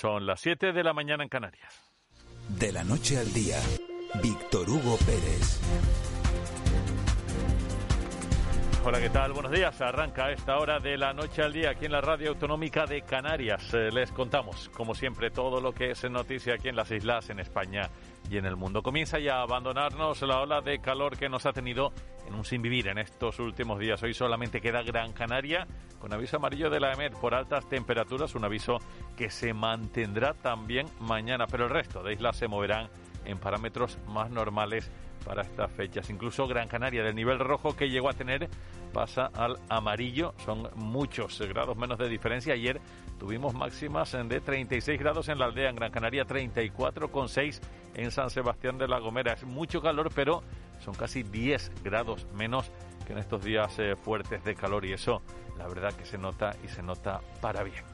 Son las 7 de la mañana en Canarias. De la noche al día, Víctor Hugo Pérez. Hola, ¿qué tal? Buenos días. Arranca a esta hora de la noche al día aquí en la Radio Autonómica de Canarias. Eh, les contamos, como siempre, todo lo que es noticia aquí en las islas, en España y en el mundo. Comienza ya a abandonarnos la ola de calor que nos ha tenido en un sin vivir en estos últimos días. Hoy solamente queda Gran Canaria con aviso amarillo de la EMED por altas temperaturas, un aviso que se mantendrá también mañana, pero el resto de islas se moverán en parámetros más normales para estas fechas. Incluso Gran Canaria, del nivel rojo que llegó a tener, pasa al amarillo. Son muchos grados menos de diferencia. Ayer tuvimos máximas de 36 grados en la aldea, en Gran Canaria 34,6 en San Sebastián de la Gomera. Es mucho calor, pero son casi 10 grados menos que en estos días eh, fuertes de calor y eso la verdad que se nota y se nota para bien.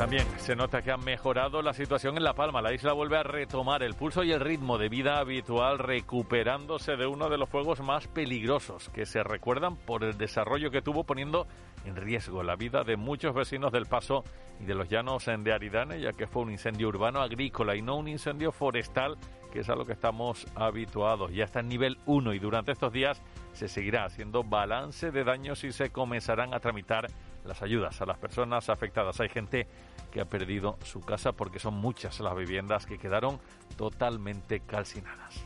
También se nota que ha mejorado la situación en La Palma. La isla vuelve a retomar el pulso y el ritmo de vida habitual, recuperándose de uno de los fuegos más peligrosos que se recuerdan por el desarrollo que tuvo poniendo en riesgo la vida de muchos vecinos del Paso y de los llanos de Aridane, ya que fue un incendio urbano agrícola y no un incendio forestal, que es a lo que estamos habituados. Ya está en nivel 1 y durante estos días se seguirá haciendo balance de daños y se comenzarán a tramitar las ayudas a las personas afectadas. Hay gente que ha perdido su casa porque son muchas las viviendas que quedaron totalmente calcinadas.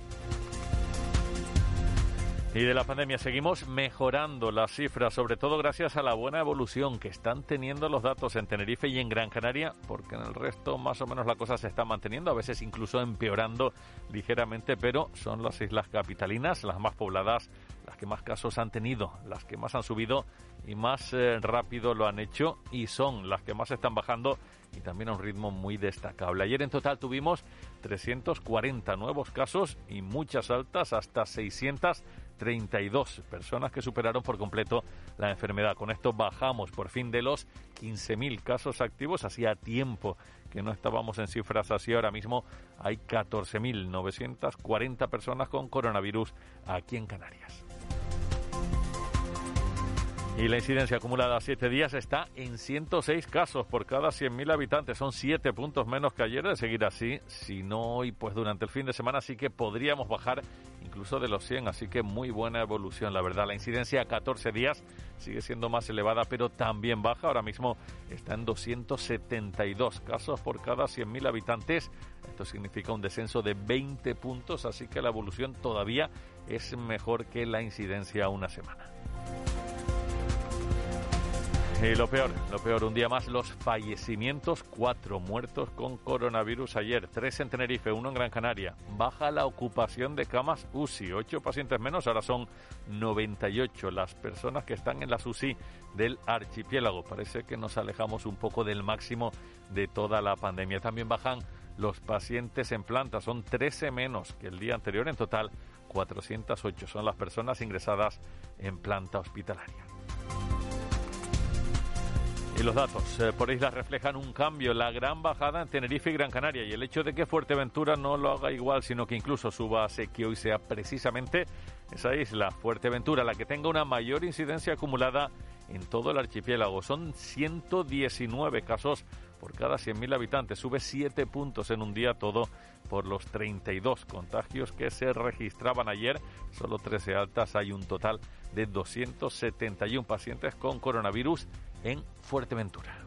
Y de la pandemia seguimos mejorando las cifras, sobre todo gracias a la buena evolución que están teniendo los datos en Tenerife y en Gran Canaria, porque en el resto más o menos la cosa se está manteniendo, a veces incluso empeorando ligeramente, pero son las islas capitalinas, las más pobladas, las que más casos han tenido, las que más han subido y más eh, rápido lo han hecho y son las que más están bajando y también a un ritmo muy destacable. Ayer en total tuvimos 340 nuevos casos y muchas altas, hasta 600 32 personas que superaron por completo la enfermedad. Con esto bajamos por fin de los 15.000 casos activos. Hacía tiempo que no estábamos en cifras así. Ahora mismo hay 14.940 personas con coronavirus aquí en Canarias. Y la incidencia acumulada a siete días está en 106 casos por cada 100.000 habitantes. Son siete puntos menos que ayer. De seguir así, si no hoy, pues durante el fin de semana sí que podríamos bajar incluso de los 100. Así que muy buena evolución, la verdad. La incidencia a 14 días sigue siendo más elevada, pero también baja. Ahora mismo está en 272 casos por cada 100.000 habitantes. Esto significa un descenso de 20 puntos, así que la evolución todavía es mejor que la incidencia a una semana. Y lo peor, lo peor, un día más los fallecimientos, cuatro muertos con coronavirus ayer, tres en Tenerife, uno en Gran Canaria. Baja la ocupación de camas UCI, ocho pacientes menos, ahora son 98 las personas que están en las UCI del archipiélago. Parece que nos alejamos un poco del máximo de toda la pandemia. También bajan los pacientes en planta, son 13 menos que el día anterior, en total 408 son las personas ingresadas en planta hospitalaria. Y los datos eh, por islas reflejan un cambio, la gran bajada en Tenerife y Gran Canaria y el hecho de que Fuerteventura no lo haga igual, sino que incluso suba a que hoy sea precisamente esa isla, Fuerteventura, la que tenga una mayor incidencia acumulada en todo el archipiélago. Son 119 casos por cada 100.000 habitantes, sube 7 puntos en un día todo por los 32 contagios que se registraban ayer, solo 13 altas, hay un total de 271 pacientes con coronavirus en Fuerteventura.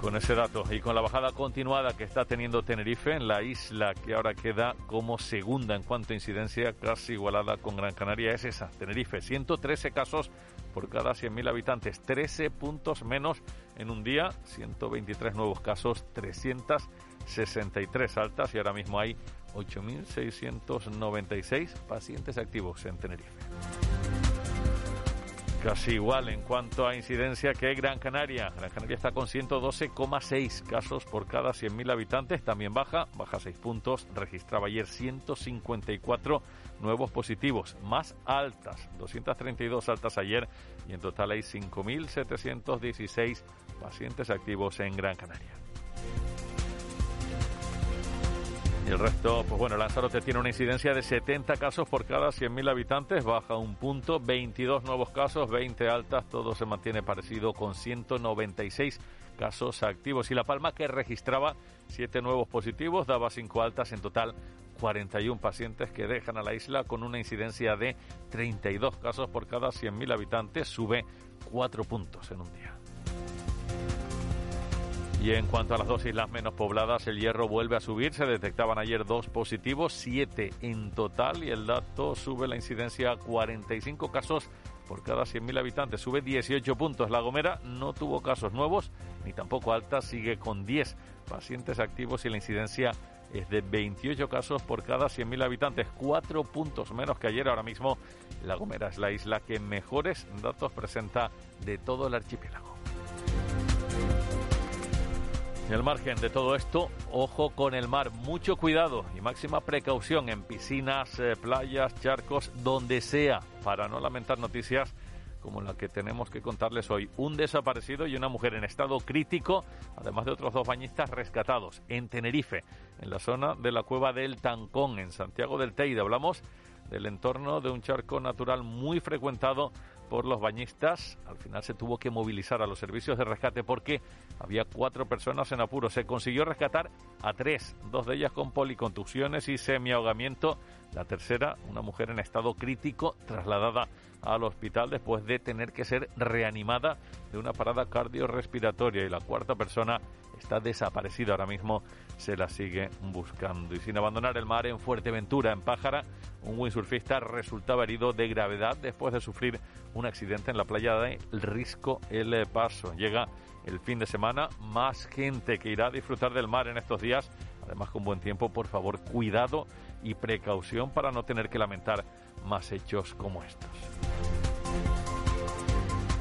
Con ese dato y con la bajada continuada que está teniendo Tenerife, en la isla que ahora queda como segunda en cuanto a incidencia, casi igualada con Gran Canaria, es esa, Tenerife. 113 casos por cada 100.000 habitantes, 13 puntos menos en un día, 123 nuevos casos, 363 altas y ahora mismo hay 8.696 pacientes activos en Tenerife. Casi igual en cuanto a incidencia que Gran Canaria. Gran Canaria está con 112,6 casos por cada 100.000 habitantes. También baja, baja 6 puntos. Registraba ayer 154 nuevos positivos, más altas, 232 altas ayer y en total hay 5.716 pacientes activos en Gran Canaria. El resto, pues bueno, Lanzarote tiene una incidencia de 70 casos por cada 100.000 habitantes, baja un punto, 22 nuevos casos, 20 altas, todo se mantiene parecido con 196 casos activos. Y La Palma, que registraba 7 nuevos positivos, daba 5 altas, en total 41 pacientes que dejan a la isla con una incidencia de 32 casos por cada 100.000 habitantes, sube 4 puntos en un día. Y en cuanto a las dos islas menos pobladas, el hierro vuelve a subir. Se detectaban ayer dos positivos, siete en total, y el dato sube la incidencia a 45 casos por cada 100.000 habitantes. Sube 18 puntos. La Gomera no tuvo casos nuevos, ni tampoco alta, sigue con 10 pacientes activos y la incidencia es de 28 casos por cada 100.000 habitantes, cuatro puntos menos que ayer. Ahora mismo, La Gomera es la isla que mejores datos presenta de todo el archipiélago. Y al margen de todo esto, ojo con el mar, mucho cuidado y máxima precaución en piscinas, eh, playas, charcos, donde sea, para no lamentar noticias como la que tenemos que contarles hoy. Un desaparecido y una mujer en estado crítico, además de otros dos bañistas rescatados en Tenerife, en la zona de la cueva del Tancón, en Santiago del Teide. Hablamos del entorno de un charco natural muy frecuentado por los bañistas. Al final se tuvo que movilizar a los servicios de rescate porque había cuatro personas en apuro. Se consiguió rescatar a tres, dos de ellas con policontusiones y semiahogamiento. La tercera, una mujer en estado crítico, trasladada al hospital después de tener que ser reanimada de una parada cardiorrespiratoria. Y la cuarta persona está desaparecida ahora mismo, se la sigue buscando. Y sin abandonar el mar en Fuerteventura, en Pájara, un windsurfista resultaba herido de gravedad después de sufrir un accidente en la playa de Risco El Paso. Llega el fin de semana, más gente que irá a disfrutar del mar en estos días, además con buen tiempo, por favor, cuidado y precaución para no tener que lamentar más hechos como estos.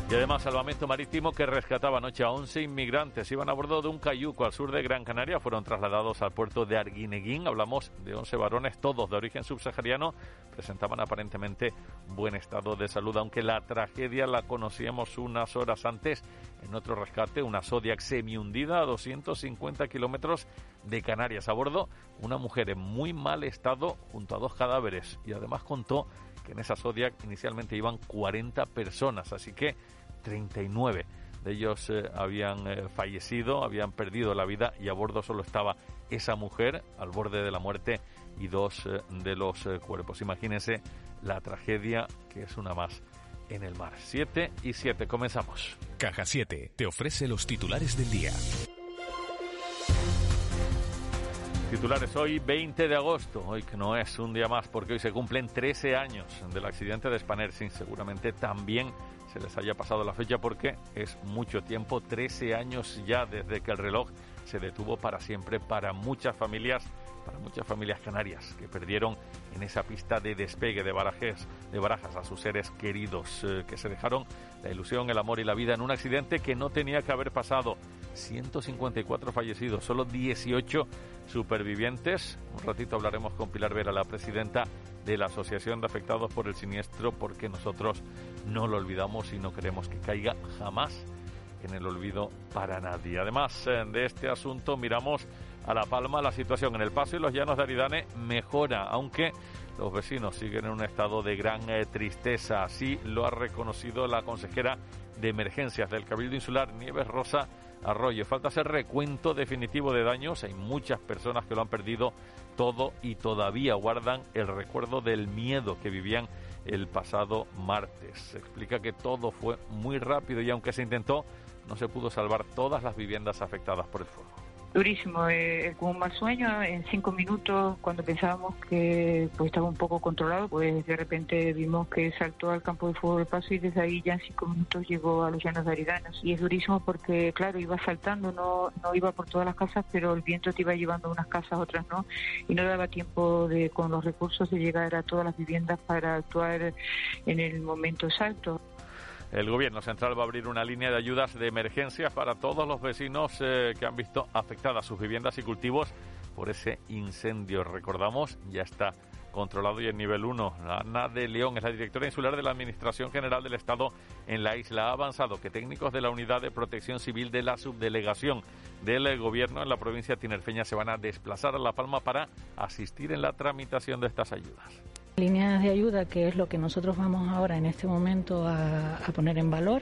Y además, salvamento marítimo que rescataba anoche a 11 inmigrantes. Iban a bordo de un cayuco al sur de Gran Canaria. Fueron trasladados al puerto de Arguineguín. Hablamos de 11 varones, todos de origen subsahariano. Presentaban aparentemente buen estado de salud, aunque la tragedia la conocíamos unas horas antes en otro rescate. Una Zodiac semi-hundida a 250 kilómetros de Canarias. A bordo, una mujer en muy mal estado junto a dos cadáveres. Y además contó que en esa Zodiac inicialmente iban 40 personas. Así que 39 de ellos eh, habían eh, fallecido, habían perdido la vida y a bordo solo estaba esa mujer al borde de la muerte y dos eh, de los cuerpos. Imagínense la tragedia que es una más en el mar. 7 y 7, comenzamos. Caja 7 te ofrece los titulares del día. Titulares hoy 20 de agosto, hoy que no es un día más porque hoy se cumplen 13 años del accidente de Spanair, seguramente también se les haya pasado la fecha porque es mucho tiempo, 13 años ya desde que el reloj se detuvo para siempre para muchas familias, para muchas familias canarias que perdieron en esa pista de despegue de Barajas, de Barajas a sus seres queridos, eh, que se dejaron la ilusión, el amor y la vida en un accidente que no tenía que haber pasado. 154 fallecidos, solo 18 supervivientes. Un ratito hablaremos con Pilar Vera, la presidenta de la Asociación de Afectados por el Siniestro, porque nosotros no lo olvidamos y no queremos que caiga jamás en el olvido para nadie. Además eh, de este asunto, miramos a La Palma. La situación en el Paso y los Llanos de Aridane mejora, aunque los vecinos siguen en un estado de gran eh, tristeza. Así lo ha reconocido la consejera de Emergencias del Cabildo Insular, Nieves Rosa Arroyo. Falta hacer recuento definitivo de daños. Hay muchas personas que lo han perdido todo y todavía guardan el recuerdo del miedo que vivían el pasado martes. Se explica que todo fue muy rápido y aunque se intentó, no se pudo salvar todas las viviendas afectadas por el fuego durísimo, eh, con un mal sueño. En cinco minutos, cuando pensábamos que pues estaba un poco controlado, pues de repente vimos que saltó al campo de fuego de paso y desde ahí ya en cinco minutos llegó a los llanos de Aridanos. Y es durísimo porque, claro, iba saltando, no, no iba por todas las casas, pero el viento te iba llevando unas casas, otras no, y no daba tiempo de con los recursos de llegar a todas las viviendas para actuar en el momento exacto. El Gobierno central va a abrir una línea de ayudas de emergencia para todos los vecinos eh, que han visto afectadas sus viviendas y cultivos por ese incendio. Recordamos, ya está controlado y en nivel 1. Ana de León es la directora insular de la Administración General del Estado en la isla. Ha avanzado que técnicos de la Unidad de Protección Civil de la Subdelegación del Gobierno en la provincia tinerfeña se van a desplazar a La Palma para asistir en la tramitación de estas ayudas. Líneas de ayuda, que es lo que nosotros vamos ahora en este momento a, poner en valor,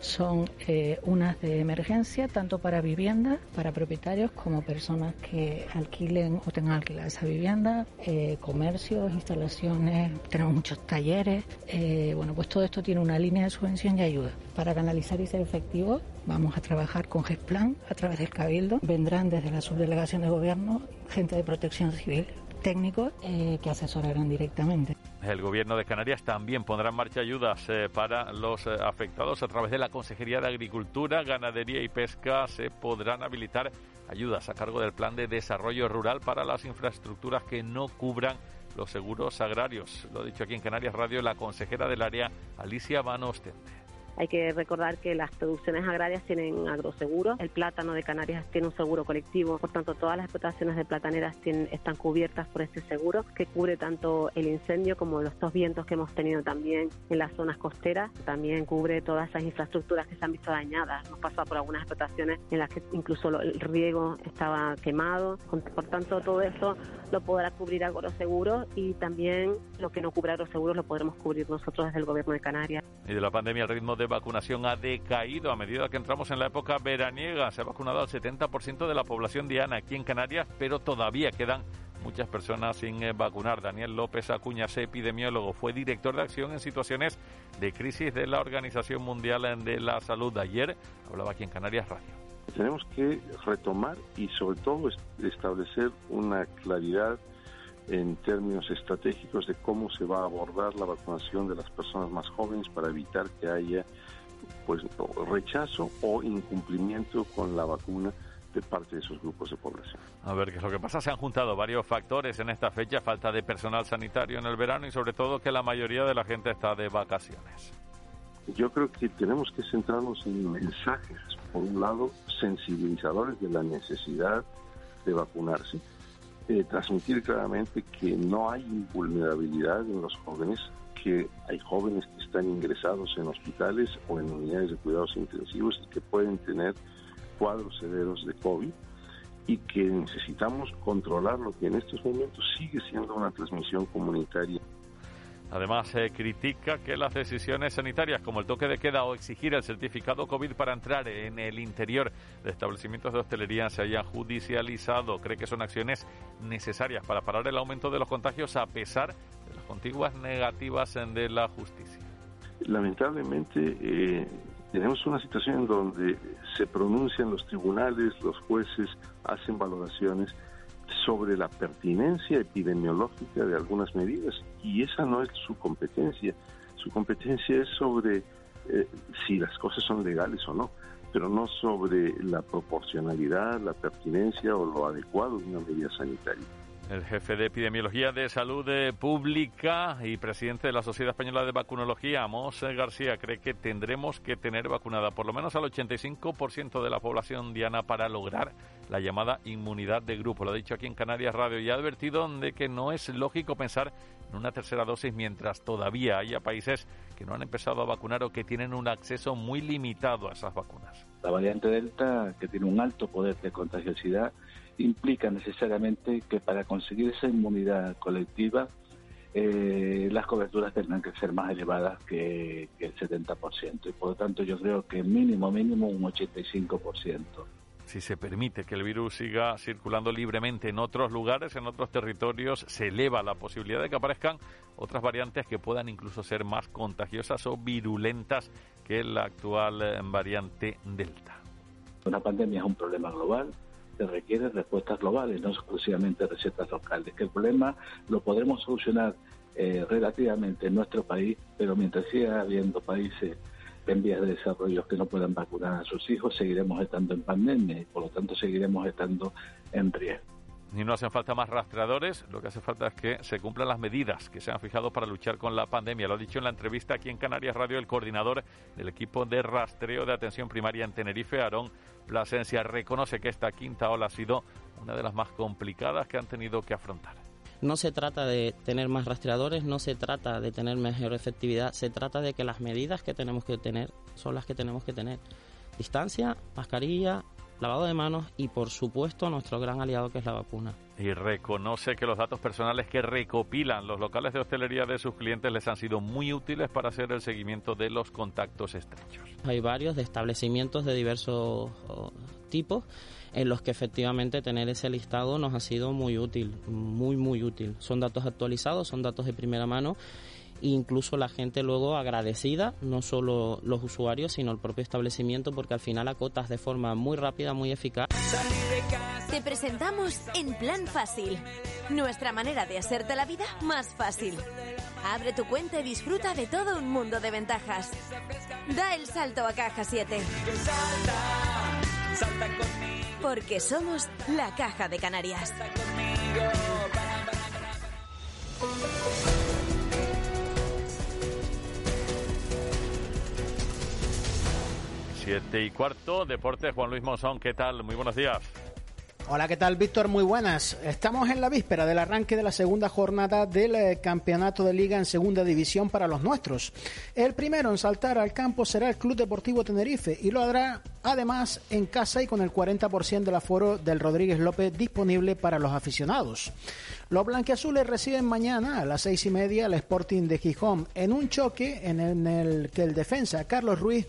son eh, unas de emergencia, tanto para viviendas, para propietarios, como personas que alquilen o tengan alquilada esa vivienda, eh, comercios, instalaciones, tenemos muchos talleres. Eh, bueno, pues todo esto tiene una línea de subvención y ayuda. Para canalizar y ser efectivos, vamos a trabajar con GESPLAN a través del Cabildo. Vendrán desde la subdelegación de gobierno gente de protección civil técnicos eh, que asesorarán directamente. El Gobierno de Canarias también pondrá en marcha ayudas eh, para los eh, afectados a través de la Consejería de Agricultura, Ganadería y Pesca. Se podrán habilitar ayudas a cargo del Plan de Desarrollo Rural para las infraestructuras que no cubran los seguros agrarios. Lo ha dicho aquí en Canarias Radio la consejera del área, Alicia Van Ostende. Hay que recordar que las producciones agrarias tienen agroseguro, el plátano de Canarias tiene un seguro colectivo, por tanto todas las explotaciones de plataneras están cubiertas por este seguro que cubre tanto el incendio como los dos vientos que hemos tenido también en las zonas costeras, también cubre todas esas infraestructuras que se han visto dañadas. Hemos pasado por algunas explotaciones en las que incluso el riego estaba quemado, por tanto todo eso lo podrá cubrir agroseguro y también lo que no cubre agroseguro lo podremos cubrir nosotros desde el gobierno de Canarias. Y de la pandemia el ritmo de vacunación ha decaído a medida que entramos en la época veraniega. Se ha vacunado al 70% de la población diana aquí en Canarias, pero todavía quedan muchas personas sin eh, vacunar. Daniel López Acuña, epidemiólogo, fue director de acción en situaciones de crisis de la Organización Mundial de la Salud. Ayer hablaba aquí en Canarias Radio. Tenemos que retomar y sobre todo establecer una claridad en términos estratégicos de cómo se va a abordar la vacunación de las personas más jóvenes para evitar que haya pues rechazo o incumplimiento con la vacuna de parte de esos grupos de población. A ver, ¿qué es lo que pasa? Se han juntado varios factores en esta fecha, falta de personal sanitario en el verano y sobre todo que la mayoría de la gente está de vacaciones. Yo creo que tenemos que centrarnos en mensajes, por un lado, sensibilizadores de la necesidad de vacunarse, eh, transmitir claramente que no hay vulnerabilidad en los jóvenes, que hay jóvenes que están ingresados en hospitales o en unidades de cuidados intensivos y que pueden tener cuadros severos de COVID y que necesitamos controlar lo que en estos momentos sigue siendo una transmisión comunitaria. Además, se critica que las decisiones sanitarias como el toque de queda o exigir el certificado COVID para entrar en el interior de establecimientos de hostelería se hayan judicializado. Cree que son acciones necesarias para parar el aumento de los contagios a pesar de las contiguas negativas de la justicia. Lamentablemente, eh, tenemos una situación en donde se pronuncian los tribunales, los jueces hacen valoraciones sobre la pertinencia epidemiológica de algunas medidas y esa no es su competencia. Su competencia es sobre eh, si las cosas son legales o no, pero no sobre la proporcionalidad, la pertinencia o lo adecuado de una medida sanitaria. El jefe de Epidemiología de Salud Pública y presidente de la Sociedad Española de Vacunología, Amos García, cree que tendremos que tener vacunada por lo menos al 85% de la población diana para lograr la llamada inmunidad de grupo. Lo ha dicho aquí en Canarias Radio y ha advertido de que no es lógico pensar en una tercera dosis mientras todavía haya países que no han empezado a vacunar o que tienen un acceso muy limitado a esas vacunas. La variante Delta, que tiene un alto poder de contagiosidad, implica necesariamente que para conseguir esa inmunidad colectiva eh, las coberturas tendrán que ser más elevadas que, que, el 70%. Y por lo tanto yo creo que mínimo, mínimo un 85% si se permite que el virus siga circulando libremente en otros lugares, en otros territorios, se eleva la posibilidad de que aparezcan otras variantes que puedan incluso ser más contagiosas o virulentas que la actual eh, variante Delta. Una pandemia es un problema global que requiere respuestas globales, no exclusivamente recetas locales. Que el problema lo podremos solucionar eh, relativamente en nuestro país, pero mientras siga habiendo países en vías de desarrollo que no puedan vacunar a sus hijos, seguiremos estando en pandemia y por lo tanto seguiremos estando en riesgo. Y no hacen falta más rastreadores, lo que hace falta es que se cumplan las medidas que se han fijado para luchar con la pandemia. Lo ha dicho en la entrevista aquí en Canarias Radio el coordinador del equipo de rastreo de atención primaria en Tenerife, Aarón Plasencia. Reconoce que esta quinta ola ha sido una de las más complicadas que han tenido que afrontar. No se trata de tener más rastreadores, no se trata de tener mejor efectividad, se trata de que las medidas que tenemos que tener son las que tenemos que tener. Distancia, mascarilla, lavado de manos y por supuesto nuestro gran aliado que es la vacuna. Y reconoce que los datos personales que recopilan los locales de hostelería de sus clientes les han sido muy útiles para hacer el seguimiento de los contactos estrechos. Hay varios de establecimientos de diversos tipos en los que efectivamente tener ese listado nos ha sido muy útil, muy muy útil. Son datos actualizados, son datos de primera mano incluso la gente luego agradecida, no solo los usuarios, sino el propio establecimiento, porque al final acotas de forma muy rápida, muy eficaz. Te presentamos En Plan Fácil, nuestra manera de hacerte la vida más fácil. Abre tu cuenta y disfruta de todo un mundo de ventajas. Da el salto a Caja 7. Porque somos la Caja de Canarias. Siete y cuarto, Deportes, Juan Luis Monzón, ¿qué tal? Muy buenos días. Hola, ¿qué tal, Víctor? Muy buenas. Estamos en la víspera del arranque de la segunda jornada del eh, campeonato de liga en segunda división para los nuestros. El primero en saltar al campo será el Club Deportivo Tenerife y lo hará además en casa y con el 40% del aforo del Rodríguez López disponible para los aficionados. Los blanquiazules reciben mañana a las seis y media al Sporting de Gijón en un choque en el que el defensa Carlos Ruiz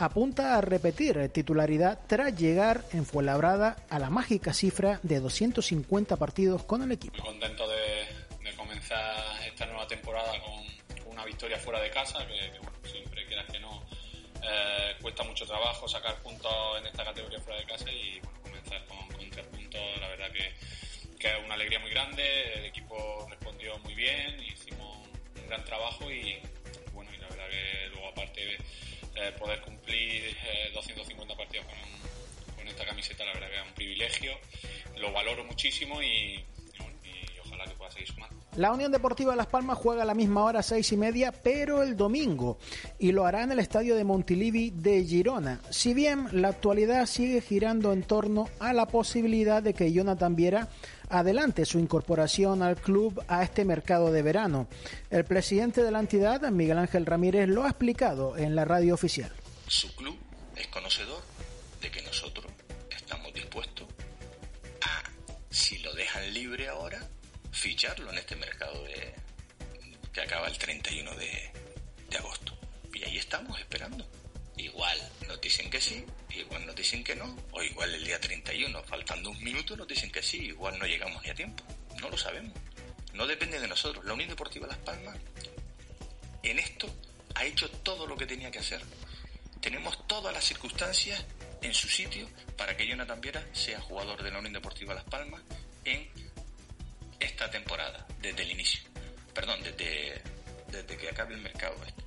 apunta a repetir titularidad tras llegar en Fuenlabrada a la mágica cifra de 250 partidos con el equipo. Muy contento de, comenzar esta nueva temporada con, una victoria fuera de casa, que, siempre quieras que no, eh, cuesta mucho trabajo sacar puntos en esta categoría fuera de casa y comenzar con, tres puntos, la verdad que, que es una alegría muy grande, el equipo respondió muy bien, hicimos un gran trabajo y bueno, y la verdad que luego aparte eh, poder cumplir 250 eh, partidos con, esta camiseta, la verdad que es un privilegio, lo valoro muchísimo y, ojalá que pueda seguir sumando. La Unión Deportiva de Las Palmas juega a la misma hora, seis y media, pero el domingo, y lo hará en el estadio de Montilivi de Girona. Si bien la actualidad sigue girando en torno a la posibilidad de que Jonathan Viera adelante su incorporación al club a este mercado de verano. El presidente de la entidad, Miguel Ángel Ramírez, lo ha explicado en la radio oficial. Su club es conocedor de que nosotros estamos dispuestos a, si lo dejan libre ahora, ficharlo en este mercado de, que acaba el 31 de, de agosto. Y ahí estamos esperando. Igual nos dicen que sí, igual nos dicen que no, o igual el día 31, faltando un minuto, nos dicen que sí, igual no llegamos ni a tiempo. No lo sabemos. No depende de nosotros. La Unión Deportiva Las Palmas en esto ha hecho todo lo que tenía que hacer. Tenemos todas las circunstancias en su sitio para que Jonathan Viera sea jugador de la Unión Deportiva Las Palmas en esta temporada, desde el inicio. Perdón, desde, desde que acabe el mercado este.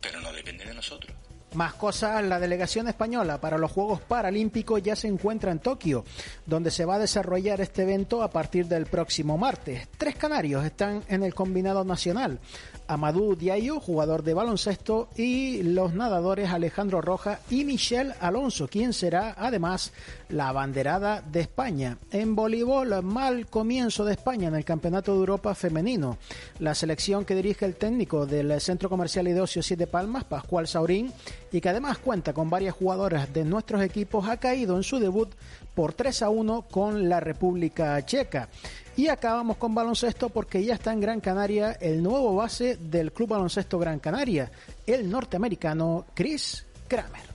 Pero no depende de nosotros. Más cosas, la delegación española para los Juegos Paralímpicos ya se encuentra en Tokio, donde se va a desarrollar este evento a partir del próximo martes. Tres canarios están en el combinado nacional. Amadou Diayo, jugador de baloncesto, y los nadadores Alejandro Roja y Michelle Alonso, quien será además la banderada de España. En voleibol, mal comienzo de España en el Campeonato de Europa Femenino. La selección que dirige el técnico del Centro Comercial y de Ocio Siete Palmas, Pascual Saurín, y que además cuenta con varias jugadoras de nuestros equipos, ha caído en su debut por 3 a 1 con la República Checa. Y acabamos con baloncesto porque ya está en Gran Canaria el nuevo base del Club Baloncesto Gran Canaria, el norteamericano Chris Kramer.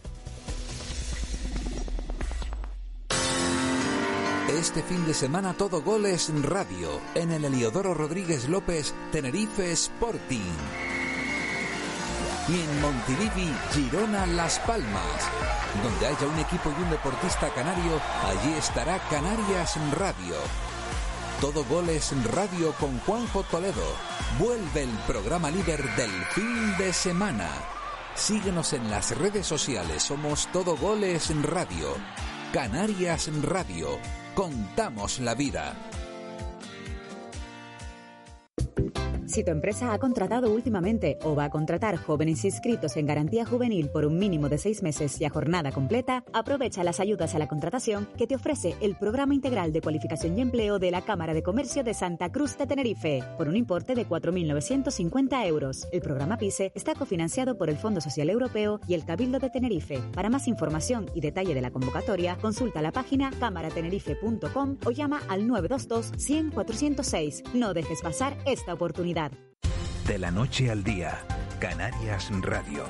Este fin de semana todo goles radio en el Heliodoro Rodríguez López Tenerife Sporting. Y en Montilivi, Girona Las Palmas. Donde haya un equipo y un deportista canario, allí estará Canarias Radio todo Goles Radio con Juanjo Toledo. Vuelve el programa líder del fin de semana. Síguenos en las redes sociales. Somos Todo Goles Radio. Canarias Radio. Contamos la vida. Si tu empresa ha contratado últimamente o va a contratar jóvenes inscritos en garantía juvenil por un mínimo de seis meses y a jornada completa, aprovecha las ayudas a la contratación que te ofrece el Programa Integral de Cualificación y Empleo de la Cámara de Comercio de Santa Cruz de Tenerife, por un importe de 4.950 euros. El programa PISE está cofinanciado por el Fondo Social Europeo y el Cabildo de Tenerife. Para más información y detalle de la convocatoria, consulta la página cámaratenerife.com o llama al 922 100 406. No dejes pasar esta oportunidad. De la noche al día, Canarias Radio.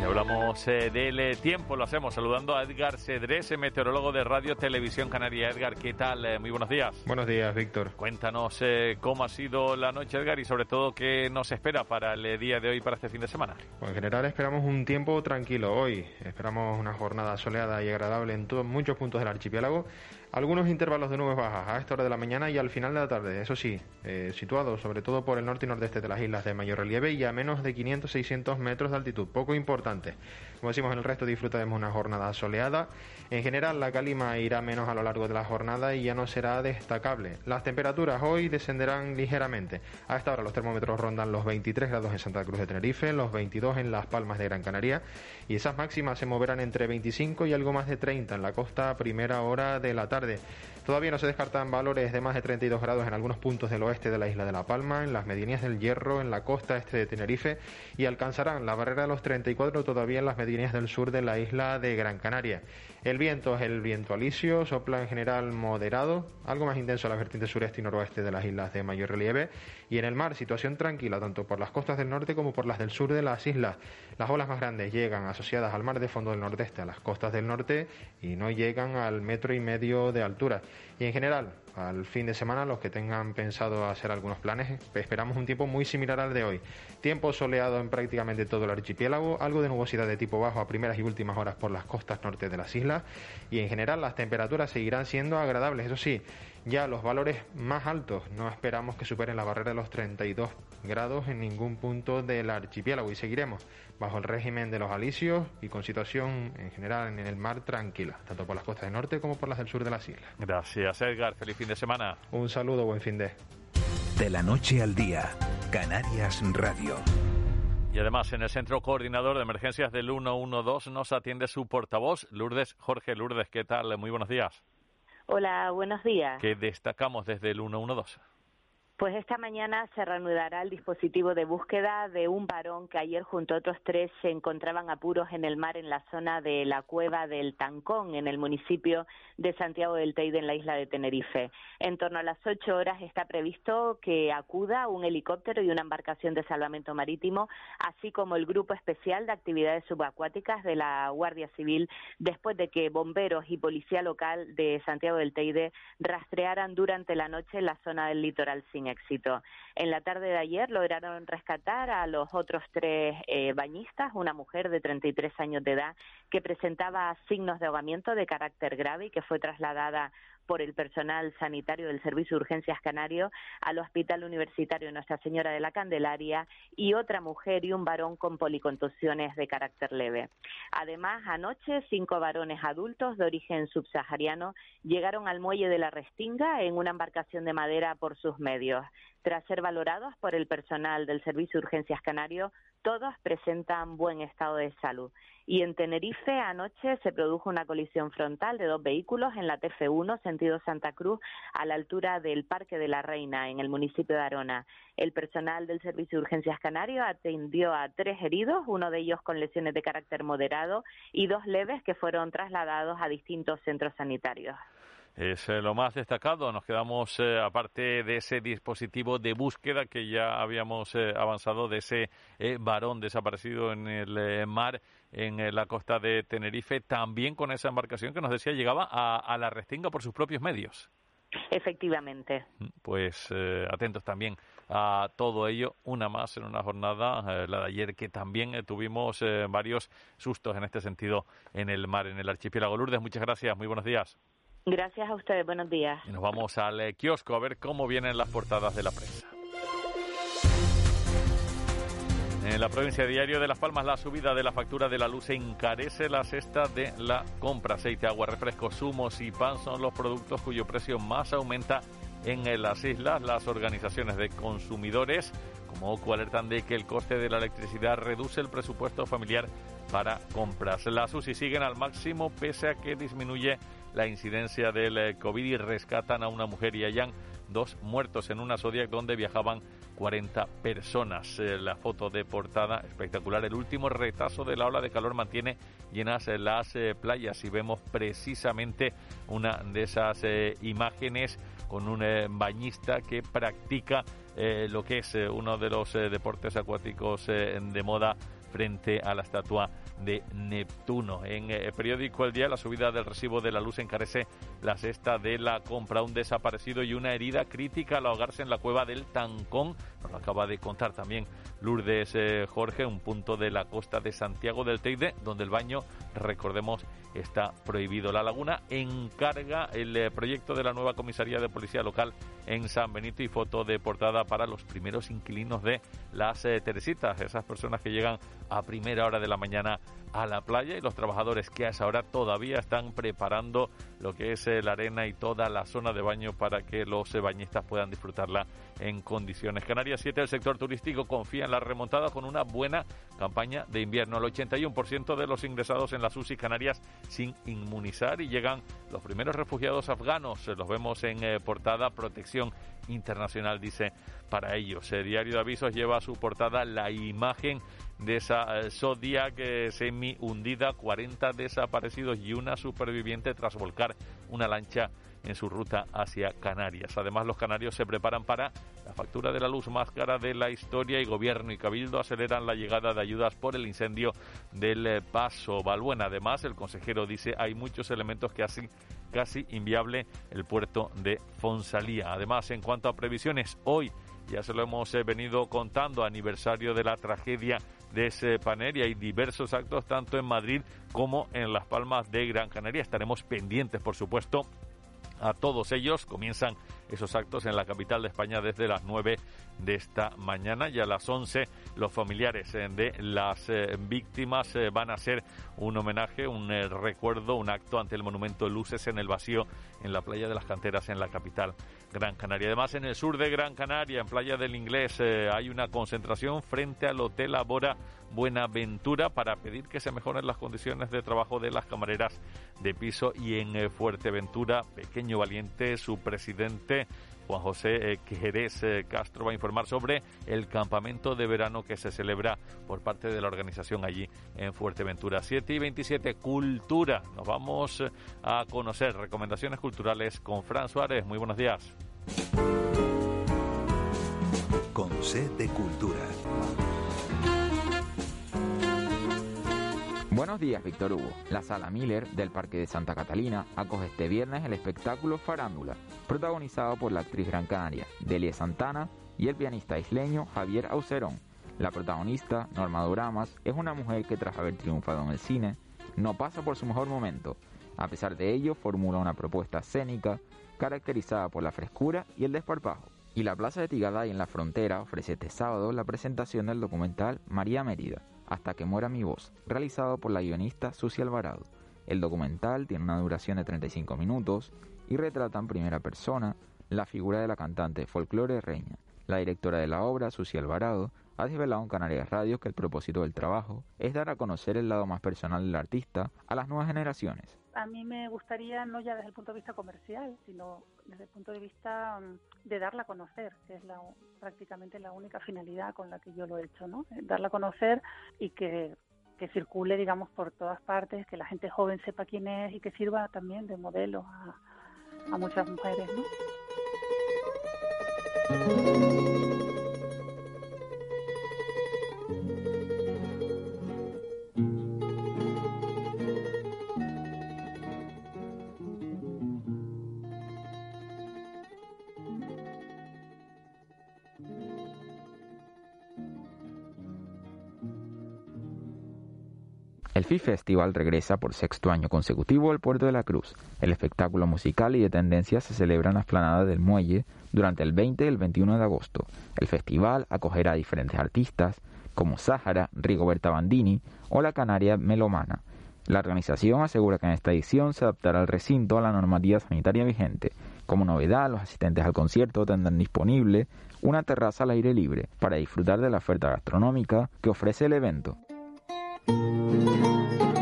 Y hablamos eh, del eh, tiempo, lo hacemos saludando a Edgar Cedrés, meteorólogo de Radio Televisión Canaria. Edgar, ¿qué tal? Eh, muy buenos días. Buenos días, Víctor. Cuéntanos cómo ha sido la noche, Edgar, y sobre todo qué nos espera para el día de hoy, para este fin de semana. Pues en general esperamos un tiempo tranquilo hoy. Esperamos una jornada soleada y agradable en todos, muchos puntos del archipiélago algunos intervalos de nubes bajas a esta hora de la mañana y al final de la tarde, eso sí, eh, situados sobre todo por el norte y nordeste de las islas de mayor relieve y a menos de 500-600 metros de altitud, poco importante. Como decimos, en el resto disfrutaremos una jornada soleada. En general, la calima irá menos a lo largo de la jornada y ya no será destacable. Las temperaturas hoy descenderán ligeramente. A esta hora los termómetros rondan los 23 grados en Santa Cruz de Tenerife, los 22 en Las Palmas de Gran Canaria y esas máximas se moverán entre 25 y algo más de 30 en la costa a primera hora de la tarde. Todavía no se descartan valores de más de 32 grados en algunos puntos del oeste de la isla de La Palma, en las medianías del Hierro, en la costa este de Tenerife y alcanzarán la barrera de los 34 todavía en las medianías del sur de la isla de Gran Canaria. El viento es el viento alisio, sopla en general moderado, algo más intenso a la vertiente sureste y noroeste de las islas de mayor relieve. Y en el mar, situación tranquila, tanto por las costas del norte como por las del sur de las islas. Las olas más grandes llegan asociadas al mar de fondo del nordeste, a las costas del norte, y no llegan al metro y medio de altura. Y en general, al fin de semana, los que tengan pensado hacer algunos planes, esperamos un tiempo muy similar al de hoy. Tiempo soleado en prácticamente todo el archipiélago, algo de nubosidad de tipo bajo a primeras y últimas horas por las costas norte de las islas y en general las temperaturas seguirán siendo agradables. Eso sí, ya los valores más altos no esperamos que superen la barrera de los 32 grados en ningún punto del archipiélago y seguiremos bajo el régimen de los alisios y con situación en general en el mar tranquila, tanto por las costas del norte como por las del sur de las islas. Gracias, Edgar. Feliz fin de semana. Un saludo, buen fin de. De la noche al día, Canarias Radio. Y además, en el Centro Coordinador de Emergencias del 112 nos atiende su portavoz, Lourdes Jorge Lourdes. ¿Qué tal? Muy buenos días. Hola, buenos días. ¿Qué destacamos desde el 112? Pues esta mañana se reanudará el dispositivo de búsqueda de un varón que ayer junto a otros tres se encontraban apuros en el mar en la zona de la cueva del Tancón, en el municipio de Santiago del Teide, en la isla de Tenerife. En torno a las ocho horas está previsto que acuda un helicóptero y una embarcación de salvamento marítimo, así como el Grupo Especial de Actividades Subacuáticas de la Guardia Civil, después de que bomberos y policía local de Santiago del Teide rastrearan durante la noche la zona del litoral sin éxito. En la tarde de ayer lograron rescatar a los otros tres eh, bañistas, una mujer de 33 años de edad que presentaba signos de ahogamiento de carácter grave y que fue trasladada por el personal sanitario del Servicio de Urgencias Canario al Hospital Universitario Nuestra Señora de la Candelaria y otra mujer y un varón con policontusiones de carácter leve. Además, anoche cinco varones adultos de origen subsahariano llegaron al muelle de la Restinga en una embarcación de madera por sus medios. Tras ser valorados por el personal del Servicio de Urgencias Canario, todos presentan buen estado de salud. Y en Tenerife anoche se produjo una colisión frontal de dos vehículos en la TF1 sentido Santa Cruz a la altura del Parque de la Reina en el municipio de Arona. El personal del Servicio de Urgencias Canario atendió a tres heridos, uno de ellos con lesiones de carácter moderado y dos leves que fueron trasladados a distintos centros sanitarios es eh, lo más destacado. Nos quedamos, eh, aparte de ese dispositivo de búsqueda que ya habíamos eh, avanzado, de ese varón desaparecido en el mar en la costa de Tenerife, también con esa embarcación que nos decía llegaba a, la Restinga por sus propios medios. Efectivamente. Mm, pues atentos también a todo ello. Una más en una jornada, la de ayer, que también tuvimos varios sustos en este sentido en el mar, en el archipiélago. Lourdes, muchas gracias. Muy buenos días. Gracias a ustedes, buenos días. Y nos vamos al eh, kiosco a ver cómo vienen las portadas de la prensa. En la provincia Diario de Las Palmas, la subida de la factura de la luz encarece la cesta de la compra. Aceite, agua, refrescos, zumos y pan son los productos cuyo precio más aumenta en las islas. Las organizaciones de consumidores, como OCU, alertan de que el coste de la electricidad reduce el presupuesto familiar para compras. Las UCI siguen al máximo pese a que disminuye la incidencia del eh, COVID y rescatan a una mujer y hayan dos muertos en una Zodiac donde viajaban 40 personas. Eh, la foto de portada espectacular. El último retazo de la ola de calor mantiene llenas eh, las playas y vemos precisamente una de esas imágenes con un bañista que practica lo que es uno de los deportes acuáticos de moda frente a la estatua de Neptuno. En el eh, periódico El Día, la subida del recibo de la luz encarece la cesta de la compra. Un desaparecido y una herida crítica al ahogarse en la cueva del Tancón. Nos acaba de contar también Lourdes eh, Jorge, un punto de la costa de Santiago del Teide, donde el baño, recordemos, está prohibido. La Laguna encarga el eh, proyecto de la nueva comisaría de policía local en San Benito y foto de portada para los primeros inquilinos de las Teresitas, esas personas que llegan a primera hora de la mañana a la playa y los trabajadores que a esa hora todavía están preparando lo que es eh, la arena y toda la zona de baño para que los eh, bañistas puedan disfrutarla en condiciones. Canarias 7, el sector turístico confía en la remontada con una buena campaña de invierno. El 81% de los ingresados en las UCI Canarias sin inmunizar y llegan los primeros refugiados afganos. Los vemos en eh, portada Protección Internacional, dice para ellos. El diario de avisos lleva a su portada la imagen de esa eh, Zodiac semi hundida, 40 desaparecidos y una superviviente tras volcar una lancha en su ruta hacia Canarias. Además, los canarios se preparan para la factura de la luz más cara de la historia y gobierno y cabildo aceleran la llegada de ayudas por el incendio del eh, Paso Balbuena. Además, el consejero dice hay muchos elementos que hacen casi inviable el puerto de Fonsalía. Además, en cuanto a previsiones, hoy ya se lo hemos eh, venido contando, aniversario de la tragedia de ese panel y hay diversos actos tanto en Madrid como en Las Palmas de Gran Canaria. Estaremos pendientes, por supuesto, a todos ellos. Comienzan esos actos en la capital de España desde las 9 de esta mañana y a las 11 los familiares eh, de las eh, víctimas eh, van a hacer un homenaje, un recuerdo, un acto ante el monumento de Luces en el vacío en la playa de las canteras en la capital Gran Canaria. Además, en el sur de Gran Canaria, en Playa del Inglés, hay una concentración frente al Hotel Abora Buenaventura para pedir que se mejoren las condiciones de trabajo de las camareras de piso y en Fuerteventura, Pequeño Valiente, su presidente Juan José Jerez eh, Castro va a informar sobre el campamento de verano que se celebra por parte de la organización allí en Fuerteventura. 7 y 27, Cultura. Nos vamos eh, a conocer recomendaciones culturales con Fran Suárez. Muy buenos días. Con sed de cultura. Buenos días, Víctor Hugo. La Sala Miller del Parque de Santa Catalina acoge este viernes el espectáculo Farándula, protagonizado por la actriz gran canaria Delia Santana y el pianista isleño Javier Aucerón. La protagonista, Norma Doramas, es una mujer que tras haber triunfado en el cine, no pasa por su mejor momento. A pesar de ello, formula una propuesta escénica caracterizada por la frescura y el desparpajo. Y la Plaza de Tigaday en la frontera ofrece este sábado la presentación del documental María Mérida, hasta que muera mi voz, realizado por la guionista Susi Alvarado. El documental tiene una duración de 35 minutos y retrata en primera persona la figura de la cantante folclore Reña. La directora de la obra, Susi Alvarado, ha desvelado en Canarias Radio que el propósito del trabajo es dar a conocer el lado más personal del artista a las nuevas generaciones a mí me gustaría, no ya desde el punto de vista comercial, sino desde el punto de vista mm, de darla a conocer, que es la, prácticamente la única finalidad con la que yo lo he hecho, ¿no? Eh, darla a conocer y que, que circule, digamos, por todas partes, que la gente joven sepa quién es y que sirva también de modelo a, a muchas mujeres, ¿no? FI Festival regresa por sexto año consecutivo al Puerto de la Cruz. El espectáculo musical y de tendencia se celebra en la esplanada del Muelle durante el 20 y el 21 de agosto. El festival acogerá a diferentes artistas, como Sáhara, Rigoberta Bandini o la Canaria Melomana. La organización asegura que en esta edición se adaptará el recinto a la normativa sanitaria vigente. Como novedad, los asistentes al concierto tendrán disponible una terraza al aire libre para disfrutar de la oferta gastronómica que ofrece el evento. うん。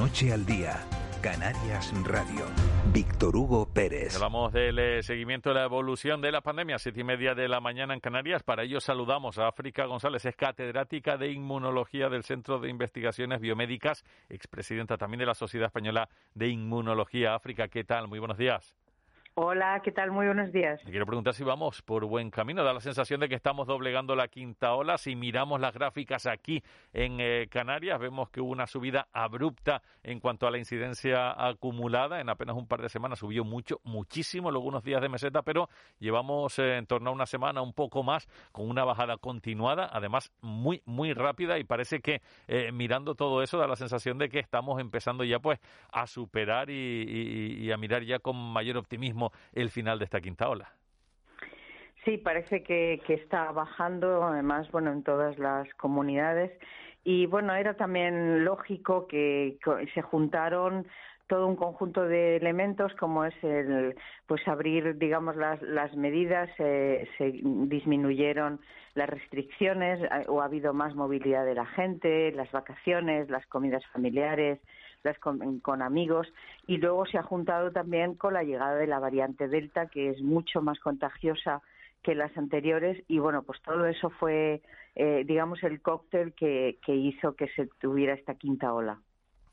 Noche al día, Canarias Radio. Víctor Hugo Pérez. Hablamos del eh, seguimiento de la evolución de la pandemia, siete y media de la mañana en Canarias. Para ello saludamos a África González, es catedrática de Inmunología del Centro de Investigaciones Biomédicas, expresidenta también de la Sociedad Española de Inmunología. África, ¿qué tal? Muy buenos días. Hola, ¿qué tal? Muy buenos días. Te quiero preguntar si vamos por buen camino. Da la sensación de que estamos doblegando la quinta ola. Si miramos las gráficas aquí en eh, Canarias, vemos que hubo una subida abrupta en cuanto a la incidencia acumulada. En apenas un par de semanas subió mucho, muchísimo, luego unos días de meseta, pero llevamos eh, en torno a una semana, un poco más, con una bajada continuada, además muy, muy rápida y parece que eh, mirando todo eso da la sensación de que estamos empezando ya pues a superar y, a mirar ya con mayor optimismo el final de esta quinta ola. Sí, parece que, que está bajando, además, bueno, en todas las comunidades. Y bueno, era también lógico que se juntaron todo un conjunto de elementos como es el pues abrir digamos las, las medidas eh, se disminuyeron las restricciones eh, o ha habido más movilidad de la gente las vacaciones las comidas familiares con amigos y luego se ha juntado también con la llegada de la variante delta que es mucho más contagiosa que las anteriores. Y bueno pues todo eso fue eh, digamos el cóctel que, que hizo que se tuviera esta quinta ola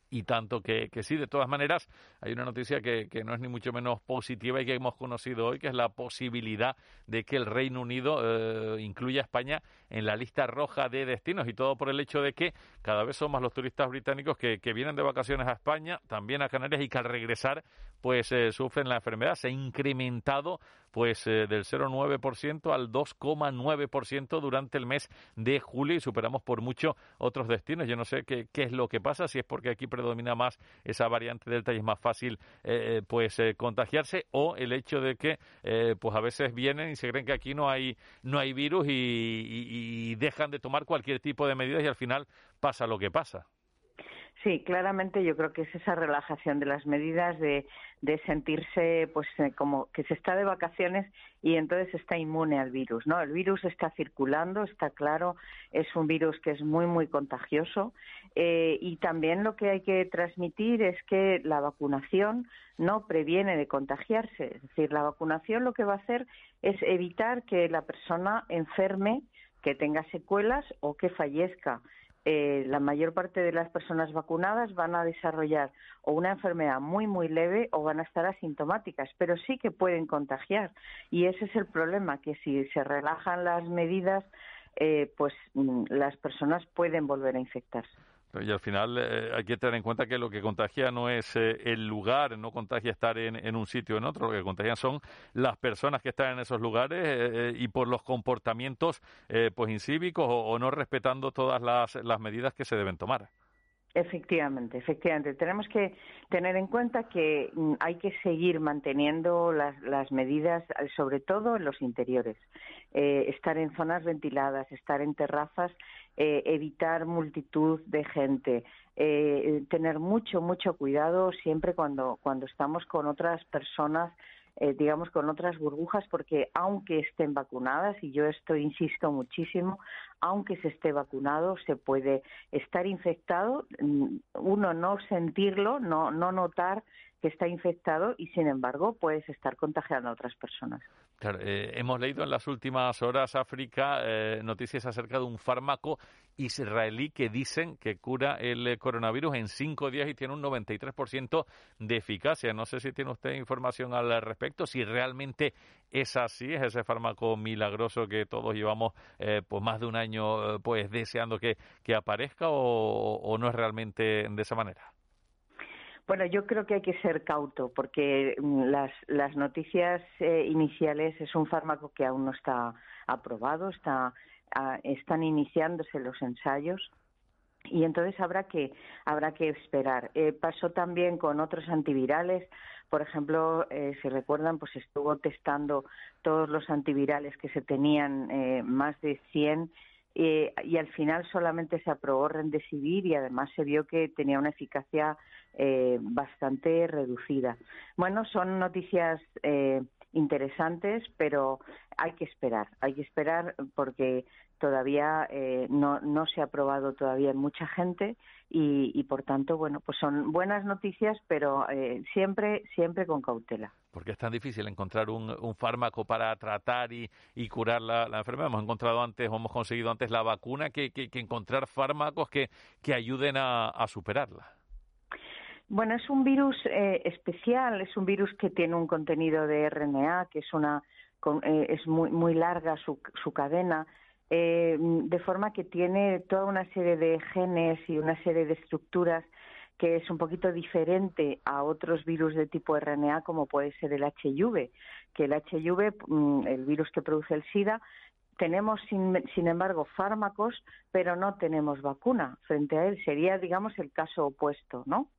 y tanto que, que sí, de todas maneras, hay una noticia que, que no es ni mucho menos positiva y que hemos conocido hoy, que es la posibilidad de que el Reino Unido eh, incluya a España en la lista roja de destinos y todo por el hecho de que cada vez son más los turistas británicos que, que vienen de vacaciones a España, también a Canarias y que al regresar pues eh, sufren la enfermedad. Se ha incrementado pues eh, del 0,9% al 2,9% durante el mes de julio y superamos por mucho otros destinos. Yo no sé qué, es lo que pasa, si es porque aquí predomina más esa variante delta y es más fácil eh, pues eh, contagiarse o el hecho de que eh, pues a veces vienen y se creen que aquí no hay no hay virus y dejan de tomar cualquier tipo de medidas y al final pasa lo que pasa. Sí, claramente yo creo que es esa relajación de las medidas de, de sentirse pues eh, como que se está de vacaciones y entonces está inmune al virus, ¿no? El virus está circulando, está claro, es un virus que es muy muy contagioso eh, y también lo que hay que transmitir es que la vacunación no previene de contagiarse, es decir, la vacunación lo que va a hacer es evitar que la persona enferme, que tenga secuelas o que fallezca eh, la mayor parte de las personas vacunadas van a desarrollar o una enfermedad muy, muy leve o van a estar asintomáticas, pero sí que pueden contagiar. Y ese es el problema, que si se relajan las medidas, eh, pues mm, las personas pueden volver a infectarse. Y al final eh, hay que tener en cuenta que lo que contagia no es eh, el lugar, no contagia estar en, en un sitio o en otro, lo que contagian son las personas que están en esos lugares eh, eh, y por los comportamientos eh, pues incívicos o, o no respetando todas las, las medidas que se deben tomar. Efectivamente, efectivamente. Tenemos que tener en cuenta que mm, hay que seguir manteniendo las, las medidas, eh, sobre todo en los interiores. Eh, estar en zonas ventiladas, estar en terrazas, eh, evitar multitud de gente, eh, tener mucho, mucho cuidado siempre cuando, cuando estamos con otras personas eh, digamos, con otras burbujas, porque aunque estén vacunadas, y yo esto insisto muchísimo, aunque se esté vacunado, se puede estar infectado, mm, uno no sentirlo, no, no notar que está infectado y, sin embargo, puedes estar contagiando a otras personas. Claro, eh, hemos leído en las últimas horas, África, eh, noticias acerca de un fármaco israelí que dicen que cura el eh, coronavirus en cinco días y tiene un 93% de eficacia. No sé si tiene usted información al respecto, si realmente es así, es ese fármaco milagroso que todos llevamos pues más de un año pues deseando que, que aparezca o no es realmente de esa manera. Bueno, yo creo que hay que ser cauto porque mm, las, las noticias eh, iniciales es un fármaco que aún no está aprobado, está, ah, están iniciándose los ensayos y entonces habrá que habrá que esperar. Eh, pasó también con otros antivirales, por ejemplo, eh, si recuerdan, pues estuvo testando todos los antivirales que se tenían, eh, más de 100 eh, y al final solamente se aprobó Remdesivir y además se vio que tenía una eficacia eh, bastante reducida. Bueno, son noticias eh, interesantes, pero hay que esperar, hay que esperar porque todavía eh, no, no se ha aprobado todavía en mucha gente y, y, por tanto, bueno, pues son buenas noticias, pero eh, siempre, siempre con cautela. Porque es tan difícil encontrar un, un fármaco para tratar y, y curar la, enfermedad. Hemos encontrado antes, o hemos conseguido antes la vacuna que, que, encontrar fármacos que, ayuden a superarla. Bueno, es un virus eh, especial, es un virus que tiene un contenido de RNA, que es una con, eh, es muy muy larga su, su cadena, eh, de forma que tiene toda una serie de genes y una serie de estructuras que es un poquito diferente a otros virus de tipo RNA como puede ser el HIV, que el HIV, mm, el virus que produce el SIDA, tenemos, sin, sin, embargo, fármacos, pero no tenemos vacuna frente a él. Sería, digamos, el caso opuesto, ¿no?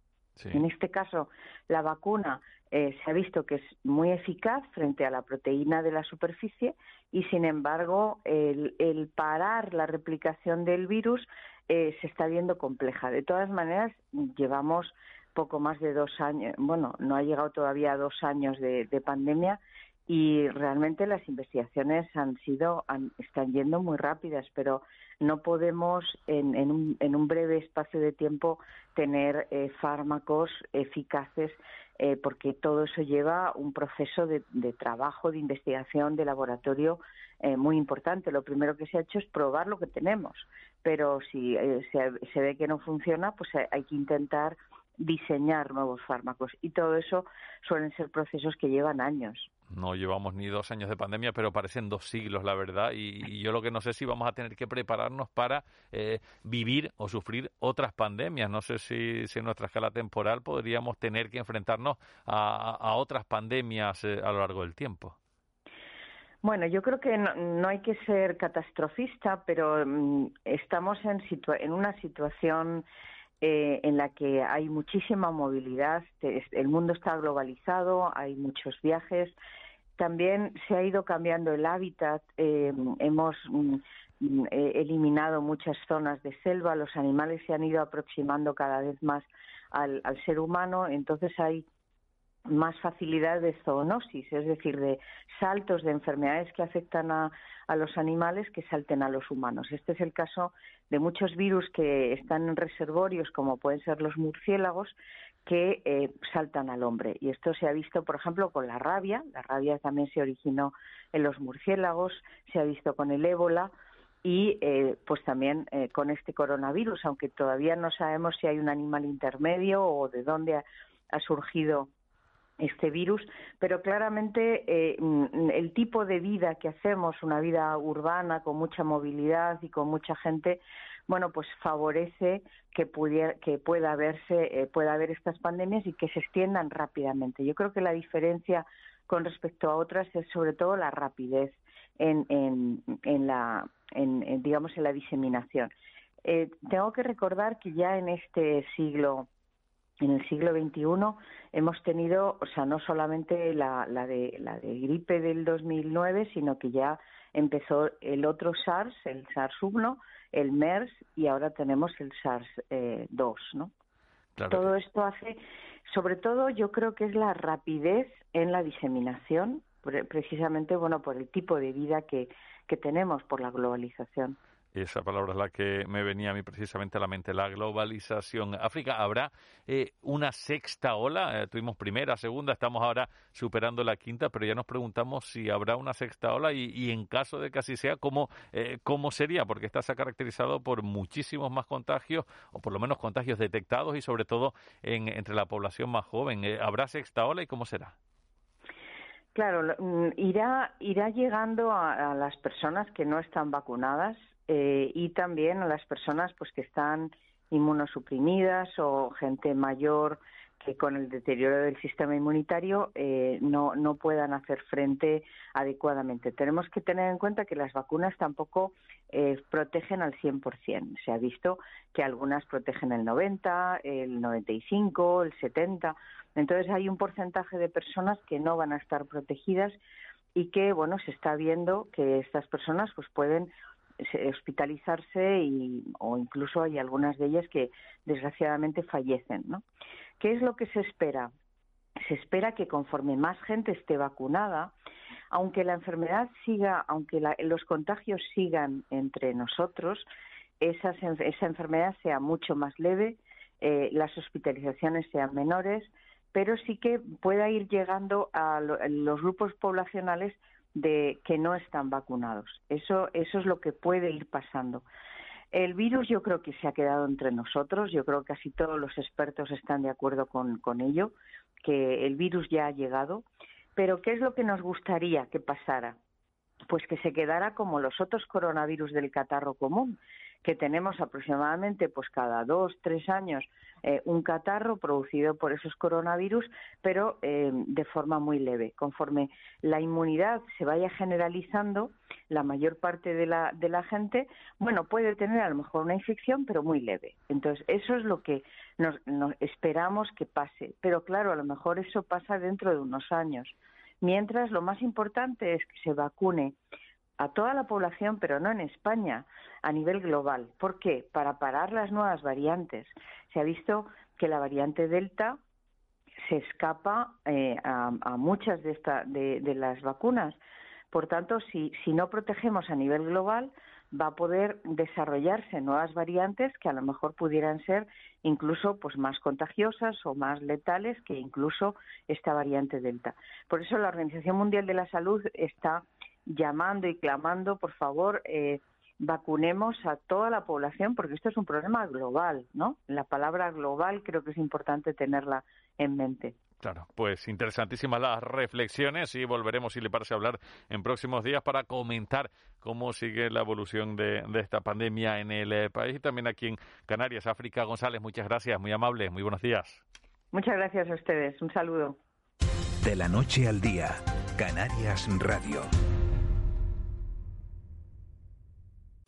En este caso, la vacuna eh, se ha visto que es muy eficaz frente a la proteína de la superficie y, sin embargo, el, el parar la replicación del virus eh, se está viendo compleja. De todas maneras, llevamos poco más de dos años, bueno, no ha llegado todavía a dos años de pandemia y realmente las investigaciones han sido han, están yendo muy rápidas pero no podemos en, en, un, en un, breve espacio de tiempo tener eh, fármacos eficaces eh, porque todo eso lleva un proceso de, de, trabajo de investigación de laboratorio eh, muy importante. Lo primero que se ha hecho es probar lo que tenemos pero si eh, se, se, ve que no funciona pues hay que intentar diseñar nuevos fármacos y todo eso suelen ser procesos que llevan años. No llevamos ni dos años de pandemia, pero parecen dos siglos, la verdad. Y, y yo lo que no sé si vamos a tener que prepararnos para eh, vivir o sufrir otras pandemias. No sé si, si, en nuestra escala temporal podríamos tener que enfrentarnos a, a otras pandemias eh, a lo largo del tiempo. Bueno, yo creo que no, no hay que ser catastrofista, pero um, estamos en, situa en una situación eh, en la que hay muchísima movilidad, el mundo está globalizado, hay muchos viajes, también se ha ido cambiando el hábitat, eh, hemos mm, eh, eliminado muchas zonas de selva, los animales se han ido aproximando cada vez más al, al ser humano, entonces hay más facilidad de zoonosis, es decir, de saltos de enfermedades que afectan a, los animales que salten a los humanos. Este es el caso de muchos virus que están en reservorios, como pueden ser los murciélagos, que eh, saltan al hombre. Y esto se ha visto, por ejemplo, con la rabia. La rabia también se originó en los murciélagos, se ha visto con el ébola y eh, pues también eh, con este coronavirus, aunque todavía no sabemos si hay un animal intermedio o de dónde ha surgido este virus, pero claramente eh, mm, el tipo de vida que hacemos, una vida urbana con mucha movilidad y con mucha gente, bueno, pues favorece que pudiera, que pueda verse, eh, pueda haber estas pandemias y que se extiendan rápidamente. Yo creo que la diferencia con respecto a otras es sobre todo la rapidez en, la, digamos, en la diseminación. Eh, tengo que recordar que ya en este siglo en el siglo XXI hemos tenido, o sea, no solamente la, la, de, la de gripe del 2009, sino que ya empezó el otro SARS, el SARS-1, el MERS y ahora tenemos el SARS-2, eh, ¿no? Claro. Todo esto hace, sobre todo yo creo que es la rapidez en la diseminación, precisamente, bueno, por el tipo de vida que, que tenemos, por la globalización. Esa palabra es la que me venía a mí precisamente a la mente, la globalización. África, ¿habrá eh, una sexta ola? Eh, tuvimos primera, segunda, estamos ahora superando la quinta, pero ya nos preguntamos si habrá una sexta ola y, en caso de que así sea, ¿cómo, eh, ¿cómo sería? Porque esta se ha caracterizado por muchísimos más contagios, o por lo menos contagios detectados y sobre todo en, entre la población más joven. ¿Habrá sexta ola y cómo será? Claro, mm, irá, irá llegando a, las personas que no están vacunadas eh, y también a las personas pues que están inmunosuprimidas o gente mayor que con el deterioro del sistema inmunitario eh, no, no puedan hacer frente adecuadamente. Tenemos que tener en cuenta que las vacunas tampoco eh, protegen al 100%. Se ha visto que algunas protegen el 90, el 95, el 70. Entonces hay un porcentaje de personas que no van a estar protegidas y que, bueno, se está viendo que estas personas pues pueden hospitalizarse y, o incluso hay algunas de ellas que desgraciadamente fallecen. ¿no? ¿Qué es lo que se espera? Se espera que conforme más gente esté vacunada, aunque la enfermedad siga, aunque los contagios sigan entre nosotros, esa enfermedad sea mucho más leve, eh, las hospitalizaciones sean menores, pero sí que pueda ir llegando a los grupos poblacionales de que no están vacunados. Eso, eso es lo que puede ir pasando. El virus yo creo que se ha quedado entre nosotros, yo creo que casi todos los expertos están de acuerdo con, con ello, que el virus ya ha llegado, pero ¿qué es lo que nos gustaría que pasara? Pues que se quedara como los otros coronavirus del catarro común, que tenemos aproximadamente pues cada dos, tres años eh, un catarro producido por esos coronavirus, pero eh, de forma muy leve. Conforme la inmunidad se vaya generalizando, la mayor parte de la, de la gente, bueno, puede tener a lo mejor una infección, pero muy leve. Entonces, eso es lo que nos esperamos que pase. Pero claro, a lo mejor eso pasa dentro de unos años. Mientras, lo más importante es que se vacune a toda la población, pero no en España, a nivel global. ¿Por qué? Para parar las nuevas variantes. Se ha visto que la variante Delta se escapa eh, a, muchas de, esta, de, las vacunas. Por tanto, si, si no protegemos a nivel global, va a poder desarrollarse nuevas variantes que a lo mejor pudieran ser incluso pues más contagiosas o más letales que incluso esta variante delta. Por eso la Organización Mundial de la Salud está llamando y clamando, por favor, eh, vacunemos a toda la población, porque esto es un problema global, ¿no? La palabra global creo que es importante tenerla en mente. Claro, pues interesantísimas las reflexiones y volveremos, si le parece, a hablar en próximos días para comentar cómo sigue la evolución de, de esta pandemia en el eh, país y también aquí en Canarias. África González, muchas gracias, muy amable, muy buenos días. Muchas gracias a ustedes, un saludo. De la noche al día, Canarias Radio.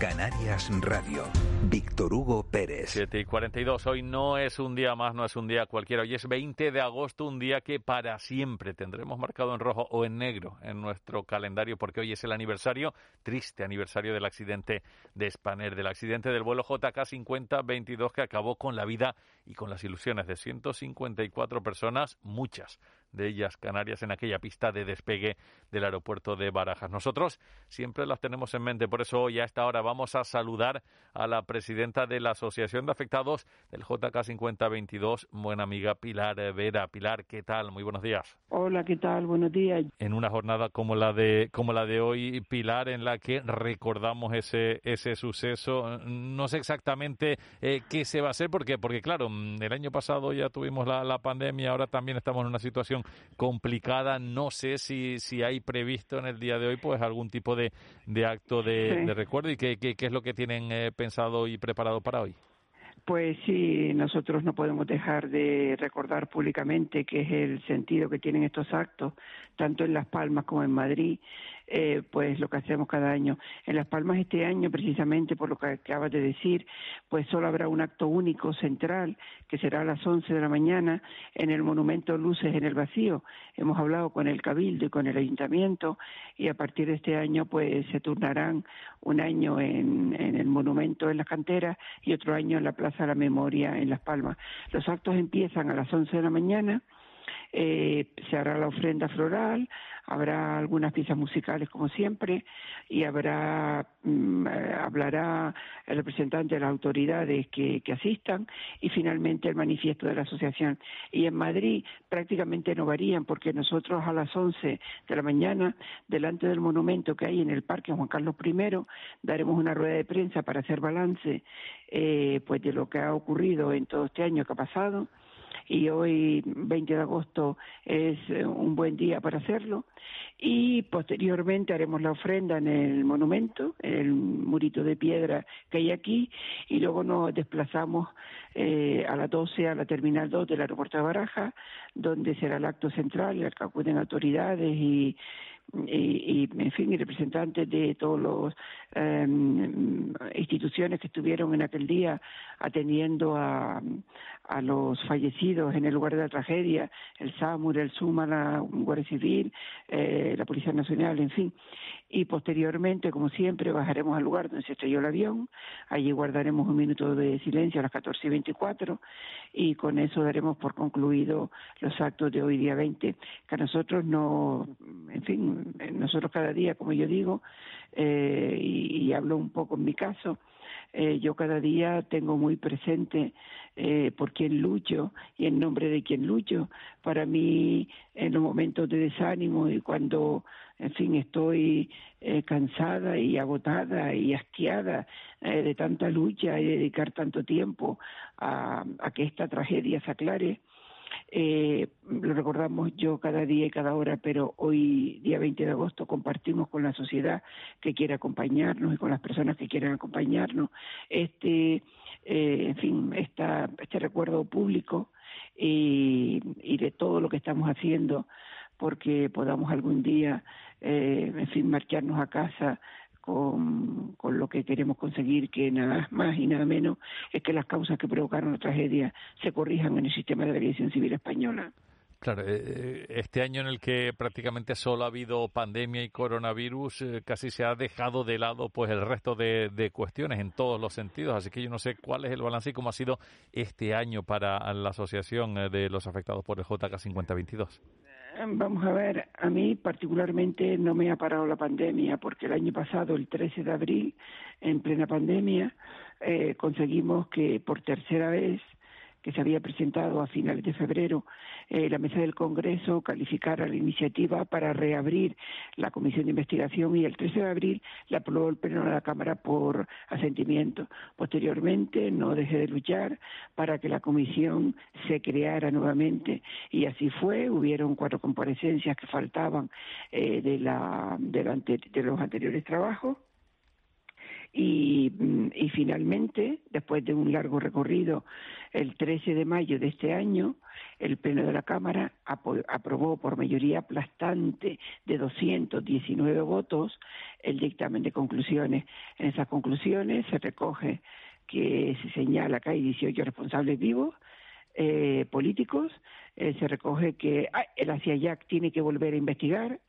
Canarias Radio. Víctor Hugo Pérez. 7 y 42. Hoy no es un día más, no es un día cualquiera. Hoy es 20 de agosto, un día que para siempre tendremos marcado en rojo o en negro en nuestro calendario, porque hoy es el aniversario, triste aniversario del accidente de Spanair, del accidente del vuelo JK 5022 que acabó con la vida y con las ilusiones de 154 personas, muchas de ellas Canarias en aquella pista de despegue del aeropuerto de Barajas. Nosotros siempre las tenemos en mente, por eso hoy a esta hora vamos a saludar a la presidenta de la Asociación de Afectados del JK 5022, buena amiga Pilar Vera. Pilar, ¿qué tal? Muy buenos días. Hola, ¿qué tal? Buenos días. En una jornada como la de como la de hoy, Pilar, en la que recordamos ese ese suceso, no sé exactamente eh, qué se va a hacer porque porque claro, el año pasado ya tuvimos la, la pandemia, ahora también estamos en una situación complicada. No sé si, si hay previsto en el día de hoy pues algún tipo de, de acto de, recuerdo y qué, qué, es lo que tienen eh, pensado y preparado para hoy. Pues sí, nosotros no podemos dejar de recordar públicamente que es el sentido que tienen estos actos, tanto en Las Palmas como en Madrid, eh, pues lo que hacemos cada año. En Las Palmas este año, precisamente por lo que acabas de decir, pues solo habrá un acto único central, que será a las 11 de la mañana en el monumento Luces en el Vacío. Hemos hablado con el Cabildo y con el Ayuntamiento y a partir de este año pues se turnarán un año en, en el monumento en las canteras y otro año en la Plaza de la Memoria en Las Palmas. Los actos empiezan a las 11 de la mañana eh, se hará la ofrenda floral, habrá algunas piezas musicales como siempre y habrá mm, eh, hablará el representante de las autoridades que, que, asistan y finalmente el manifiesto de la asociación. Y en Madrid prácticamente no varían porque nosotros a las 11 de la mañana, delante del monumento que hay en el Parque Juan Carlos I, daremos una rueda de prensa para hacer balance eh, pues de lo que ha ocurrido en todo este año que ha pasado y hoy, 20 de agosto, es eh, un buen día para hacerlo. Y posteriormente haremos la ofrenda en el monumento, el murito de piedra que hay aquí, y luego nos desplazamos eh, a las 12 a la Terminal 2 del aeropuerto de Baraja, donde será el acto central, en acuden autoridades y y, en fin, y representantes de todas las em, instituciones que estuvieron en aquel día atendiendo a, a los fallecidos en el lugar de la tragedia, el SAMUR, el SUMA, la Guardia Civil, eh, la Policía Nacional, en fin. Y posteriormente, como siempre, bajaremos al lugar donde se estrelló el avión, allí guardaremos un minuto de silencio a las 14 y 24 y con eso daremos por concluido los actos de hoy día 20, que a nosotros no, en fin, nosotros cada día, como yo digo, eh, y, hablo un poco en mi caso, eh, yo cada día tengo muy presente eh, por quién lucho y en nombre de quién lucho. Para mí, en los momentos de desánimo y cuando, en fin, estoy eh, cansada y agotada y hastiada eh, de tanta lucha y dedicar tanto tiempo a, que esta tragedia se aclare, eh, lo recordamos yo cada día y cada hora, pero hoy, día 20 de agosto, compartimos con la sociedad que quiere acompañarnos y con las personas que quieren acompañarnos este, en fin, esta, este recuerdo público y de todo lo que estamos haciendo porque podamos algún día, eh, en fin, marcharnos a casa con, con, lo que queremos conseguir, que nada más y nada menos es que las causas que provocaron la tragedia se corrijan en el sistema de aviación civil española. Claro, eh, eh, este año en el que prácticamente solo ha habido pandemia y coronavirus, eh, casi se ha dejado de lado pues el resto de, de, cuestiones en todos los sentidos. Así que yo no sé cuál es el balance y cómo ha sido este año para la asociación de los afectados por el JK 5022. Vamos a ver, a mí particularmente no me ha parado la pandemia porque el año pasado, el 13 de abril, en plena pandemia, eh, conseguimos que por tercera vez que se había presentado a finales de febrero, eh, la mesa del Congreso calificara la iniciativa para reabrir la comisión de investigación y el 13 de abril la aprobó el Pleno de la Cámara por asentimiento. Posteriormente, no dejé de luchar para que la comisión se creara nuevamente y así fue. Hubieron cuatro comparecencias que faltaban eh, de, la, de los anteriores trabajos y, y finalmente, después de un largo recorrido, el 13 de mayo de este año, el Pleno de la Cámara aprobó por mayoría aplastante de 219 votos el dictamen de conclusiones. En esas conclusiones se recoge que se señala que hay 18 responsables vivos, eh, políticos, eh, se recoge que ah, el ACIAYAC tiene que volver a investigar,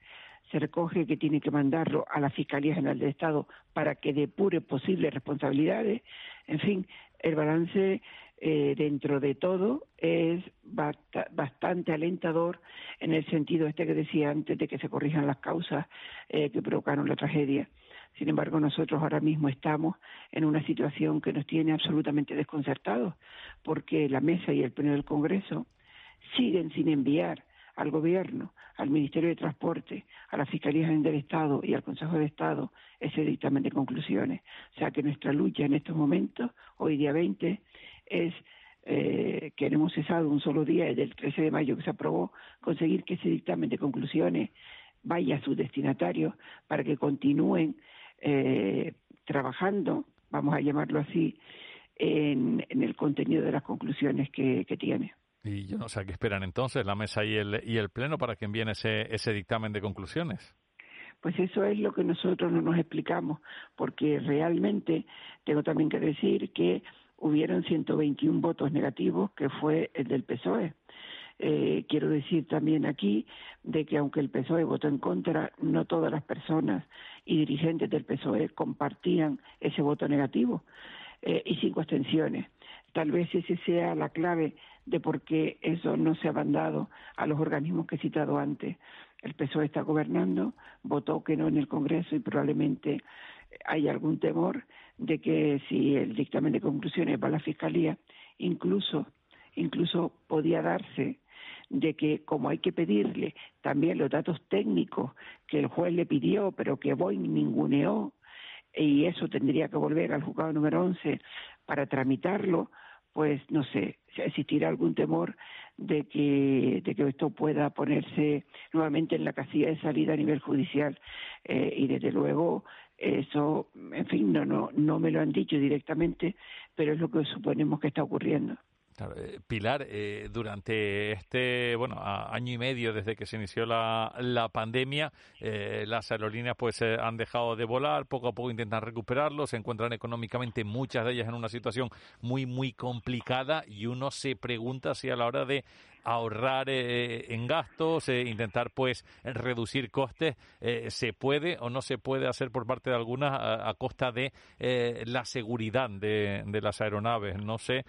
se recoge que tiene que mandarlo a la Fiscalía General del Estado para que depure posibles responsabilidades. En fin, el balance eh, dentro de todo es bastante alentador en el sentido este que decía antes de que se corrijan las causas eh, que provocaron la tragedia. Sin embargo, nosotros ahora mismo estamos en una situación que nos tiene absolutamente desconcertados, porque la mesa y el pleno del Congreso siguen sin enviar al Gobierno, al Ministerio de Transporte, a la Fiscalía General del Estado y al Consejo de Estado ese dictamen de conclusiones. O sea que nuestra lucha en estos momentos, hoy día 20, es eh, que hemos cesado un solo día, desde el 13 de mayo que se aprobó, conseguir que ese dictamen de conclusiones vaya a sus destinatarios para que continúen eh, trabajando, vamos a llamarlo así, en, el contenido de las conclusiones que, tiene. Y yo no sé qué esperan entonces la mesa y el, y el pleno para que envíen ese, ese dictamen de conclusiones. Pues eso es lo que nosotros no nos explicamos, porque realmente tengo también que decir que hubieron 121 votos negativos, que fue el del PSOE. Eh, quiero decir también aquí de que aunque el PSOE votó en contra, no todas las personas y dirigentes del PSOE compartían ese voto negativo eh, y cinco abstenciones. Tal vez ese sea la clave de por qué eso no se ha mandado a los organismos que he citado antes. El PSOE está gobernando, votó que no en el Congreso y probablemente hay algún temor de que si el dictamen de conclusiones va a la Fiscalía, incluso, incluso podía darse de que como hay que pedirle también los datos técnicos que el juez le pidió, pero que Boeing ninguneó, y eso tendría que volver al juzgado número 11 para tramitarlo, pues no sé, existirá algún temor de que, de que esto pueda ponerse nuevamente en la casilla de salida a nivel judicial eh, y desde luego eso, en fin, no, no, no me lo han dicho directamente, pero es lo que suponemos que está ocurriendo. Eh, Pilar, eh, durante este bueno año y medio desde que se inició la, la pandemia, eh, las aerolíneas pues han dejado de volar, poco a poco intentan recuperarlo, se encuentran económicamente muchas de ellas en una situación muy muy complicada y uno se pregunta si a la hora de ahorrar eh, en gastos, eh, intentar pues reducir costes, eh, se puede o no se puede hacer por parte de algunas a, costa de la seguridad de, las aeronaves. No sé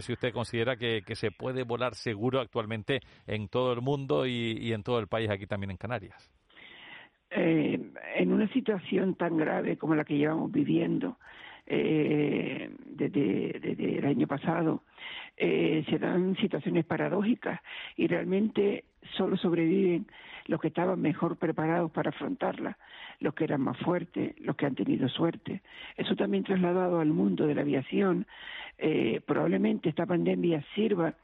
si usted considera que, se puede volar seguro actualmente en todo el mundo y, en todo el país, aquí también en Canarias. en una situación tan grave como la que llevamos viviendo, eh, desde, el año pasado, eh, se dan situaciones paradójicas y realmente solo sobreviven los que estaban mejor preparados para afrontarla, los que eran más fuertes, los que han tenido suerte. Eso también trasladado al mundo de la aviación, eh, probablemente esta pandemia sirva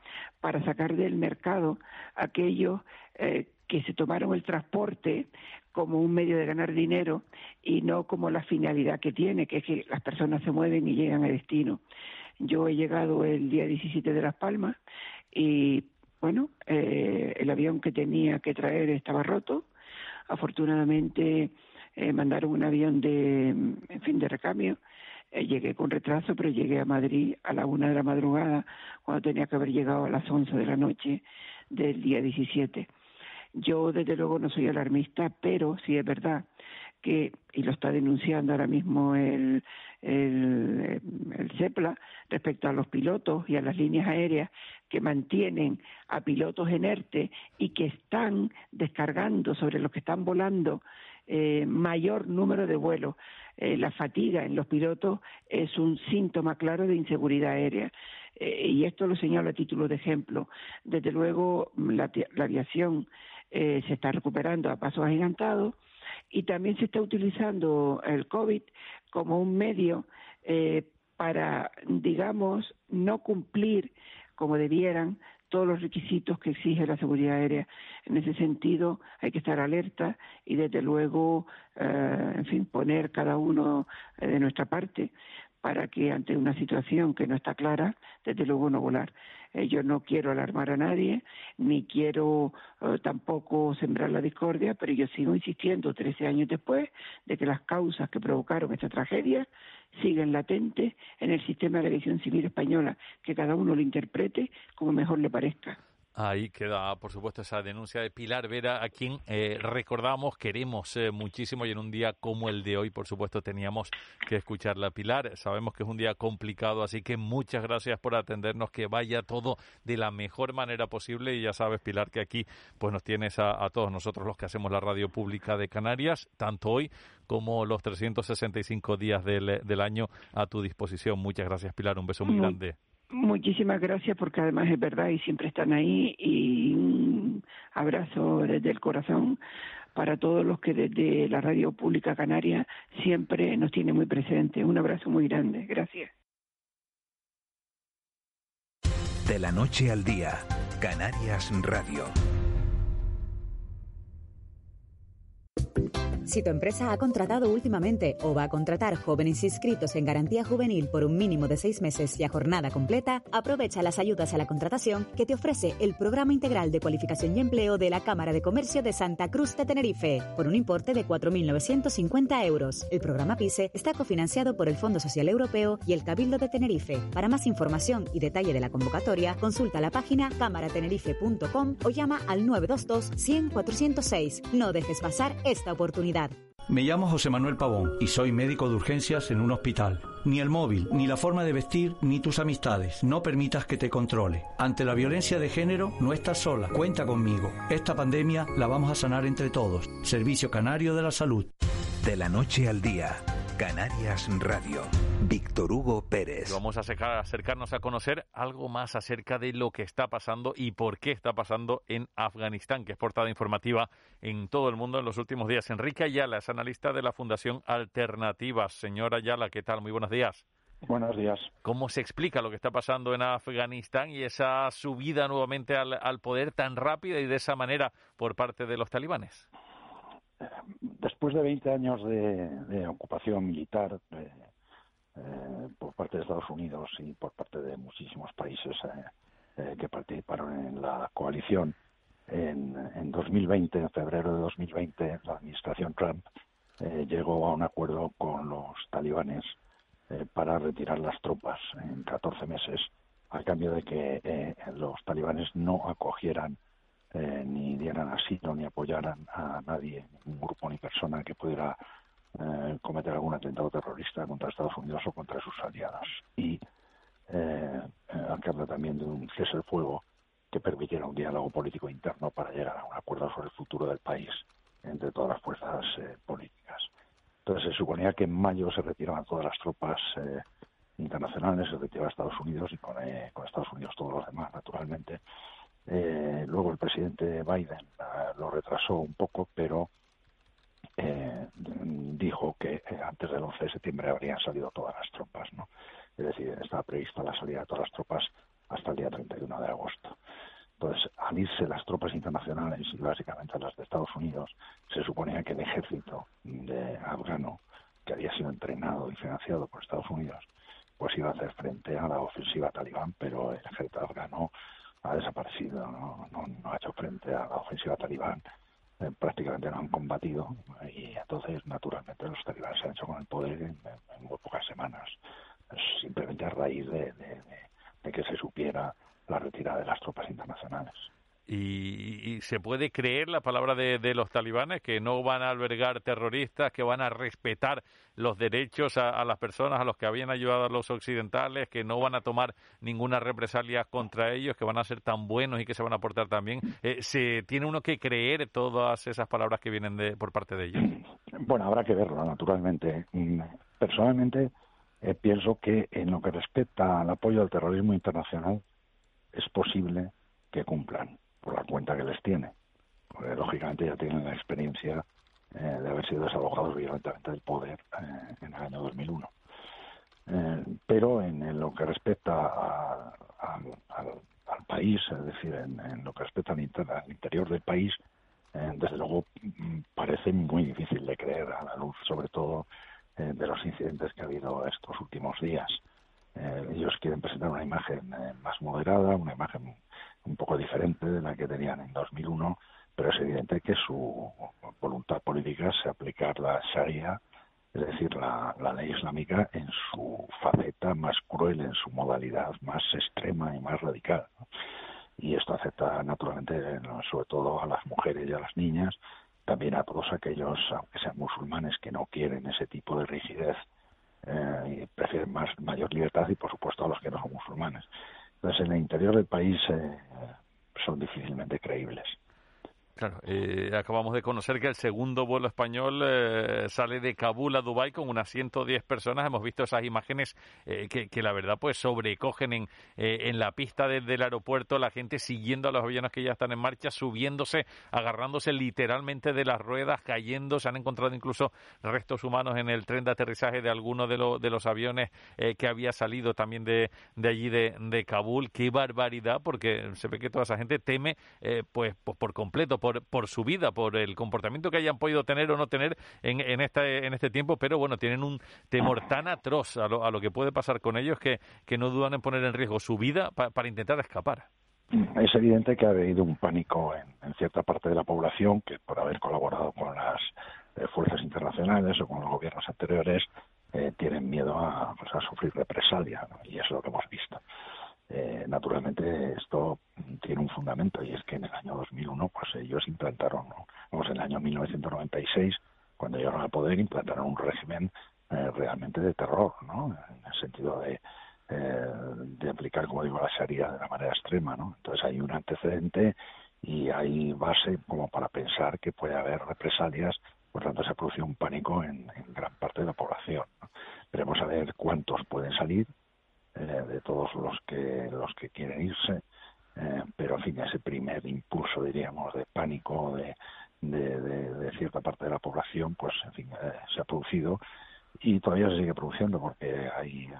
para sacar del mercado aquellos eh, que se tomaron el transporte como un medio de ganar dinero y no como la finalidad que tiene, que es que las personas se mueven y llegan a destino. Yo he llegado el día 17 de Las Palmas y, bueno, eh, el avión que tenía que traer estaba roto. Afortunadamente eh, mandaron un avión de, en fin, de recambio. Eh, llegué con retraso, pero llegué a Madrid a la una de la madrugada, cuando tenía que haber llegado a las once de la noche del día 17 yo, desde luego, no soy alarmista, pero sí es verdad que, y lo está denunciando ahora mismo el, el, CEPLA respecto a los pilotos y a las líneas aéreas que mantienen a pilotos inertes y que están descargando sobre los que están volando eh, mayor número de vuelos. Eh, la fatiga en los pilotos es un síntoma claro de inseguridad aérea. Eh, y esto lo señalo a título de ejemplo. Desde luego, la, la aviación eh, se está recuperando a pasos agigantados y también se está utilizando el COVID como un medio eh, para, digamos, no cumplir como debieran todos los requisitos que exige la seguridad aérea. En ese sentido, hay que estar alerta y, desde luego, eh, en fin, poner cada uno de nuestra parte para que ante una situación que no está clara, desde luego no volar. Eh, yo no quiero alarmar a nadie, ni quiero eh, tampoco sembrar la discordia, pero yo sigo insistiendo 13 años después de que las causas que provocaron esta tragedia siguen latentes en el sistema de elección civil española, que cada uno lo interprete como mejor le parezca. Ahí queda, por supuesto, esa denuncia de Pilar Vera, a quien eh, recordamos, queremos eh, muchísimo y en un día como el de hoy, por supuesto, teníamos que escucharla. Pilar, sabemos que es un día complicado, así que muchas gracias por atendernos, que vaya todo de la mejor manera posible y ya sabes, Pilar, que aquí pues nos tienes a, todos nosotros los que hacemos la radio pública de Canarias, tanto hoy como los 365 días del, del año a tu disposición. Muchas gracias, Pilar, un beso muy grande. Muchísimas gracias porque además es verdad y siempre están ahí y un abrazo desde el corazón para todos los que desde la Radio Pública Canaria siempre nos tiene muy presente. Un abrazo muy grande. Gracias. De la noche al día, Canarias Radio. Si tu empresa ha contratado últimamente o va a contratar jóvenes inscritos en garantía juvenil por un mínimo de seis meses y a jornada completa, aprovecha las ayudas a la contratación que te ofrece el Programa Integral de Cualificación y Empleo de la Cámara de Comercio de Santa Cruz de Tenerife, por un importe de 4.950 euros. El programa PISE está cofinanciado por el Fondo Social Europeo y el Cabildo de Tenerife. Para más información y detalle de la convocatoria, consulta la página cámaratenerife.com o llama al 922 100 406. No dejes pasar esta oportunidad. Me llamo José Manuel Pavón y soy médico de urgencias en un hospital. Ni el móvil, ni la forma de vestir, ni tus amistades. No permitas que te controle. Ante la violencia de género, no estás sola. Cuenta conmigo. Esta pandemia la vamos a sanar entre todos. Servicio Canario de la Salud. De la noche al día. Canarias Radio. Víctor Hugo Pérez. Vamos a acercarnos a conocer algo más acerca de lo que está pasando y por qué está pasando en Afganistán, que es portada informativa en todo el mundo en los últimos días. Enrique Ayala es analista de la Fundación Alternativas. Señora Ayala, ¿qué tal? Muy buenos días. Buenos días. ¿Cómo se explica lo que está pasando en Afganistán y esa subida nuevamente al, al poder tan rápida y de esa manera por parte de los talibanes? Después de 20 años de, ocupación militar eh, por parte de Estados Unidos y por parte de muchísimos países eh, eh, que participaron en la coalición, en, en 2020, en febrero de 2020, la administración Trump llegó a un acuerdo con los talibanes para retirar las tropas en 14 meses, a cambio de que los talibanes no acogieran eh, ni dieran asilo ni apoyaran a nadie, ningún grupo ni persona que pudiera eh, cometer algún atentado terrorista contra Estados Unidos o contra sus aliados. Y eh, al cambio también de un cese el fuego que permitiera un diálogo político interno para llegar a un acuerdo sobre el futuro del país entre todas las fuerzas políticas. Entonces se suponía que en mayo se retiraban todas las tropas internacionales, se retiraba Estados Unidos y con, con Estados Unidos todos los demás, naturalmente. Eh, luego el presidente Biden ah, lo retrasó un poco, pero eh, dijo que eh, antes del 11 de septiembre habrían salido todas las tropas, ¿no? Es decir, estaba prevista la salida de todas las tropas hasta el día 31 de agosto. Entonces, al irse las tropas internacionales y básicamente las de Estados Unidos, se suponía que el ejército de afgano, que había sido entrenado y financiado por Estados Unidos, pues iba a hacer frente a la ofensiva talibán, pero el ejército afgano ha desaparecido, no, no, ha hecho frente a la ofensiva talibán, eh, prácticamente no han combatido y entonces naturalmente los talibanes se han hecho con el poder en, muy pocas semanas, simplemente a raíz de que se supiera la retirada de las tropas internacionales. Y, se puede creer la palabra de, los talibanes que no van a albergar terroristas, que van a respetar los derechos a, las personas a los que habían ayudado a los occidentales, que no van a tomar ninguna represalia contra ellos, que van a ser tan buenos y que se van a portar tan bien. Eh, ¿Se tiene uno que creer todas esas palabras que vienen de, por parte de ellos? Bueno, habrá que verlo, naturalmente. Mm, personalmente eh, pienso que en lo que respecta al apoyo al terrorismo internacional es posible que cumplan por la cuenta que les tiene. Porque lógicamente ya tienen la experiencia eh, de haber sido desalojados violentamente del poder eh, en el año 2001. Eh, pero en, lo que respecta al, país, es decir, en, lo que respecta al, interior del país, desde luego mm, parece muy difícil de creer a la luz, sobre todo de los incidentes que ha habido estos últimos días. ellos quieren presentar una imagen más moderada, una imagen un poco diferente de la que tenían en 2001, pero es evidente que su voluntad política es aplicar la Sharia, es decir, la, ley islámica en su faceta más cruel, en su modalidad más extrema y más radical. Y esto afecta naturalmente, sobre todo a las mujeres y a las niñas, también a todos aquellos, aunque sean musulmanes, que no quieren ese tipo de rigidez eh, y prefieren más mayor libertad y, por supuesto, a los que no son musulmanes. Entonces, en el interior del país eh, son difícilmente creíbles. Claro, eh, acabamos de conocer que el segundo vuelo español eh, sale de Kabul a Dubái con unas 110 personas. Hemos visto esas imágenes eh, que, que, la verdad pues sobrecogen en, en la pista desde el aeropuerto, la gente siguiendo a los aviones que ya están en marcha, subiéndose, agarrándose literalmente de las ruedas, cayendo. Se han encontrado incluso restos humanos en el tren de aterrizaje de alguno de, de los aviones que había salido también de, de allí de, de, Kabul. Qué barbaridad, porque se ve que toda esa gente teme pues, pues por completo por, por su vida, por el comportamiento que hayan podido tener o no tener en, en, este, en este tiempo, pero bueno, tienen un temor tan atroz a lo, a lo que puede pasar con ellos que, no dudan en poner en riesgo su vida para intentar escapar. Es evidente que ha habido un pánico en, cierta parte de la población que por haber colaborado con las eh, fuerzas internacionales o con los gobiernos anteriores eh, tienen miedo a, pues, a sufrir represalia y eso es lo que hemos visto. Eh, naturalmente esto tiene un fundamento y es que en el año 2001 pues ellos implantaron, vamos, en el año 1996 cuando llegaron al poder implantaron un régimen realmente de terror, ¿no? En el sentido de eh, de aplicar, como digo, la Sharia de la manera extrema, ¿no? Entonces hay un antecedente y hay base como para pensar que puede haber represalias, por tanto se ha producido un pánico en, gran parte de la población. Veremos a ver cuántos pueden salir eh, de todos los que los que quieren irse, eh, pero en fin, ese primer impulso, diríamos, de pánico de, de, cierta parte de la población, pues en fin, se ha producido y todavía se sigue produciendo porque hay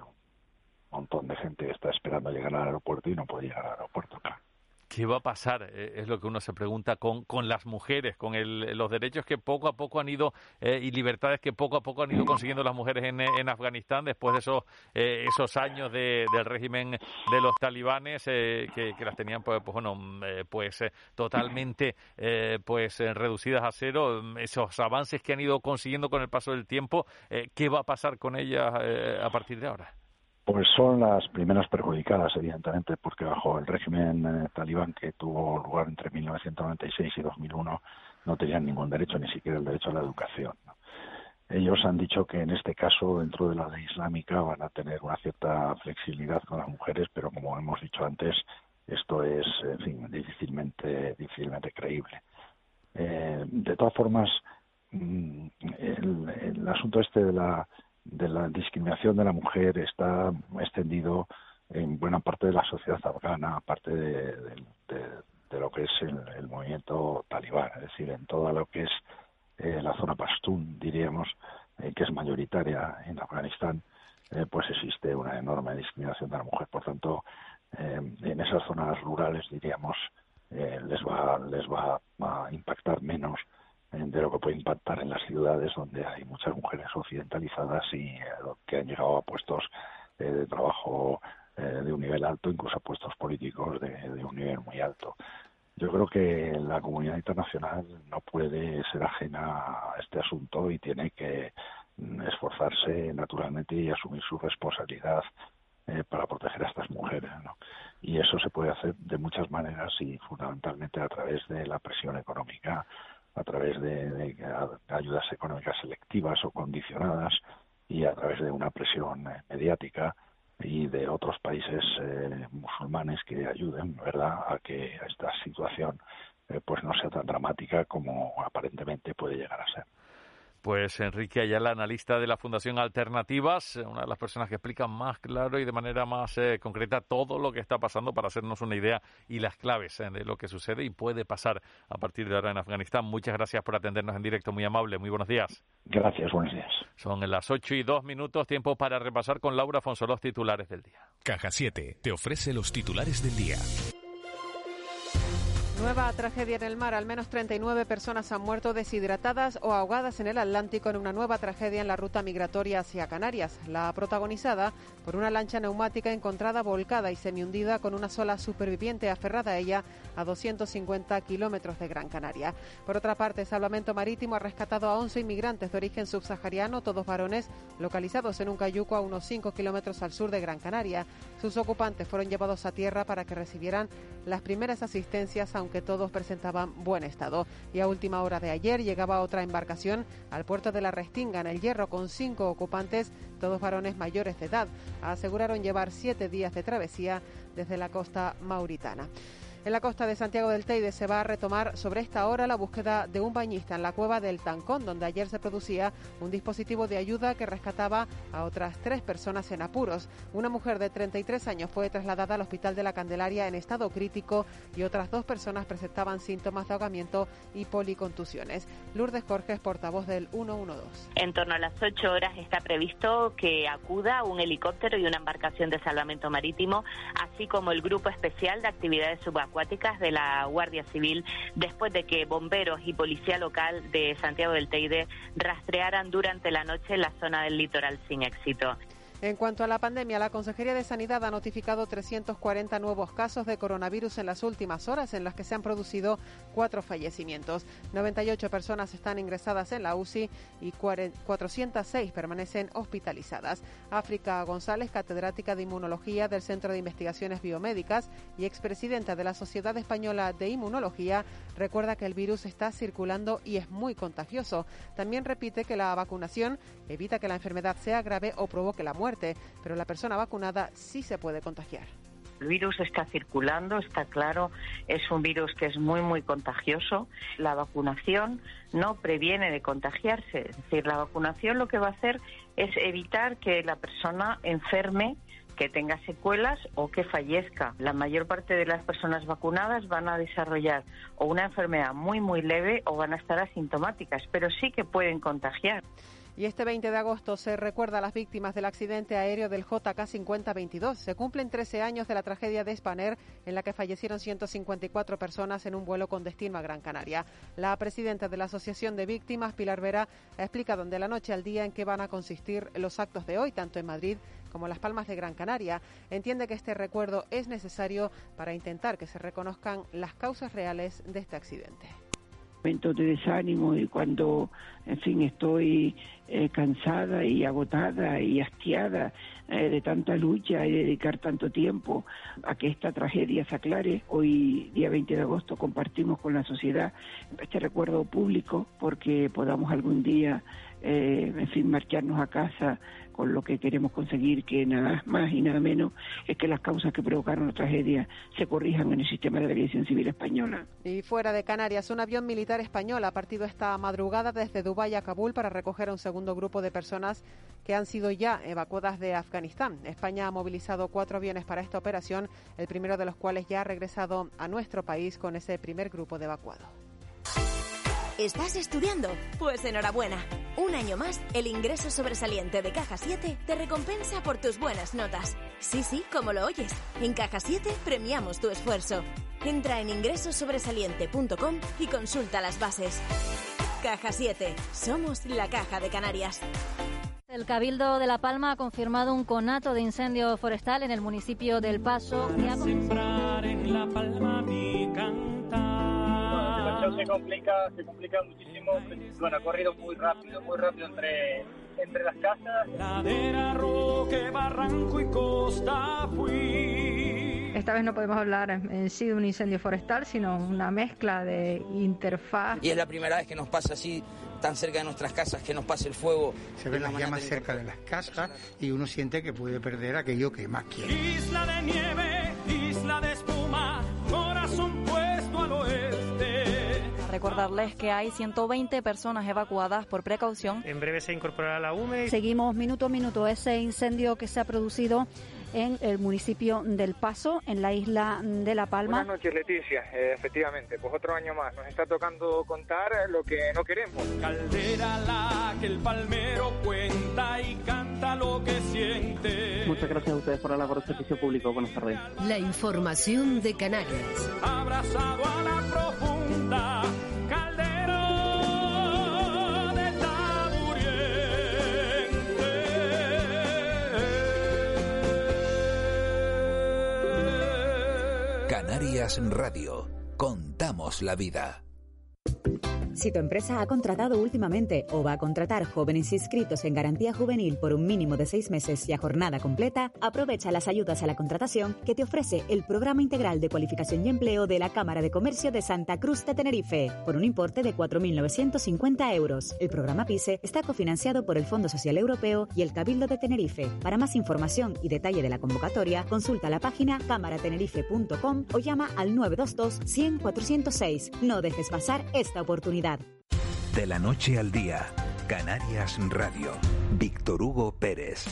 montón de gente que está esperando llegar al aeropuerto y no puede llegar al aeropuerto, claro. ¿Qué va a pasar? Eh, es lo que uno se pregunta con, con las mujeres, con los derechos que poco a poco han ido eh, y libertades que poco a poco han ido consiguiendo las mujeres en, en Afganistán después de esos, eh, esos años de, del régimen de los talibanes que, que, las tenían pues, pues bueno pues totalmente pues reducidas a cero. Esos avances que han ido consiguiendo con el paso del tiempo, ¿qué va a pasar con ellas a partir de ahora? Pues son las primeras perjudicadas, evidentemente, porque bajo el régimen eh, talibán que tuvo lugar entre 1996 y 2001 no tenían ningún derecho, ni siquiera el derecho a la educación. Ellos han dicho que en este caso, dentro de la ley islámica, van a tener una cierta flexibilidad con las mujeres, pero como hemos dicho antes, esto es, en fin, difícilmente, difícilmente creíble. Eh, de todas formas, mm, el asunto este de la de la discriminación de la mujer está extendido en buena parte de la sociedad afgana, aparte de, lo que es el, movimiento talibán, es decir, en toda lo que es eh, la zona pastún, diríamos, eh, que es mayoritaria en Afganistán, eh, pues existe una enorme discriminación de la mujer. Por tanto, en esas zonas rurales, diríamos, les va les va a impactar menos de lo que puede impactar en las ciudades donde hay muchas mujeres occidentalizadas y eh, que han llegado a puestos eh, de trabajo eh, de un nivel alto, incluso a puestos políticos de, un nivel muy alto. Yo creo que la comunidad internacional no puede ser ajena a este asunto y tiene que mm, esforzarse naturalmente y asumir su responsabilidad para proteger a estas mujeres. Y eso se puede hacer de muchas maneras y fundamentalmente a través de la presión económica a través de, ayudas económicas selectivas o condicionadas y a través de una presión eh, mediática y de otros países eh, musulmanes que ayuden, ¿verdad?, a que esta situación eh, pues no sea tan dramática como aparentemente puede llegar a ser. Pues Enrique Ayala, analista de la Fundación Alternativas, una de las personas que explica más claro y de manera más eh, concreta todo lo que está pasando para hacernos una idea y las claves eh, de lo que sucede y puede pasar a partir de ahora en Afganistán. Muchas gracias por atendernos en directo, muy amable, muy buenos días. Gracias, buenos días. Son las ocho y dos minutos, tiempo para repasar con Laura Afonso los titulares del día. Caja 7 te ofrece los titulares del día. Nueva tragedia en el mar. Al menos 39 personas han muerto deshidratadas o ahogadas en el Atlántico en una nueva tragedia en la ruta migratoria hacia Canarias. La protagonizada por una lancha neumática encontrada volcada y semi-hundida con una sola superviviente aferrada a ella a 250 kilómetros de Gran Canaria. Por otra parte, Salvamento Marítimo ha rescatado a 11 inmigrantes de origen subsahariano, todos varones, localizados en un cayuco a unos 5 kilómetros al sur de Gran Canaria. Sus ocupantes fueron llevados a tierra para que recibieran las primeras asistencias a aunque todos presentaban buen estado. Y a última hora de ayer llegaba otra embarcación al puerto de la Restinga, en el Hierro, con cinco ocupantes, todos varones mayores de edad. Aseguraron llevar siete días de travesía desde la costa mauritana. En la costa de Santiago del Teide se va a retomar sobre esta hora la búsqueda de un bañista en la cueva del Tancón, donde ayer se producía un dispositivo de ayuda que rescataba a otras tres personas en apuros. Una mujer de 33 años fue trasladada al Hospital de la Candelaria en estado crítico y otras dos personas presentaban síntomas de ahogamiento y policontusiones. Lourdes Jorge portavoz del 112. En torno a las 8 horas está previsto que acuda un helicóptero y una embarcación de salvamento marítimo, así como el Grupo Especial de Actividades Subacuáticas de la Guardia Civil después de que bomberos y policía local de Santiago del Teide rastrearan durante la noche la zona del litoral sin éxito. En cuanto a la pandemia, la Consejería de Sanidad ha notificado 340 nuevos casos de coronavirus en las últimas horas, en las que se han producido cuatro fallecimientos. 98 personas están ingresadas en la UCI y 406 permanecen hospitalizadas. África González, catedrática de Inmunología del Centro de Investigaciones Biomédicas y expresidenta de la Sociedad Española de Inmunología, recuerda que el virus está circulando y es muy contagioso. También repite que la vacunación evita que la enfermedad sea grave o provoque la muerte pero la persona vacunada sí se puede contagiar. El virus está circulando, está claro, es un virus que es muy, muy contagioso. La vacunación no previene de contagiarse, es decir, la vacunación lo que va a hacer es evitar que la persona enferme que tenga secuelas o que fallezca. La mayor parte de las personas vacunadas van a desarrollar o una enfermedad muy, muy leve o van a estar asintomáticas, pero sí que pueden contagiar. Y este 20 de agosto se recuerda a las víctimas del accidente aéreo del JK5022. Se cumplen 13 años de la tragedia de Spanair, en la que fallecieron 154 personas en un vuelo con destino a Gran Canaria. La presidenta de la Asociación de Víctimas, Pilar Vera, ha explicado de la noche al día en qué van a consistir los actos de hoy, tanto en Madrid como en Las Palmas de Gran Canaria. Entiende que este recuerdo es necesario para intentar que se reconozcan las causas reales de este accidente momentos de desánimo y cuando, en fin, estoy eh, cansada y agotada y hastiada eh, de tanta lucha y dedicar tanto tiempo a que esta tragedia se aclare. Hoy, día 20 de agosto, compartimos con la sociedad este recuerdo público porque podamos algún día, eh, en fin, marcharnos a casa con lo que queremos conseguir, que nada más y nada menos es que las causas que provocaron la tragedia se corrijan en el sistema de aviación civil española. Y fuera de Canarias, un avión militar español ha partido esta madrugada desde Dubái a Kabul para recoger a un segundo grupo de personas que han sido ya evacuadas de Afganistán. España ha movilizado cuatro aviones para esta operación, el primero de los cuales ya ha regresado a nuestro país con ese primer grupo de evacuados. ¿Estás estudiando? Pues enhorabuena. Un año más, el ingreso sobresaliente de Caja 7 te recompensa por tus buenas notas. Sí, sí, como lo oyes. En Caja 7 premiamos tu esfuerzo. Entra en ingresosobresaliente.com y consulta las bases. Caja 7. Somos la Caja de Canarias. El Cabildo de La Palma ha confirmado un conato de incendio forestal en el municipio del Paso. en La Palma mi se complica, se complica muchísimo. Bueno, ha corrido muy rápido, muy rápido entre, entre las casas. Ladera, roque, barranco y costa fui. Esta vez no podemos hablar en sí de un incendio forestal, sino una mezcla de interfaz. Y es la primera vez que nos pasa así tan cerca de nuestras casas que nos pase el fuego. Se ven las llamas cerca de las casas y uno siente que puede perder aquello que más quiere. Isla de nieve, isla de espuma, corazón puesto al oeste. Recordarles que hay 120 personas evacuadas por precaución. En breve se incorporará la UME. Seguimos minuto a minuto ese incendio que se ha producido en el municipio del Paso, en la isla de La Palma. Buenas noches, Leticia. Eh, efectivamente, pues otro año más. Nos está tocando contar lo que no queremos. Caldera la que el palmero cuenta y canta lo que siente. Muchas gracias a ustedes por la labor de servicio público. Buenas tardes. La información de Canarias. Abrazado a la profunda Canarias Radio. Contamos la vida. Si tu empresa ha contratado últimamente o va a contratar jóvenes inscritos en garantía juvenil por un mínimo de seis meses y a jornada completa, aprovecha las ayudas a la contratación que te ofrece el Programa Integral de Cualificación y Empleo de la Cámara de Comercio de Santa Cruz de Tenerife, por un importe de 4.950 euros. El programa PISE está cofinanciado por el Fondo Social Europeo y el Cabildo de Tenerife. Para más información y detalle de la convocatoria, consulta la página cámaratenerife.com o llama al 922 100 406. No dejes pasar esta oportunidad. De la noche al día, Canarias Radio. Víctor Hugo Pérez.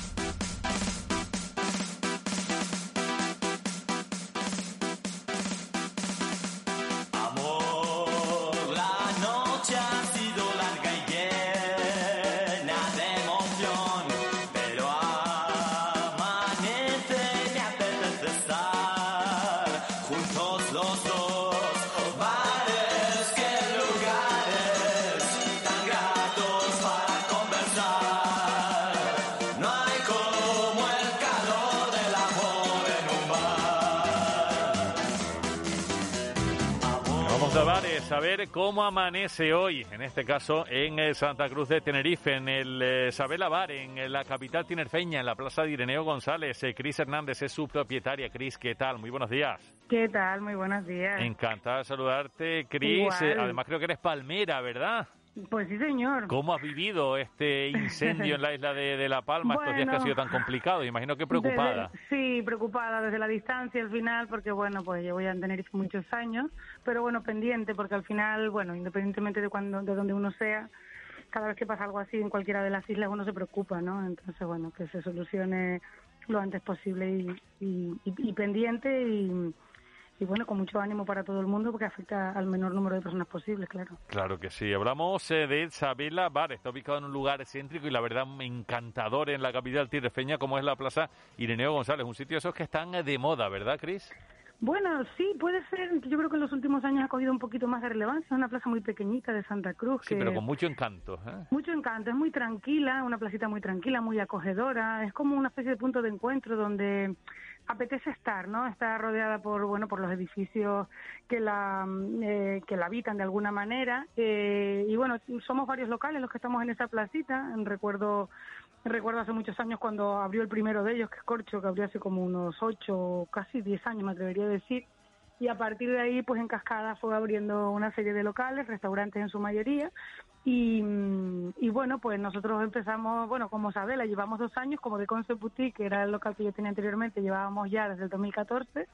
Cómo amanece hoy, en este caso en eh, Santa Cruz de Tenerife, en el eh, Sabela Bar, en la capital tinerfeña, en la plaza de Ireneo González. Eh, Cris Hernández es su propietaria. Cris, ¿qué tal? Muy buenos días. ¿Qué tal? Muy buenos días. Encantada de saludarte, Cris. Además creo que eres palmera, ¿verdad? Pues sí, señor. ¿Cómo has vivido este incendio en la isla de, de La Palma estos días que ha sido tan complicado? Imagino que preocupada. Desde- sí, preocupada desde la distancia al final, porque bueno, pues llevo ya en Tenerife muchos años, pero bueno, pendiente, porque al final, bueno, independientemente de cuando, de donde uno sea, cada vez que pasa algo así en cualquiera de las islas uno se preocupa, ¿no? Entonces, bueno, que se solucione lo antes posible y, y, y- y pendiente y, y bueno, con mucho ánimo para todo el mundo, porque afecta al menor número de personas posible, claro. Claro que sí. Hablamos eh, de Sabela Bar. Está ubicado en un lugar céntrico y la verdad encantador en la capital tirrefeña como es la Plaza Ireneo González. Un sitio de esos que están eh, de moda, ¿verdad, Cris? Bueno, sí, puede ser. Yo creo que en los últimos años ha cogido un poquito más de relevancia. Es una plaza muy pequeñita de Santa Cruz. Sí, que pero con mucho encanto. ¿eh? Mucho encanto, es muy tranquila, una placita muy tranquila, muy acogedora. Es como una especie de punto de encuentro donde apetece estar, ¿no? Está rodeada por, bueno, por los edificios que la, mm, eh, que la habitan de alguna manera. Eh, y bueno, somos varios locales los que estamos en esa placita. Recuerdo Recuerdo hace muchos años cuando abrió el primero de ellos, que es Corcho, que abrió hace como unos ocho, casi diez años, me atrevería a decir. Y a partir de ahí, pues en cascada fue abriendo una serie de locales, restaurantes en su mayoría. Y, mm, bueno, pues nosotros empezamos, bueno, como Sabela, llevamos dos años, como de Concept Boutique, que era el local que yo tenía anteriormente, llevábamos ya desde el 2014.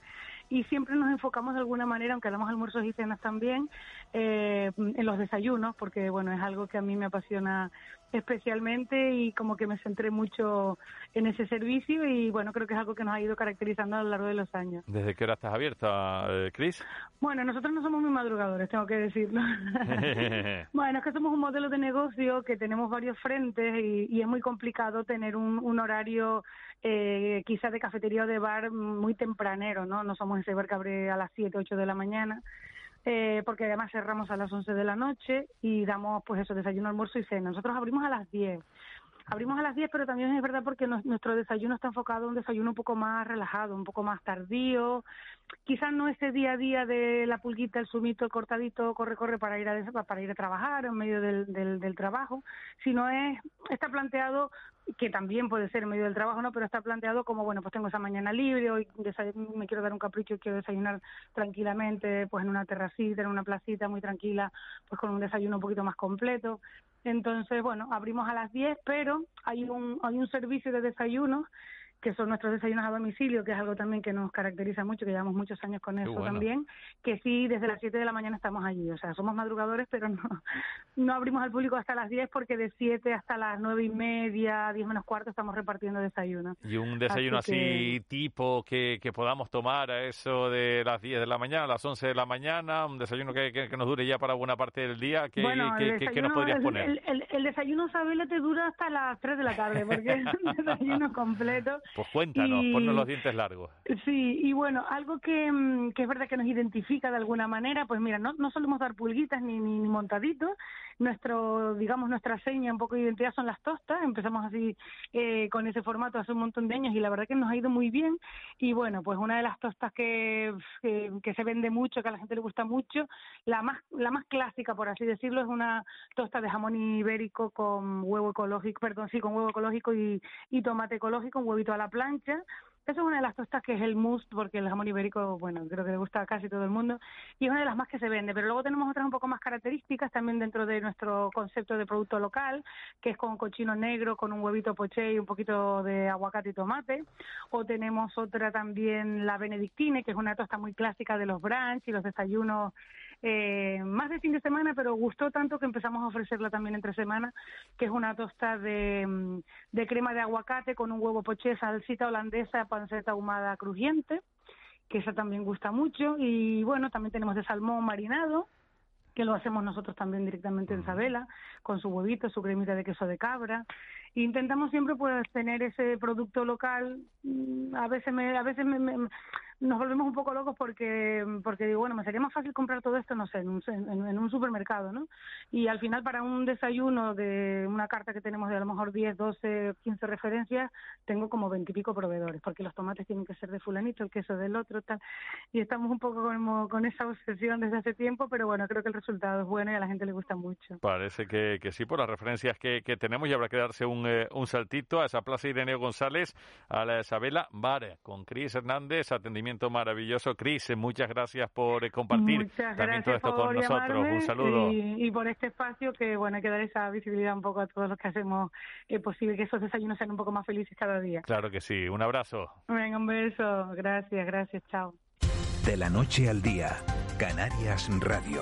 Y siempre nos enfocamos de alguna manera, aunque damos almuerzos y cenas también, eh, en los desayunos, porque bueno, es algo que a mí me apasiona especialmente y como que me centré mucho en ese servicio y bueno, creo que es algo que nos ha ido caracterizando a lo largo de los años. ¿Desde qué hora estás abierta, eh, Cris? Bueno, nosotros no somos muy madrugadores, tengo que decirlo. Bueno, es que somos un modelo de negocio que tenemos varios frentes y, y es muy complicado tener un, un horario eh, quizás de cafetería o de bar muy tempranero, ¿no? No somos ese bar que abre a las 7, 8 de la mañana. Eh, porque además cerramos a las 11 de la noche y damos pues eso, desayuno, almuerzo y cena. Nosotros abrimos a las 10. Abrimos a las 10, pero también es verdad porque nos- nuestro desayuno está enfocado en un desayuno un poco más relajado, un poco más tardío. Quizás no ese día a día de la pulguita, el sumito, el cortadito, corre, corre para ir a, para ir a trabajar en medio del, del, del trabajo, sino es está planteado que también puede ser en medio del trabajo, ¿no? Pero está planteado como, bueno, pues tengo esa mañana libre, hoy me quiero dar un capricho y quiero desayunar tranquilamente, pues en una terracita, en una placita muy tranquila, pues con un desayuno un poquito más completo. Entonces, bueno, abrimos a las 10, pero hay un, hay un servicio de desayunos que son nuestros desayunos a domicilio, que es algo también que nos caracteriza mucho, que llevamos muchos años con eso bueno. también, que sí, desde las 7 de la mañana estamos allí, o sea, somos madrugadores, pero no, no abrimos al público hasta las 10 porque de 7 hasta las 9 y media, 10 menos cuarto estamos repartiendo desayunos. Y un desayuno así, Así tipo que, que podamos tomar a eso de las 10 de la mañana, a las 11 de la mañana, un desayuno que, que, que nos dure ya para buena parte del día. ¿Qué, bueno, nos podrías poner? El, el- el desayuno Sabela te dura hasta las 3 de la tarde, porque es un desayuno completo. Pues cuéntanos, y- ponnos los dientes largos. Sí, y bueno, algo que, mm, que es verdad que nos identifica de alguna manera, pues mira, no, no solemos dar pulguitas ni, ni, ni montaditos, nuestro, digamos, nuestra seña, un poco de identidad son las tostas, empezamos así eh, con ese formato hace un montón de años y la verdad que nos ha ido muy bien. Y bueno, pues una de las tostas que, que, que se vende mucho, que a la gente le gusta mucho, la más, la más clásica, por así decirlo, es una tosta de jamón ibérico con huevo ecológico, perdón, sí, con huevo ecológico y, y tomate ecológico, un huevito a la plancha, esa es una de las tostas que es el must, porque el jamón ibérico, bueno, creo que le gusta a casi todo el mundo, y es una de las más que se vende. Pero luego tenemos otras un poco más características también dentro de nuestro concepto de producto local, que es con cochino negro, con un huevito poché y un poquito de aguacate y tomate. O tenemos otra también, la benedictine, que es una tosta muy clásica de los brunch y los desayunos eh, más de fin de semana, pero gustó tanto que empezamos a ofrecerla también entre semana, que es una tosta de, mm, de crema de aguacate con un huevo poché, salsita holandesa, panceta ahumada crujiente, que esa también gusta mucho. Y bueno, también tenemos de salmón marinado, que lo hacemos nosotros también directamente en Sabela, con su huevito, su cremita de queso de cabra. Intentamos siempre pues tener ese producto local. Mm, A veces me, a veces me, me- nos volvemos un poco locos porque, porque digo, bueno, me sería más fácil comprar todo esto, no sé, en un, en, un supermercado, ¿no? Y al final para un desayuno de una carta que tenemos de a lo mejor 10, 12, 15 referencias, tengo como 20 y pico proveedores, porque los tomates tienen que ser de fulanito, el queso del otro, tal. Y estamos un poco como con esa obsesión desde hace tiempo, pero bueno, creo que el resultado es bueno y a la gente le gusta mucho. Parece que, sí, por las referencias que, tenemos y habrá que darse un, eh, un saltito a esa plaza Ireneo González, a la Isabela Bar, con Cris Hernández, atendimiento maravilloso. Cris, muchas gracias por eh, compartir también todo esto con nosotros. Un saludo. Y, por este espacio que, bueno, hay que dar esa visibilidad un poco a todos los que hacemos eh, posible que esos desayunos sean un poco más felices cada día. Claro que sí. Un abrazo. Venga, un beso. Gracias, gracias. Chao. De la noche al día, Canarias Radio.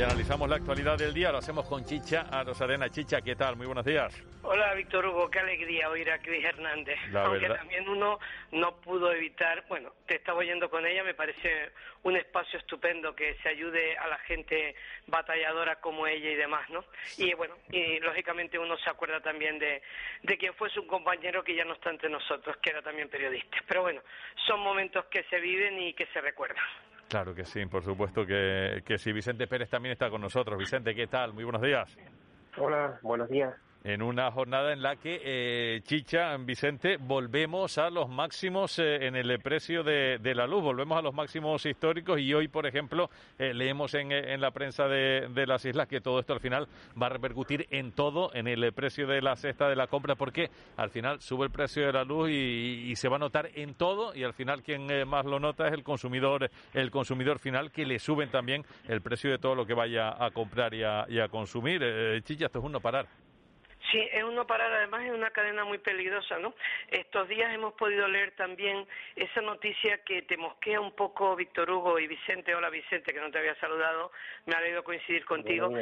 Y analizamos la actualidad del día, lo hacemos con Chicha a Rosarena. Chicha, ¿qué tal? Muy buenos días. Hola, Víctor Hugo, qué alegría oír a Cris Hernández. Aunque también uno no pudo evitar, bueno, te estaba oyendo con ella, me parece un espacio estupendo que se ayude a la gente batalladora como ella y demás, ¿no? Y bueno, y lógicamente uno se acuerda también de, de quien fue su compañero que ya no está entre nosotros, que era también periodista. Pero bueno, son momentos que se viven y que se recuerdan. Claro que sí, por supuesto que, que sí. Vicente Pérez también está con nosotros. Vicente, ¿qué tal? Muy buenos días. Hola, buenos días en una jornada en la que, eh, Chicha, Vicente, volvemos a los máximos eh, en el precio de, la luz, volvemos a los máximos históricos y hoy, por ejemplo, eh, leemos en, en, la prensa de, de, las islas que todo esto al final va a repercutir en todo, en el precio de la cesta de la compra, porque al final sube el precio de la luz y, se va a notar en todo y al final quien más lo nota es el consumidor, el consumidor final, que le suben también el precio de todo lo que vaya a comprar y a, y a consumir. Chicha, esto es un no parar. Sí, es uno parar, además es una cadena muy peligrosa, ¿no? Estos días hemos podido leer también esa noticia que te mosquea un poco Víctor Hugo y Vicente, hola Vicente, que no te había saludado, me ha alegrado coincidir contigo,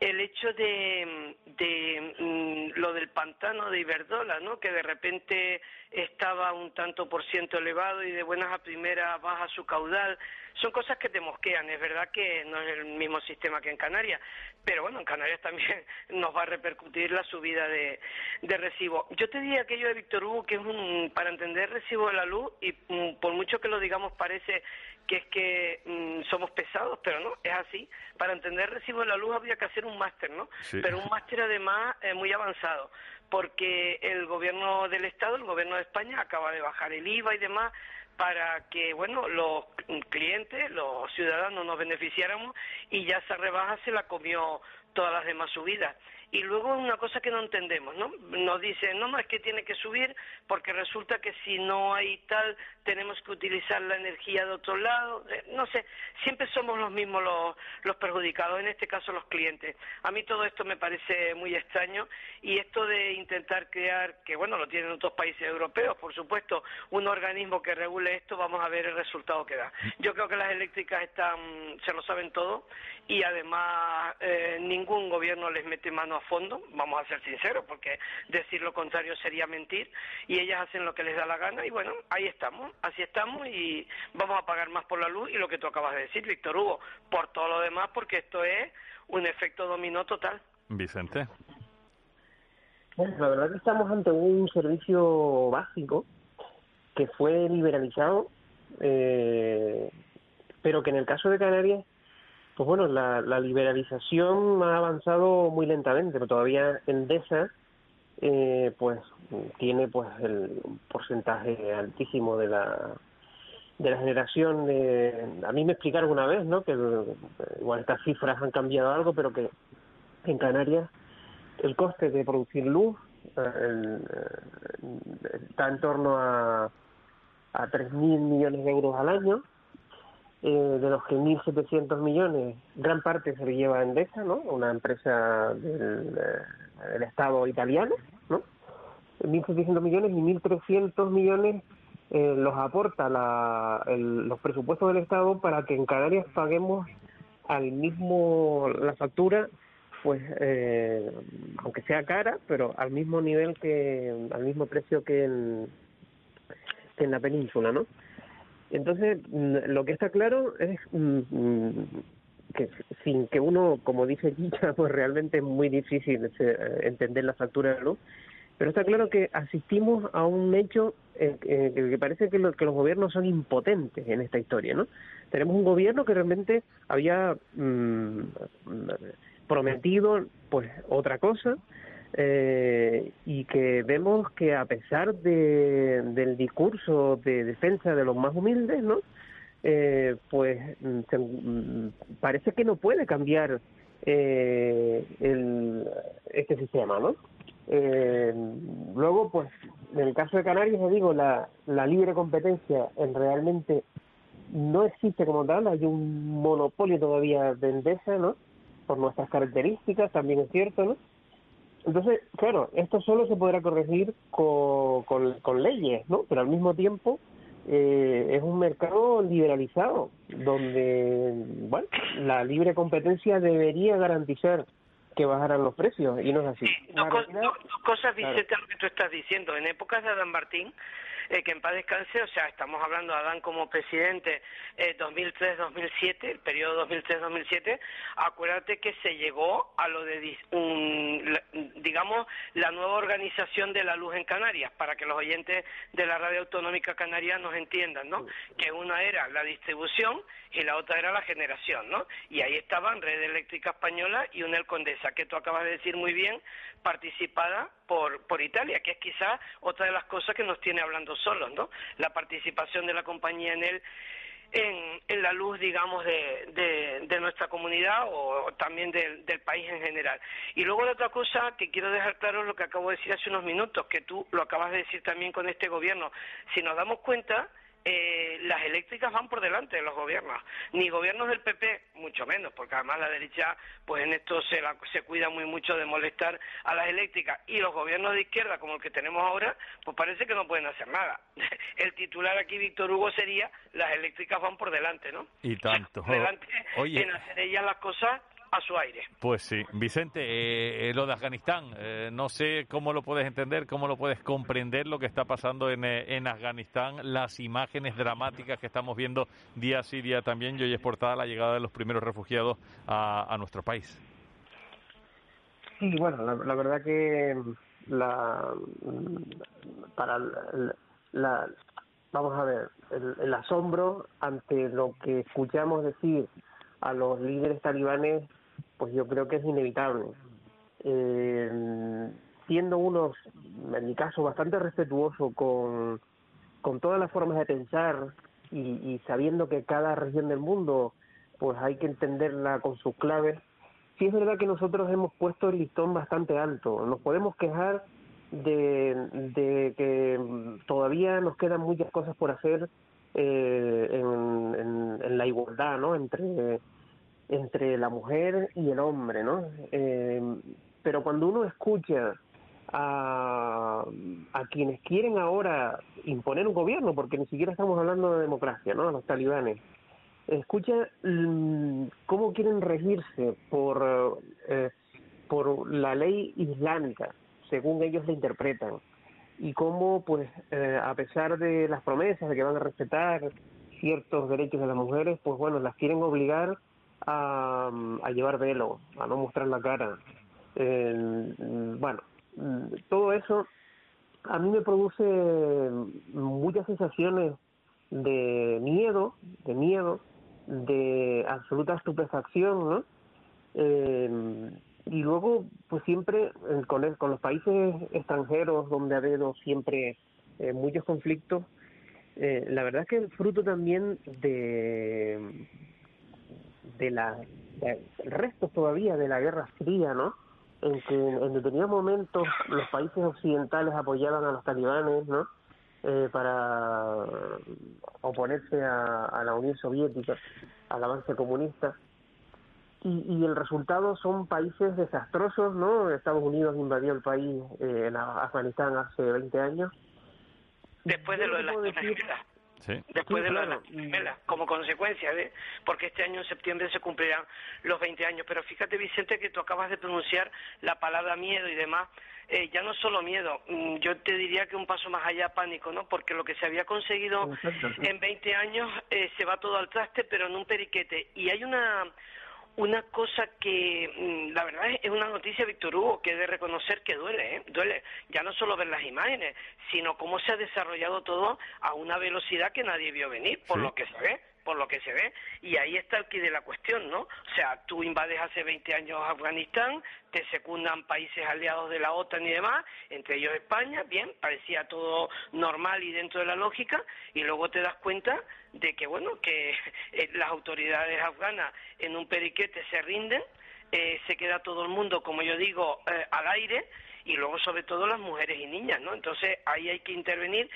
el hecho de, de mm, lo del pantano de Iberdola, ¿no? Que de repente estaba un tanto por ciento elevado y de buenas a primeras baja su caudal, son cosas que te mosquean. Es verdad que no es el mismo sistema que en Canarias, pero bueno, en Canarias también nos va a repercutir la subida de, de recibo. Yo te diría aquello de Víctor Hugo, que es un, para entender recibo de la luz, y mm, por mucho que lo digamos parece que es que mm, somos pesados, pero no, es así. Para entender recibo de la luz habría que hacer un máster, ¿no? Pero un máster además eh, muy avanzado, porque el gobierno del Estado, el gobierno de España, acaba de bajar el IVA y demás, para que, bueno, los clientes, los ciudadanos nos beneficiáramos y ya esa rebaja se la comió todas las demás subidas. Y luego una cosa que no entendemos, ¿no? Nos dicen, no, no, es que tiene que subir porque resulta que si no hay tal, tenemos que utilizar la energía de otro lado. Eh, no sé, siempre somos los mismos los, los perjudicados, en este caso los clientes. A mí todo esto me parece muy extraño y esto de intentar crear, que bueno, lo tienen otros países europeos, por supuesto, un organismo que regule esto, vamos a ver el resultado que da. Yo creo que las eléctricas están, se lo saben todo y además eh, ningún gobierno les mete mano a fondo, vamos a ser sinceros, porque decir lo contrario sería mentir, y ellas hacen lo que les da la gana, y bueno, ahí estamos, así estamos, y vamos a pagar más por la luz, y lo que tú acabas de decir, Víctor Hugo, por todo lo demás, porque esto es un efecto dominó total. Vicente. Bueno, la verdad que estamos ante un servicio básico que fue liberalizado, eh, pero que en el caso de Canarias pues bueno, la, liberalización ha avanzado muy lentamente, pero todavía Endesa eh, pues tiene pues el porcentaje altísimo de la de la generación de a mí me explicaron una vez no que igual estas cifras han cambiado algo pero que en Canarias el coste de producir luz eh, está en torno a a 3.000 millones de euros al año eh, de los que 1.700 millones, gran parte se lo lleva Endesa, ¿no? una empresa del, eh, Estado italiano, ¿no? 1.700 millones y 1.300 millones eh, los aporta la, los presupuestos del Estado para que en Canarias paguemos al mismo la factura pues eh, aunque sea cara pero al mismo nivel que al mismo precio que en que en la península no entonces lo que está claro es mm, mm, que sin que uno como dice Guilla pues realmente es muy difícil eh, entender la factura de la luz pero está claro que asistimos a un hecho eh, que parece que, los gobiernos son impotentes en esta historia, ¿no? Tenemos un gobierno que realmente había mm, prometido pues otra cosa eh, y que vemos que a pesar de, del discurso de defensa de los más humildes, ¿no? Eh, pues mm, mm, parece que no puede cambiar eh, el, este sistema, ¿no? Eh, luego, pues, en el caso de Canarias, digo, la, la libre competencia en realmente no existe como tal, hay un monopolio todavía de Endesa, ¿no? Por nuestras características, también es cierto, ¿no? Entonces, claro, esto solo se podrá corregir con, con, leyes, ¿no? Pero al mismo tiempo eh, es un mercado liberalizado, donde, bueno, la libre competencia debería garantizar que bajaran los precios y no es así. dos, cosas, Vicente, que tú estás diciendo. En épocas de Adán Martín, eh, que en paz descanse, o sea, estamos hablando de Adán como presidente eh, 2003-2007, el periodo 2003-2007, acuérdate que se llegó a lo de, digamos, la nueva organización de la luz en Canarias, para que los oyentes de la radio autonómica canaria nos entiendan, ¿no? Que una era la distribución y la otra era la generación, ¿no? Y ahí estaban Red Eléctrica Española y una Condesa, que tú acabas de decir muy bien, participada por, por Italia, que es quizás otra de las cosas que nos tiene hablando solos, ¿no? La participación de la compañía en él en, en, la luz, digamos, de, de, nuestra comunidad o, también del país en general. Y luego la otra cosa que quiero dejar claro es lo que acabo de decir hace unos minutos, que tú lo acabas de decir también con este gobierno. Si nos damos cuenta, eh, las eléctricas van por delante de los gobiernos, ni gobiernos del PP, mucho menos, porque además la derecha, pues en esto se, se cuida muy mucho de molestar a las eléctricas, y los gobiernos de izquierda, como el que tenemos ahora, pues parece que no pueden hacer nada. El titular aquí, Víctor Hugo, sería las eléctricas van por delante, ¿no? Y tanto. delante en hacer ellas las cosas a su aire. Pues sí. Vicente, eh, eh, lo de Afganistán, eh, no sé cómo lo puedes entender, cómo lo puedes comprender lo que está pasando en, en Afganistán, las imágenes dramáticas que estamos viendo día sí día también, y hoy es portada la llegada de los primeros refugiados a, nuestro país. Sí, bueno, la, verdad que la para la, vamos a ver el asombro ante lo que escuchamos decir a los líderes talibanes pues yo creo que es inevitable. Eh, siendo unos, en mi caso, bastante respetuoso con, con todas las formas de pensar y, sabiendo que cada región del mundo pues hay que entenderla con sus claves, sí es verdad que nosotros hemos puesto el listón bastante alto. Nos podemos quejar de, de que todavía nos quedan muchas cosas por hacer eh, en, en, la igualdad ¿no? entre entre la mujer y el hombre, ¿no? Eh, pero cuando uno escucha a, a quienes quieren ahora imponer un gobierno, porque ni siquiera estamos hablando de democracia, ¿no? A los talibanes, escucha mm, cómo quieren regirse por, eh, por la ley islámica, según ellos la interpretan, y cómo, pues, eh, a pesar de las promesas de que van a respetar ciertos derechos de las mujeres, pues bueno, las quieren obligar a, llevar velo, a no mostrar la cara. bueno, todo eso a mí me produce muchas sensaciones de miedo, de miedo, de absoluta estupefacción, ¿no? Eh, y luego, pues siempre con, con los países extranjeros donde ha habido siempre eh, muchos conflictos, eh, la verdad es que el fruto también de, de la restos todavía de la Guerra Fría, ¿no? En que en determinados momentos los países occidentales apoyaban a los talibanes, ¿no? Eh, para oponerse a, la Unión Soviética, al avance comunista. y, el resultado son países desastrosos, ¿no? Estados Unidos invadió el país eh, en Afganistán hace 20 años. Después de lo de las Después de lo de las como consecuencia de, porque este año en septiembre se cumplirán los 20 años. Pero fíjate, Vicente, que tú acabas de pronunciar la palabra miedo y demás. Eh, ya no solo miedo, mm, yo te diría que un paso más allá pánico, ¿no? Porque lo que se había conseguido en 20 años eh, se va todo al traste, pero en un periquete. Y hay una una cosa que mm, la verdad es una noticia, Víctor Hugo, que he de reconocer que duele, ¿eh? duele. Ya no solo ver las imágenes, sino cómo se ha desarrollado todo a una velocidad que nadie vio venir, por lo que se ve por lo que se ve, y ahí está el quid de la cuestión, ¿no? O sea, tú invades hace 20 años Afganistán, te secundan países aliados de la OTAN y demás, entre ellos España, bien, parecía todo normal y dentro de la lógica, y luego te das cuenta de que, bueno, que eh, las autoridades afganas en un periquete se rinden, eh, se queda todo el mundo, como yo digo, eh, al aire, y luego sobre todo las mujeres y niñas, ¿no? Entonces ahí hay que intervenir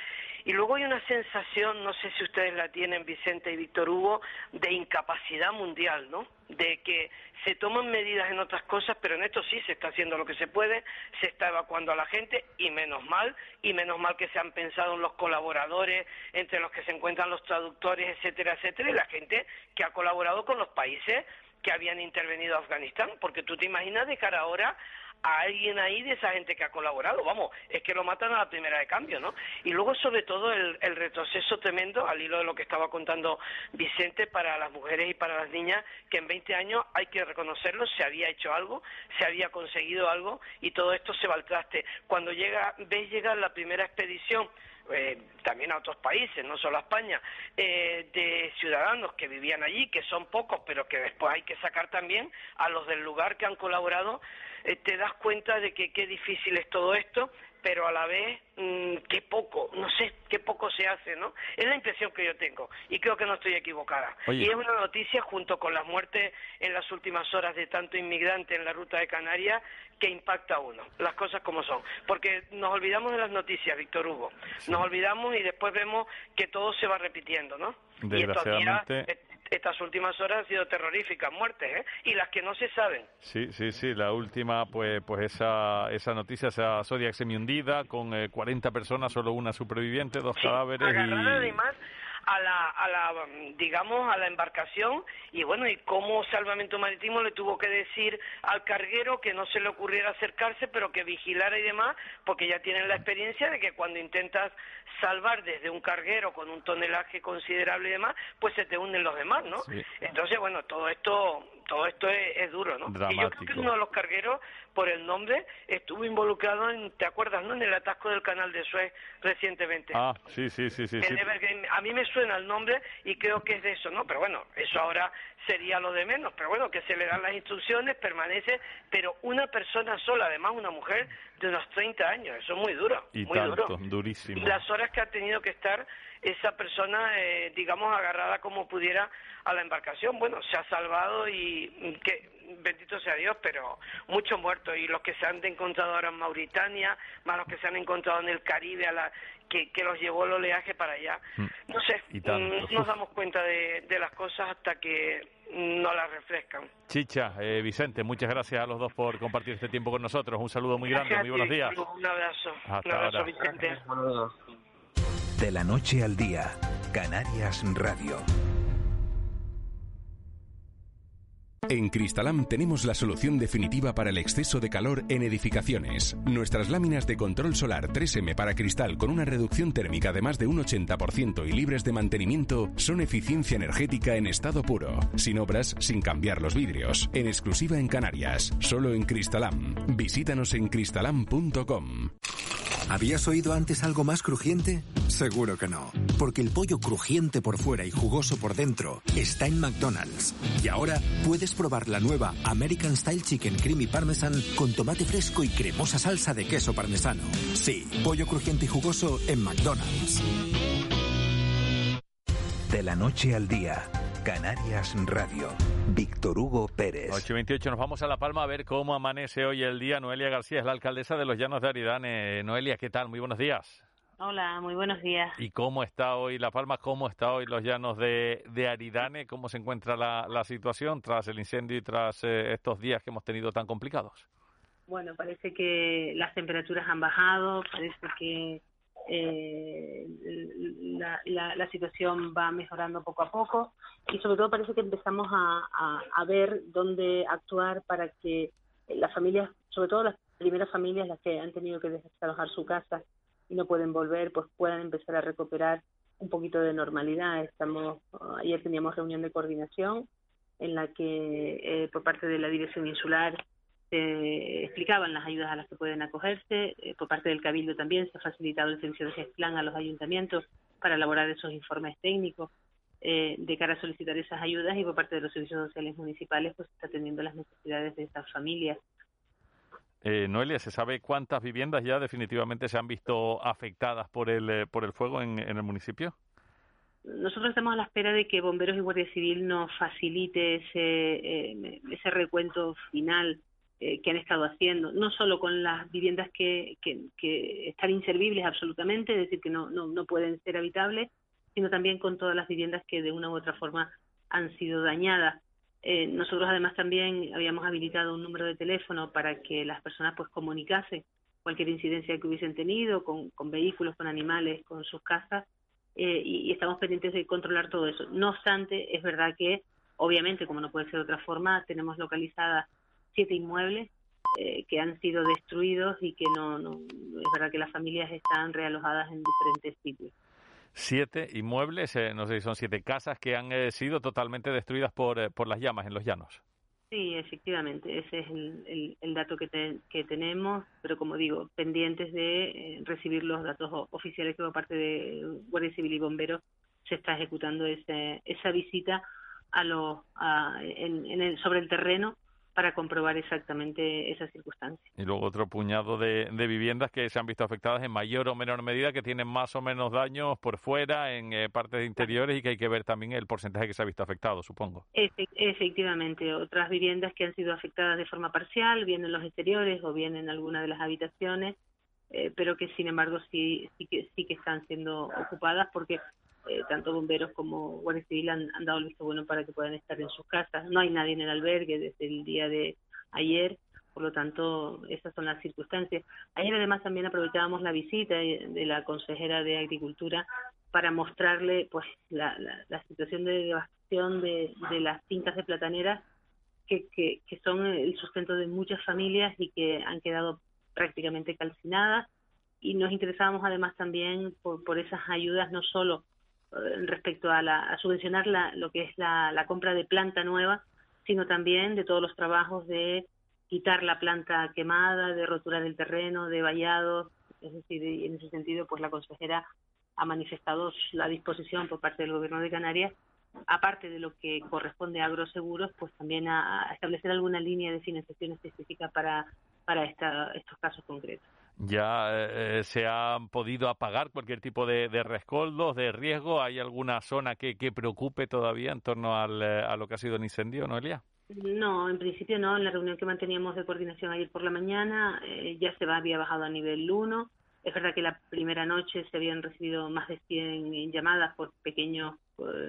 y luego hay una sensación, no sé si ustedes la tienen, Vicente y Víctor Hugo, de incapacidad mundial, ¿no? De que se toman medidas en otras cosas, pero en esto sí se está haciendo lo que se puede, se está evacuando a la gente y menos mal, y menos mal que se han pensado en los colaboradores, entre los que se encuentran los traductores, etcétera, etcétera, y la gente que ha colaborado con los países que habían intervenido Afganistán, porque tú te imaginas de cara ahora a alguien ahí de esa gente que ha colaborado. Vamos, es que lo matan a la primera de cambio, ¿no? Y luego, sobre todo, el, retroceso tremendo, al hilo de lo que estaba contando Vicente, para las mujeres y para las niñas, que en 20 años, hay que reconocerlo, se había hecho algo, se había conseguido algo, y todo esto se va al traste. Cuando llega, ves llegar la primera expedición, eh, también a otros países, no solo a España, eh, de ciudadanos que vivían allí, que son pocos, pero que después hay que sacar también a los del lugar que han colaborado eh, te das cuenta de que qué difícil es todo esto, pero a la vez mm, qué poco, no sé, qué poco se hace, ¿no? Es la impresión que yo tengo y creo que no estoy equivocada. Y es una noticia junto con las muertes en las últimas horas de tanto inmigrante en la ruta de Canarias que impacta a uno, las cosas como son. Porque nos olvidamos de las noticias, Víctor Hugo. Nos olvidamos y después vemos que todo se va repitiendo, ¿no? Desgraciadamente estas últimas horas han sido terroríficas, muertes, ¿eh? Y las que no se saben. Sí, sí, sí, la última, pues pues esa, esa noticia, esa Zodiac semi hundida, con eh, 40 personas, solo una superviviente, dos cadáveres y a la, a la, digamos, a la embarcación y bueno, y cómo Salvamento Marítimo le tuvo que decir al carguero que no se le ocurriera acercarse, pero que vigilara y demás, porque ya tienen la experiencia de que cuando intentas salvar desde un carguero con un tonelaje considerable y demás, pues se te unen los demás, ¿no? Entonces, bueno, todo esto todo esto es, duro, ¿no? Y yo creo que uno de los cargueros, por el nombre, estuvo involucrado en, ¿te acuerdas, no? En el atasco del canal de Suez recientemente. Ah, sí, sí, sí, sí. A mí me suena el nombre y creo que es de eso, ¿no? Pero bueno, eso ahora sería lo de menos, pero bueno, que se le dan las instrucciones, permanece, pero una persona sola, además una mujer de unos 30 años, eso es muy duro, y muy tanto, duro. durísimo. Las horas que ha tenido que estar esa persona, eh, digamos, agarrada como pudiera a la embarcación. Bueno, se ha salvado y que bendito sea Dios, pero muchos muertos y los que se han encontrado ahora en Mauritania, más los que se han encontrado en el Caribe, a la, que, que los llevó el oleaje para allá. Mm. No sé, no mm, nos damos cuenta de, de las cosas hasta que no las refrescan. Chicha, eh, Vicente, muchas gracias a los dos por compartir este tiempo con nosotros. Un saludo muy grande, muy buenos días. Un abrazo. un abrazo, Vicente. De la noche al día, Canarias Radio. En Cristalam tenemos la solución definitiva para el exceso de calor en edificaciones. Nuestras láminas de control solar 3M para cristal con una reducción térmica de más de un 80% y libres de mantenimiento son eficiencia energética en estado puro, sin obras, sin cambiar los vidrios, en exclusiva en Canarias, solo en Cristalam. Visítanos en cristalam.com. ¿Habías oído antes algo más crujiente? Seguro que no, porque el pollo crujiente por fuera y jugoso por dentro está en McDonald's. Y ahora puedes probar la nueva American Style Chicken Creamy Parmesan con tomate fresco y cremosa salsa de queso parmesano. Sí, pollo crujiente y jugoso en McDonald's. De la noche al día Canarias Radio. Víctor Hugo Pérez. 8.28, nos vamos a La Palma a ver cómo amanece hoy el día. Noelia García es la alcaldesa de los Llanos de Aridane. Noelia, ¿qué tal? Muy buenos días. Hola, muy buenos días. ¿Y cómo está hoy La Palma? ¿Cómo está hoy los llanos de, de Aridane? ¿Cómo se encuentra la, la situación tras el incendio y tras eh, estos días que hemos tenido tan complicados? Bueno, parece que las temperaturas han bajado, parece que eh, la, la, la, situación va mejorando poco a poco y sobre todo parece que empezamos a, a, a ver dónde actuar para que las familias, sobre todo las primeras familias, las que han tenido que desalojar su casa, y no pueden volver, pues puedan empezar a recuperar un poquito de normalidad. Estamos ayer teníamos reunión de coordinación en la que eh, por parte de la dirección insular se explicaban las ayudas a las que pueden acogerse, eh, por parte del cabildo también se ha facilitado el servicio de gestión a los ayuntamientos para elaborar esos informes técnicos eh, de cara a solicitar esas ayudas y por parte de los servicios sociales municipales pues está atendiendo las necesidades de estas familias eh, Noelia, ¿se sabe cuántas viviendas ya definitivamente se han visto afectadas por el, eh, por el fuego en, el municipio? Nosotros estamos a la espera de que Bomberos y Guardia Civil nos facilite ese, eh, ese recuento final eh, que han estado haciendo, no solo con las viviendas que, que, están inservibles absolutamente, es decir, que no, no pueden ser habitables, sino también con todas las viviendas que de una u otra forma han sido dañadas. Eh, nosotros además también habíamos habilitado un número de teléfono para que las personas pues comunicasen cualquier incidencia que hubiesen tenido con, vehículos, con animales, con sus casas eh, y, y, estamos pendientes de controlar todo eso. No obstante, es verdad que obviamente, como no puede ser de otra forma, tenemos localizadas siete inmuebles eh, que han sido destruidos y que no, no es verdad que las familias están realojadas en diferentes sitios siete inmuebles, eh, no sé si son siete casas que han eh, sido totalmente destruidas por, eh, por las llamas en los llanos. Sí, efectivamente, ese es el, el, el dato que, te, que tenemos, pero como digo, pendientes de eh, recibir los datos oficiales que por parte de Guardia Civil y Bomberos se está ejecutando ese, esa visita a los, a, en, el, sobre el terreno para comprobar exactamente esas circunstancias. Y luego otro puñado de, de, viviendas que se han visto afectadas en mayor o menor medida, que tienen más o menos daños por fuera, en eh, partes interiores y que hay que ver también el porcentaje que se ha visto afectado, supongo. efectivamente, otras viviendas que han sido afectadas de forma parcial, bien en los exteriores o bien en alguna de las habitaciones, eh, pero que sin embargo sí, sí, que, sí que están siendo ocupadas porque eh, tanto bomberos como Guardia Civil han, dado el visto bueno para que puedan estar en sus casas. No hay nadie en el albergue desde el día de ayer, por lo tanto, esas son las circunstancias. Ayer además también aprovechábamos la visita de la consejera de Agricultura para mostrarle pues la, situación de devastación de, las fincas de plataneras que, son el sustento de muchas familias y que han quedado prácticamente calcinadas y nos interesábamos además también por esas ayudas no solo respecto a, la, a subvencionar la, lo que es la, la, compra de planta nueva, sino también de todos los trabajos de quitar la planta quemada, de rotura del terreno, de vallado, es decir, en ese sentido, pues la consejera ha manifestado la disposición por parte del Gobierno de Canarias, aparte de lo que corresponde a agroseguros, pues también a, a establecer alguna línea de financiación específica para, para esta, estos casos concretos ya eh, se han podido apagar cualquier tipo de, rescoldos, de riesgo. ¿Hay alguna zona que, preocupe todavía en torno al, eh, a lo que ha sido el incendio, Noelia? No, en principio no. En la reunión que manteníamos de coordinación ayer por la mañana eh, ya se había bajado a nivel 1. Es verdad que la primera noche se habían recibido más de 100 llamadas por pequeños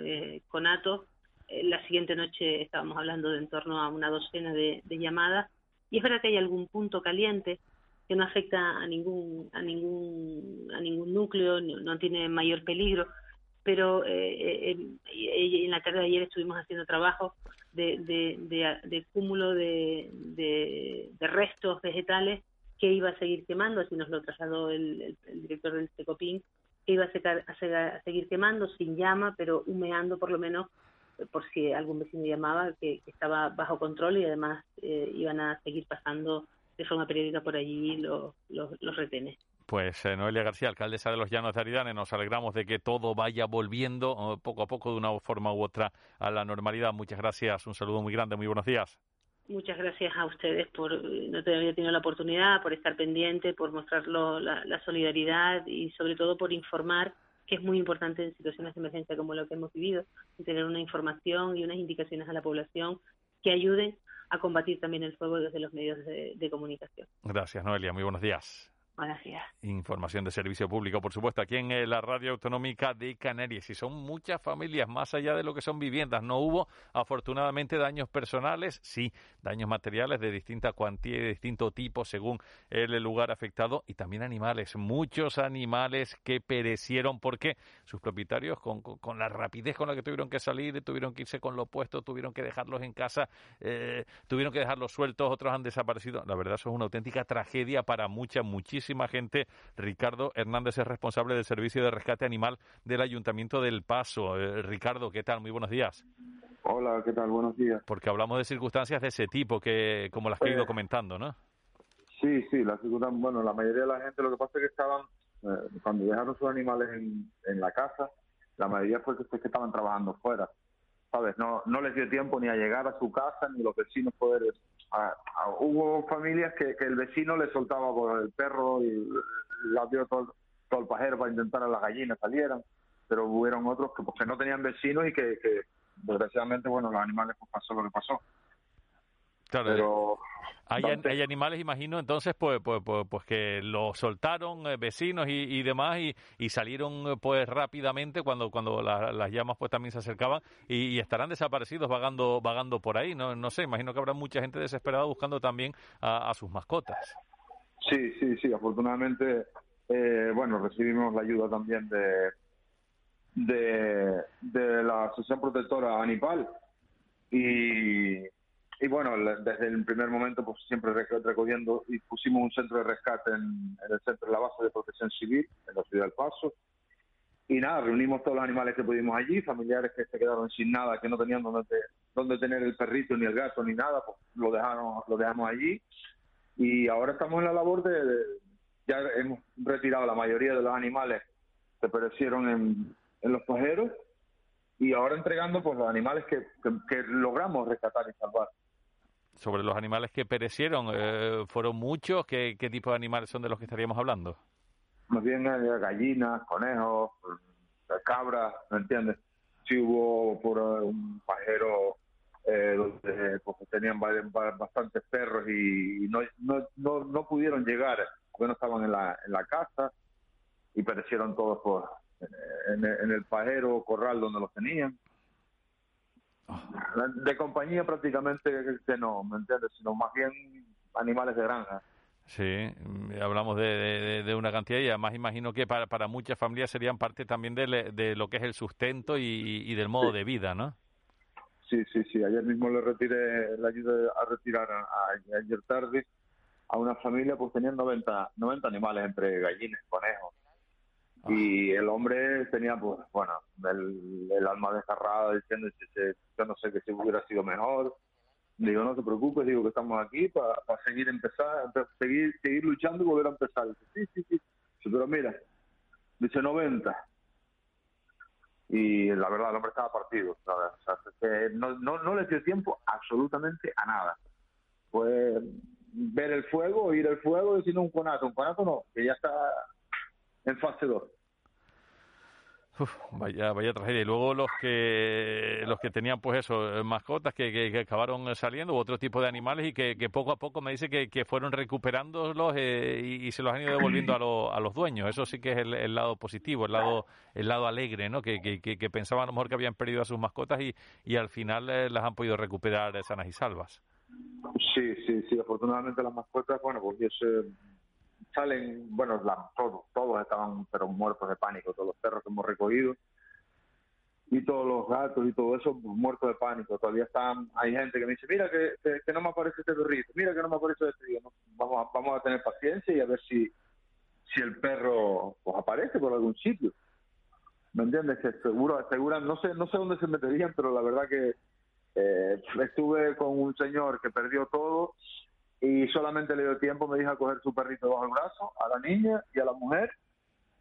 eh, conatos. Eh, la siguiente noche estábamos hablando de en torno a una docena de llamadas. Y es verdad que hay algún punto caliente que no afecta a ningún a ningún a ningún núcleo no, tiene mayor peligro. Pero eh, eh, en la tarde de ayer estuvimos haciendo trabajo de, de, de, de cúmulo de, de, restos vegetales que iba a seguir quemando, así nos lo trasladó el, director del Secopin, que iba a, a, secar, a, seguir quemando sin llama, pero humeando por lo menos por si algún vecino llamaba, que, que estaba bajo control y además eh, iban a seguir pasando de forma periódica por allí los, los, los retenes. Pues eh, Noelia García, alcaldesa de los Llanos de Aridane, nos alegramos de que todo vaya volviendo oh, poco a poco de una forma u otra a la normalidad. Muchas gracias, un saludo muy grande, muy buenos días. Muchas gracias a ustedes por no te había tenido la oportunidad, por estar pendiente, por mostrarlo la, la solidaridad y sobre todo por informar que es muy importante en situaciones de emergencia como lo que hemos vivido, tener una información y unas indicaciones a la población que ayuden a combatir también el fuego desde los medios de, de comunicación. Gracias, Noelia. Muy buenos días. Buenos días. Información de servicio público, por supuesto, aquí en eh, la radio autonómica de Canarias. Y son muchas familias, más allá de lo que son viviendas. No hubo, afortunadamente, daños personales, sí, daños materiales de distinta cuantía y de distinto tipo según el lugar afectado. Y también animales, muchos animales que perecieron porque sus propietarios, con, la rapidez con la que tuvieron que salir, tuvieron que irse con lo puesto, tuvieron que dejarlos en casa, eh, tuvieron que dejarlos sueltos, otros han desaparecido. La verdad, eso es una auténtica tragedia para mucha, muchísima gente. Ricardo Hernández es responsable del Servicio de Rescate Animal del Ayuntamiento del Paso. Eh, Ricardo, ¿qué tal? Muy buenos días. Hola, ¿qué tal? Buenos días. Porque hablamos de circunstancias de ese tipo, que como las que he ido eh, comentando, ¿no? Sí, sí, la bueno, la mayoría de la gente, lo que pasa es que estaban, eh, cuando dejaron sus animales en, en la casa, la mayoría fue que, que estaban trabajando fuera. ¿Sabes? No, no les dio tiempo ni a llegar a su casa, ni los vecinos poder hubo familias que, el vecino le soltaba por el perro y la dio todo, el pajero para intentar a las gallinas salieran, pero hubieron otros que, pues, no tenían vecinos y que, desgraciadamente, bueno, los animales pues pasó lo que pasó. Claro, pero hay, hay, animales, imagino, entonces, pues, pues, pues, pues que los soltaron eh, vecinos y, demás y, y, salieron eh, pues rápidamente cuando cuando las llamas pues también se acercaban y, estarán desaparecidos vagando vagando por ahí. No, no sé, imagino que habrá mucha gente desesperada buscando también a, sus mascotas. Sí, sí, sí. Afortunadamente, eh, bueno, recibimos la ayuda también de de, de la Asociación Protectora Anipal y y bueno, desde el primer momento pues siempre recogiendo y pusimos un centro de rescate en, el centro de la base de protección civil en la ciudad del Paso. Y nada, reunimos todos los animales que pudimos allí, familiares que se quedaron sin nada, que no tenían donde, donde tener el perrito ni el gato ni nada, pues lo dejamos, lo dejamos allí. Y ahora estamos en la labor de, ya hemos retirado la mayoría de los animales que perecieron en, en los pajeros y ahora entregando pues los animales que, que logramos rescatar y salvar sobre los animales que perecieron, eh, ¿fueron muchos? ¿Qué, ¿Qué tipo de animales son de los que estaríamos hablando? Más bien eh, gallinas, conejos, eh, cabras, ¿me entiendes? Sí hubo por un pajero donde pues, tenían bastantes perros y no, no, no, no, pudieron llegar porque no estaban en la, en la casa y perecieron todos por, en, en el pajero corral donde los tenían. De compañía prácticamente que no, ¿me entiendes? Sino más bien animales de granja. Sí, mm, hablamos de, de, una cantidad y además imagino que para, para muchas familias serían parte también de, de lo que es el sustento y, del modo de vida, ¿no? Sí, sí, sí. Ayer mismo le retiré, la ayuda a retirar ayer tarde a una familia, pues tenían 90, 90 animales entre gallinas, conejos, y el hombre tenía, pues, bueno, el, alma desgarrada diciendo, yo no sé que si hubiera sido mejor. Digo, no te preocupes, digo que estamos aquí para, seguir empezar, seguir, seguir luchando y volver a empezar. Sí, sí, sí. Pero mira, dice 90. Y la verdad, el hombre estaba partido. no, no, no le dio tiempo absolutamente a nada. Fue ver el fuego, oír el fuego, decir un conato. Un conato no, que ya está en fase 2 vaya, vaya tragedia. Y luego los que los que tenían, pues eso, mascotas que, que, acabaron saliendo, otro tipo de animales y que, que, poco a poco me dice que, que fueron recuperándolos eh, y, se los han ido devolviendo a, a los dueños. Eso sí que es el, lado positivo, el lado el lado alegre, ¿no? Que, que, pensaban a lo mejor que habían perdido a sus mascotas y, y al final eh, las han podido recuperar sanas y salvas. Sí, sí, sí. Afortunadamente las mascotas, bueno, pues ese salen, bueno, todos, todos estaban pero muertos de pánico, todos los perros que hemos recogido y todos los gatos y todo eso muertos de pánico. Todavía están, hay gente que me dice, mira que, no me aparece este perrito, mira que no me aparece este día. vamos, a, vamos a tener paciencia y a ver si, si el perro pues, aparece por algún sitio. ¿Me entiendes? Que seguro, aseguran, no sé, no sé dónde se meterían, pero la verdad que eh, estuve con un señor que perdió todo y solamente le dio tiempo, me dijo, a coger su perrito bajo el brazo, a la niña y a la mujer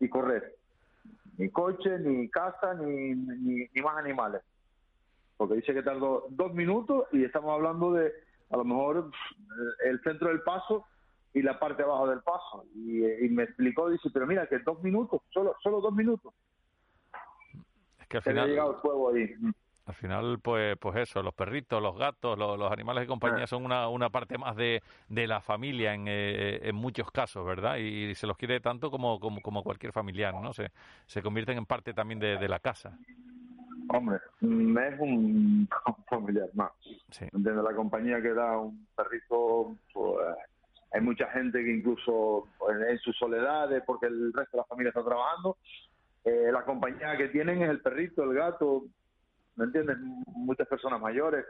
y correr. Ni coche, ni casa, ni, ni, más animales. Porque dice que tardó dos minutos y estamos hablando de a lo mejor el centro del paso y la parte abajo del paso. Y, me explicó, dice, pero mira que dos minutos, solo, solo dos minutos. Es que al final... llegado el fuego ahí Al final, pues, pues eso, los perritos, los gatos, los, animales de compañía Ah. son una, una parte más de, de la familia en, eh, en muchos casos, ¿verdad? Y, se los quiere tanto como, como, como cualquier familiar, ¿no? Se, se convierten en parte también de, de la casa. Hombre, mm, es un, familiar más. Desde la compañía que da un perrito, pues, hay mucha gente que incluso pues, en sus soledades, porque el resto de la familia está trabajando, eh, la compañía que tienen es el perrito, el gato, ¿me entiendes? Muchas personas mayores.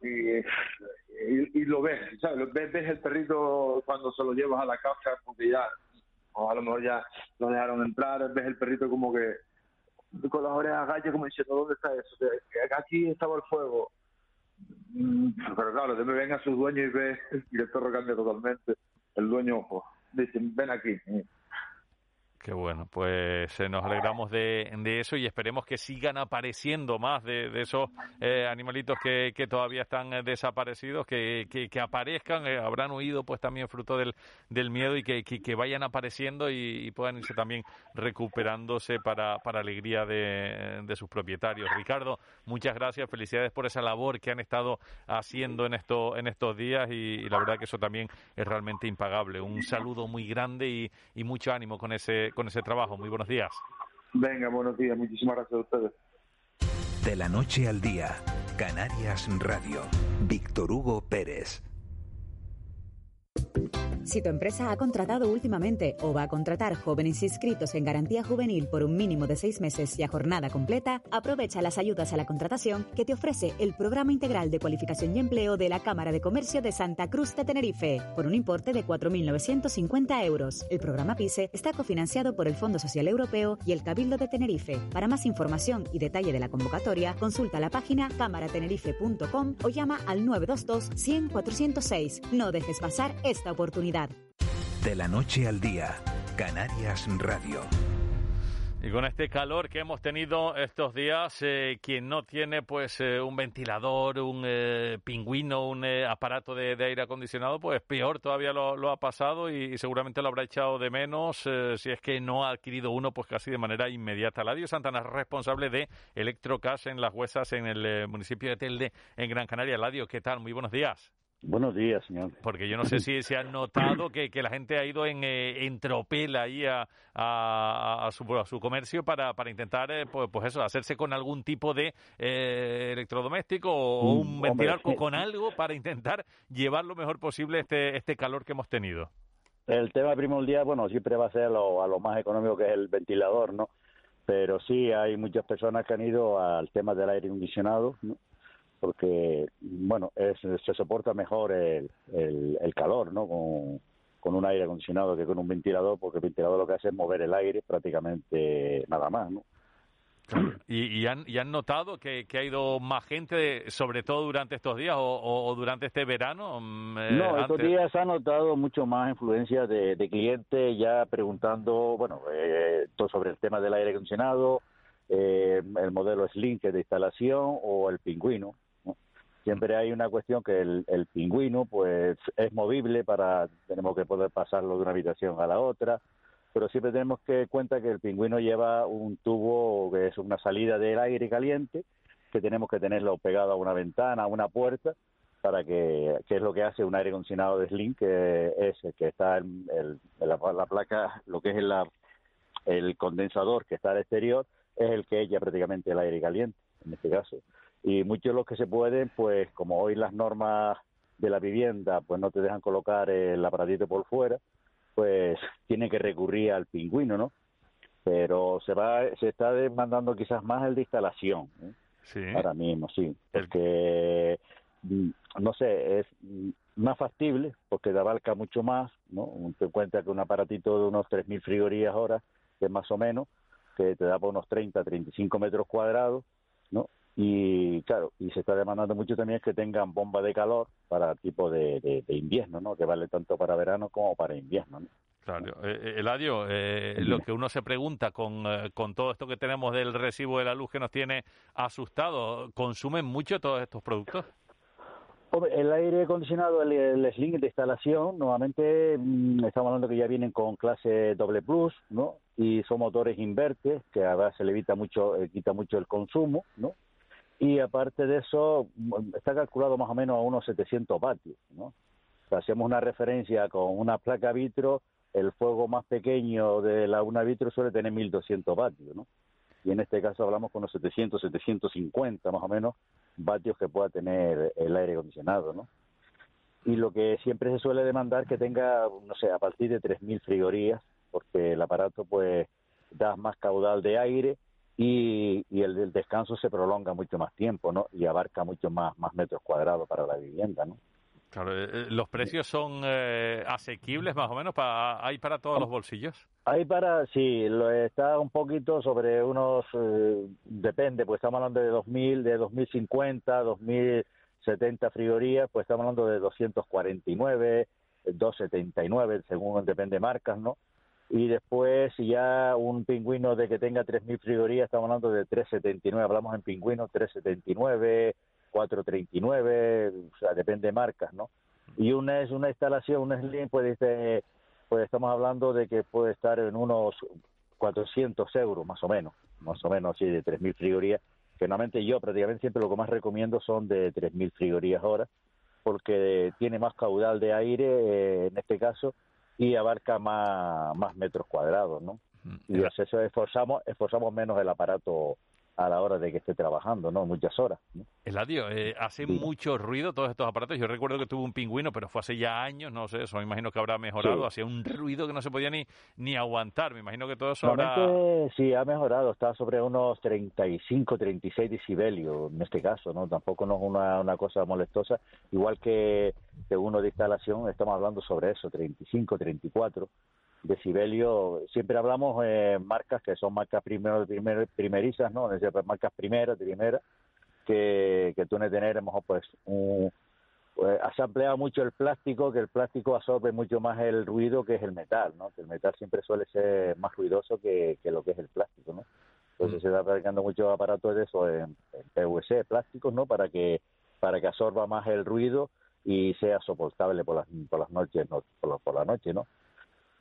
Y, y, y lo ves, ¿sabes? Ves, ves el perrito cuando se lo llevas a la casa, porque ya, o a lo mejor ya lo dejaron entrar, ves el perrito como que con las orejas gallas como diciendo, ¿dónde está eso? Que, que aquí estaba el fuego. Mm, Pero claro, de me ven a sus dueños y ve y el perro cambia totalmente. El dueño, pues, dice, ven aquí. Qué bueno, pues eh, nos alegramos de, eso y esperemos que sigan apareciendo más de, esos eh, animalitos que, que todavía están eh, desaparecidos, que, que, que aparezcan, eh, habrán huido pues también fruto del, del miedo y que, vayan apareciendo y, y puedan irse también recuperándose para, para alegría de, de sus propietarios. Ricardo, muchas gracias, felicidades por esa labor que han estado haciendo en, esto, en estos días y, y la verdad que eso también es realmente impagable. Un saludo muy grande y, y mucho ánimo con ese con ese trabajo. Muy buenos días. Venga, buenos días. Muchísimas gracias a ustedes. De la noche al día, Canarias Radio. Víctor Hugo Pérez. Si tu empresa ha contratado últimamente o va a contratar jóvenes inscritos en garantía juvenil por un mínimo de seis meses y a jornada completa, aprovecha las ayudas a la contratación que te ofrece el Programa Integral de Cualificación y Empleo de la Cámara de Comercio de Santa Cruz de Tenerife, por un importe de 4.950 euros. El programa PISE está cofinanciado por el Fondo Social Europeo y el Cabildo de Tenerife. Para más información y detalle de la convocatoria, consulta la página cámaratenerife.com o llama al 922 100 406. No dejes pasar esta oportunidad. De la noche al día, Canarias Radio. Y con este calor que hemos tenido estos días, eh, quien no tiene pues eh, un ventilador, un eh, pingüino, un eh, aparato de, de aire acondicionado, pues peor todavía lo, lo ha pasado y, y seguramente lo habrá echado de menos eh, si es que no ha adquirido uno pues casi de manera inmediata. Ladio Santana es responsable de Electrocas en Las Huesas, en el eh, municipio de Telde, en Gran Canaria. Ladio, ¿qué tal? Muy buenos días. Buenos días, señor. Porque yo no sé si se han notado que, que la gente ha ido en, eh, en tropel ahí a, a, a su, a su comercio para, para intentar, eh, pues, pues eso, hacerse con algún tipo de eh, electrodoméstico o Mm, un hombre, ventilador con, con algo para intentar llevar lo mejor posible este, este calor que hemos tenido. El tema primordial, bueno, siempre va a ser lo, a lo más económico que es el ventilador, ¿no? Pero sí hay muchas personas que han ido al tema del aire acondicionado, ¿no? Porque, bueno, es- se soporta mejor el, el, el calor, ¿no? Con, con un aire acondicionado que con un ventilador, porque el ventilador lo que hace es mover el aire prácticamente nada más, ¿no? Y, y han, y han notado que, que ha ido más gente, sobre todo durante estos días o, o- durante este verano. mm, eh, No, estos días ha notado mucho más influencia de, de clientes ya preguntando, bueno, eh, todo sobre el tema del aire acondicionado, eh, el modelo Slim, que es de instalación, o el pingüino. Siempre hay una cuestión que el, pingüino, pues, es movible para, tenemos que poder pasarlo de una habitación a la otra, pero siempre tenemos que cuenta que el pingüino lleva un tubo que es una salida del aire caliente, que tenemos que tenerlo pegado a una ventana, a una puerta, para que, que es lo que hace un aire acondicionado de Slim, que es el que está en, el- en la, la placa, lo que es el condensador que está al exterior, es el que echa prácticamente el aire caliente, en este caso. Y muchos de los que se pueden, pues como hoy las normas de la vivienda pues no te dejan colocar el aparatito por fuera, pues tiene que recurrir al pingüino, ¿no? Pero se va, se está demandando quizás más el de instalación. ¿eh? Sí. Ahora mismo, sí. Porque, mm, no sé, es más factible porque te abarca mucho más, ¿no? Te cuenta que un aparatito de unos 3.000 frigorías hora, que es más o menos, que te da por unos 30, 35 metros cuadrados, ¿no? Y claro, y se está demandando mucho también que tengan bomba de calor para tipo de, de- de invierno, ¿no? Que vale tanto para verano como para invierno, ¿no? Claro, eh, eh, Eladio, eh, lo que uno se pregunta con, eh, con todo esto que tenemos del recibo de la luz que nos tiene asustado, ¿consumen mucho todos estos productos? El aire acondicionado, el, el sling de instalación, nuevamente mm, estamos hablando que ya vienen con clase doble plus, ¿no? Y son motores invertes, que a se le evita mucho, eh, quita mucho el consumo, ¿no? Y aparte de eso, mm, está calculado más o menos a unos 700 vatios, ¿no? hacemos una referencia con una placa vitro, el fuego más pequeño de la una vitro suele tener 1200 vatios, ¿no? Y en este caso hablamos con unos 700, 750 más o menos vatios que pueda tener el aire acondicionado, ¿no? Y lo que siempre se suele demandar que tenga, no sé, a partir de 3.000 frigorías, porque el aparato pues da más caudal de aire y, el, descanso se prolonga mucho más tiempo, ¿no? Y abarca mucho más, más metros cuadrados para la vivienda, ¿no? Claro, eh, eh, ¿los precios son eh, asequibles más o menos? Para, ¿Hay para todos los bolsillos? Hay para, sí, lo está un poquito sobre unos, depende, pues estamos hablando de 2000, de 2050, 2070 frigorías, pues estamos hablando de 249, 279, según depende de marcas, ¿no? Y después, ya un pingüino de que tenga 3.000 frigorías, estamos hablando de 379, hablamos en pingüino, 379, 439, o sea, depende de marcas, ¿no? Y una es una instalación, una Slim, pues, pues estamos hablando de que puede estar en unos 400 euros, más o menos, más o menos, así, de 3.000 frigorías, que normalmente yo prácticamente siempre lo que más recomiendo son de 3.000 frigorías ahora, porque tiene más caudal de aire, eh, en este caso, y abarca más, más metros cuadrados, ¿no? Y eso esforzamos, esforzamos menos el aparato a la hora de que esté trabajando, ¿no? Muchas horas. ¿no? Eladio, eh, hace mucho ruido todos estos aparatos. Yo recuerdo que tuve un pingüino, pero fue hace ya años, no sé, eso me imagino que habrá mejorado. Hacía un ruido que no se podía ni, ni aguantar. Me imagino que todo eso habrá... Sí, ha mejorado. Está sobre unos 35, 36 decibelios en este caso, ¿no? Tampoco no es una, una cosa molestosa. Igual que, que uno de instalación, estamos hablando sobre eso, 35, 34 decibelio, siempre hablamos eh, marcas que son marcas primero, primer, primerizas, ¿no? Es decir, marcas primeras, primeras, que, que tú tener, mejor pues, un, pues, has ampliado mucho el plástico, que el plástico absorbe mucho más el ruido que es el metal, ¿no? Que el metal siempre suele ser más ruidoso que, que lo que es el plástico, ¿no? Entonces mm. se está fabricando muchos aparatos de eso en, PVC, plásticos, ¿no? Para que para que absorba más el ruido y sea soportable por las por las noches, no, por, por la noche, ¿no?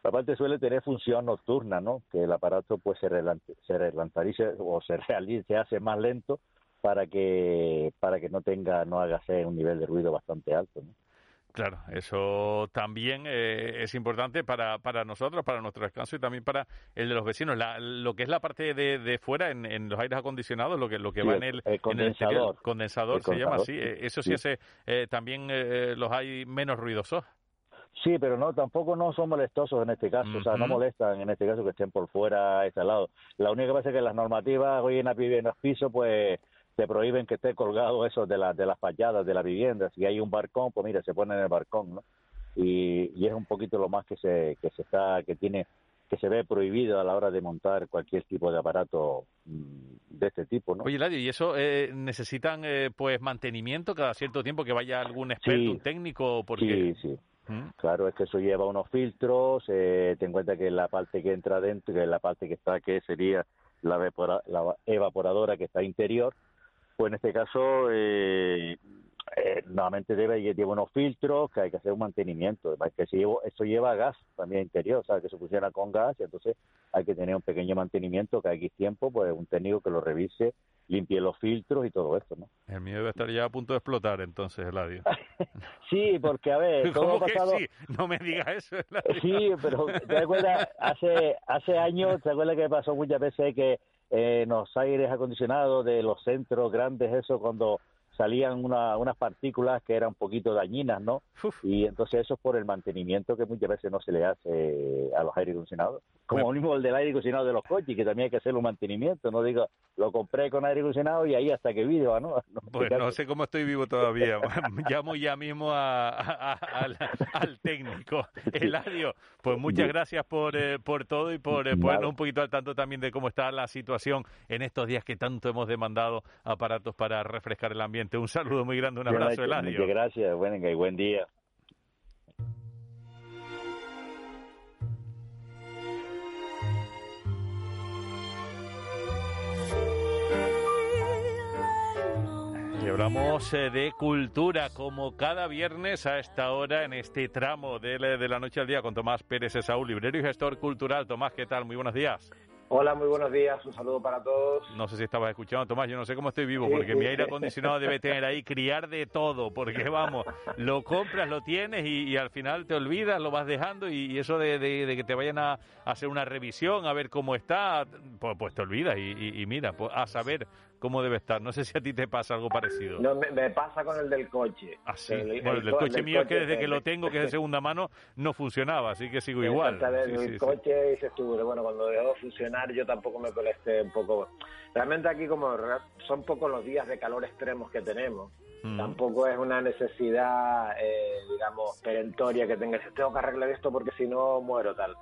Aparte suele tener función nocturna, ¿no? Que el aparato pues se, relantarice o se realice, se hace más lento para que para que no tenga no haga un nivel de ruido bastante alto, ¿no? Claro, eso también eh, es importante para, para nosotros, para nuestro descanso y también para el de los vecinos. lo que es la parte de, de fuera, en, los aires acondicionados, lo que lo que va en el, condensador, condensador se llama así. Eh, eso sí, Ese, eh, también los hay menos ruidosos. Sí, pero no, tampoco no son molestosos en este caso, o sea, no molestan en este caso que estén por fuera instalados. La única cosa es que las normativas hoy en, la, en los pisos, pues te prohíben que esté colgado eso de, la, de las fachadas de la vivienda. Si hay un barcón, pues mira, se pone en el barcón, ¿no? Y, y es un poquito lo más que se, que se está, que tiene, que se ve prohibido a la hora de montar cualquier tipo de aparato mm, de este tipo, ¿no? Oye, Ladio, ¿y eso eh, necesitan, eh, pues, mantenimiento cada cierto tiempo que vaya algún experto, un técnico? Porque... Sí, sí. Claro, es que eso lleva unos filtros, eh, ten en cuenta que la parte que entra dentro, que la parte que está, que sería la, la evaporadora que está interior, pues en este caso eh, eh, nuevamente debe lleva unos filtros que hay que hacer un mantenimiento además que si eso lleva gas también interior o sea que se funciona con gas y entonces hay que tener un pequeño mantenimiento que hay tiempo pues un técnico que lo revise limpie los filtros y todo esto, ¿no? El mío debe estar ya a punto de explotar entonces, Eladio. sí, porque a ver, ¿Cómo que sí? No me digas eso, Eladio. Sí, pero te acuerdas, hace, hace años, te acuerdas que pasó muchas veces que eh, los aires acondicionados de los centros grandes, eso cuando salían una, unas partículas que eran un poquito dañinas, ¿no? Y entonces eso es por el mantenimiento que muchas veces no se le hace a los aire acondicionados. Como mismo el del aire acondicionado de los coches, que también hay que hacer un mantenimiento, no digo, lo compré con aire acondicionado y ahí hasta que vivo, ¿no? pues no sé cómo estoy vivo todavía. Llamo ya mismo a, al, técnico, Eladio. Pues muchas gracias por, eh, por todo y por eh, ponernos un poquito al tanto también de cómo está la situación en estos días que tanto hemos demandado aparatos para refrescar el ambiente un saludo muy grande, un abrazo, Eladio. Muchas gracias, bueno, y buen día. Y hablamos eh, de cultura, como cada viernes a esta hora, en este tramo de, la- de la noche al día, con Tomás Pérez Saúl, librero y gestor cultural. Tomás, ¿qué tal? Muy buenos días. Hola, muy buenos días. Un saludo para todos. No sé si estabas escuchando, Tomás, yo no sé cómo estoy vivo, porque sí. mi aire acondicionado debe tener ahí criar de todo, porque vamos, lo compras, lo tienes y, y al final te olvidas, lo vas dejando y, y eso de, de- de que te vayan a, a hacer una revisión, a ver cómo está, pues, pues te olvidas y, y- y mira, pues a saber cómo debe estar. No sé si a ti te pasa algo parecido. No, me, me pasa con el del coche. Ah, sí. El- el bueno, el del co- coche mío es que desde que lo tengo, que es de segunda mano, no funcionaba, así que sigo igual. El sí, sí. coche dices tú, bueno, cuando dejó de funcionar yo tampoco me molesté un poco. Realmente aquí como son pocos los días de calor extremos que tenemos, Mm. tampoco es una necesidad, eh, digamos, perentoria que tengas, tengo que arreglar esto porque si no muero tal.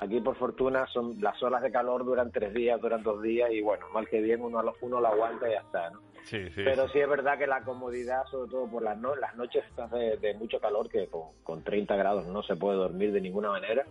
Aquí por fortuna son las olas de calor duran tres días, duran dos días y bueno, mal que bien uno, lo- uno lo aguanta y ya está, ¿no? Sí, sí, Pero sí. sí es verdad que la comodidad, sobre todo por las, no- las noches de, de mucho calor, que con, con 30 grados no se puede dormir de ninguna manera,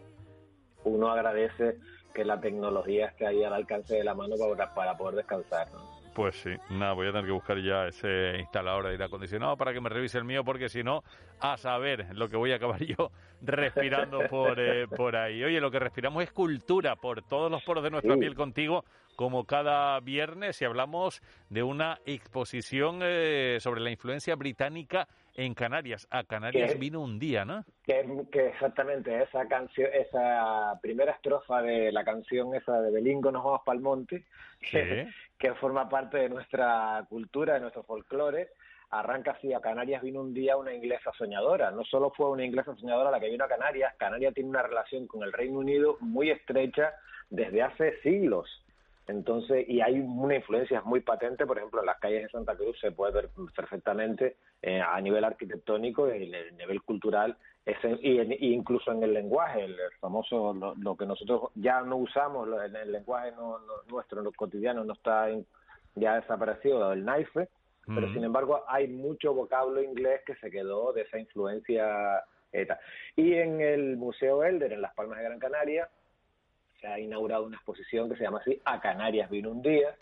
uno agradece que la tecnología esté ahí al alcance de la mano para, para poder descansar. ¿no? Pues sí, nada, voy a tener que buscar ya ese instalador de aire acondicionado para que me revise el mío, porque si no, a saber lo que voy a acabar yo respirando por, eh, por ahí. Oye, lo que respiramos es cultura por todos los poros de nuestra Sí. piel contigo, como cada viernes, y hablamos de una exposición eh, sobre la influencia británica en Canarias. A Canarias vino un día, ¿no? Que, que exactamente esa canción, esa primera estrofa de la canción esa de Belingo nos vamos pa'l monte, que forma parte de nuestra cultura, de nuestro folclore, arranca así, a Canarias vino un día una inglesa soñadora. No solo fue una inglesa soñadora la que vino a Canarias, Canarias tiene una relación con el Reino Unido muy estrecha desde hace siglos. Entonces, y hay una influencia muy patente, por ejemplo, en las calles de Santa Cruz se puede ver perfectamente eh, a nivel arquitectónico y a nivel cultural, ese- y, incluso en el lenguaje, el famoso, lo, lo que nosotros ya no usamos, lo- en el lenguaje no, no- nuestro, lo cotidiano, no está en- ya desaparecido, el knife, pero sin embargo hay mucho vocablo inglés que se quedó de esa influencia. tal. y en el Museo Elder, en Las Palmas de Gran Canaria, se ha inaugurado una exposición que se llama así A Canarias vino un día,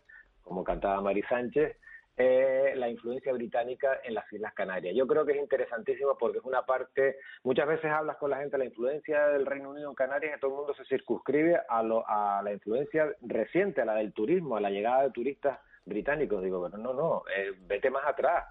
como cantaba Mari Sánchez, eh, la influencia británica en las Islas Canarias. Yo creo que es interesantísimo porque es una parte, muchas veces hablas con la gente de la influencia del Reino Unido en Canarias y todo el mundo se circunscribe a, lo, a la influencia reciente, a la del turismo, a la llegada de turistas británicos. Digo, pero no, no, eh, vete más atrás.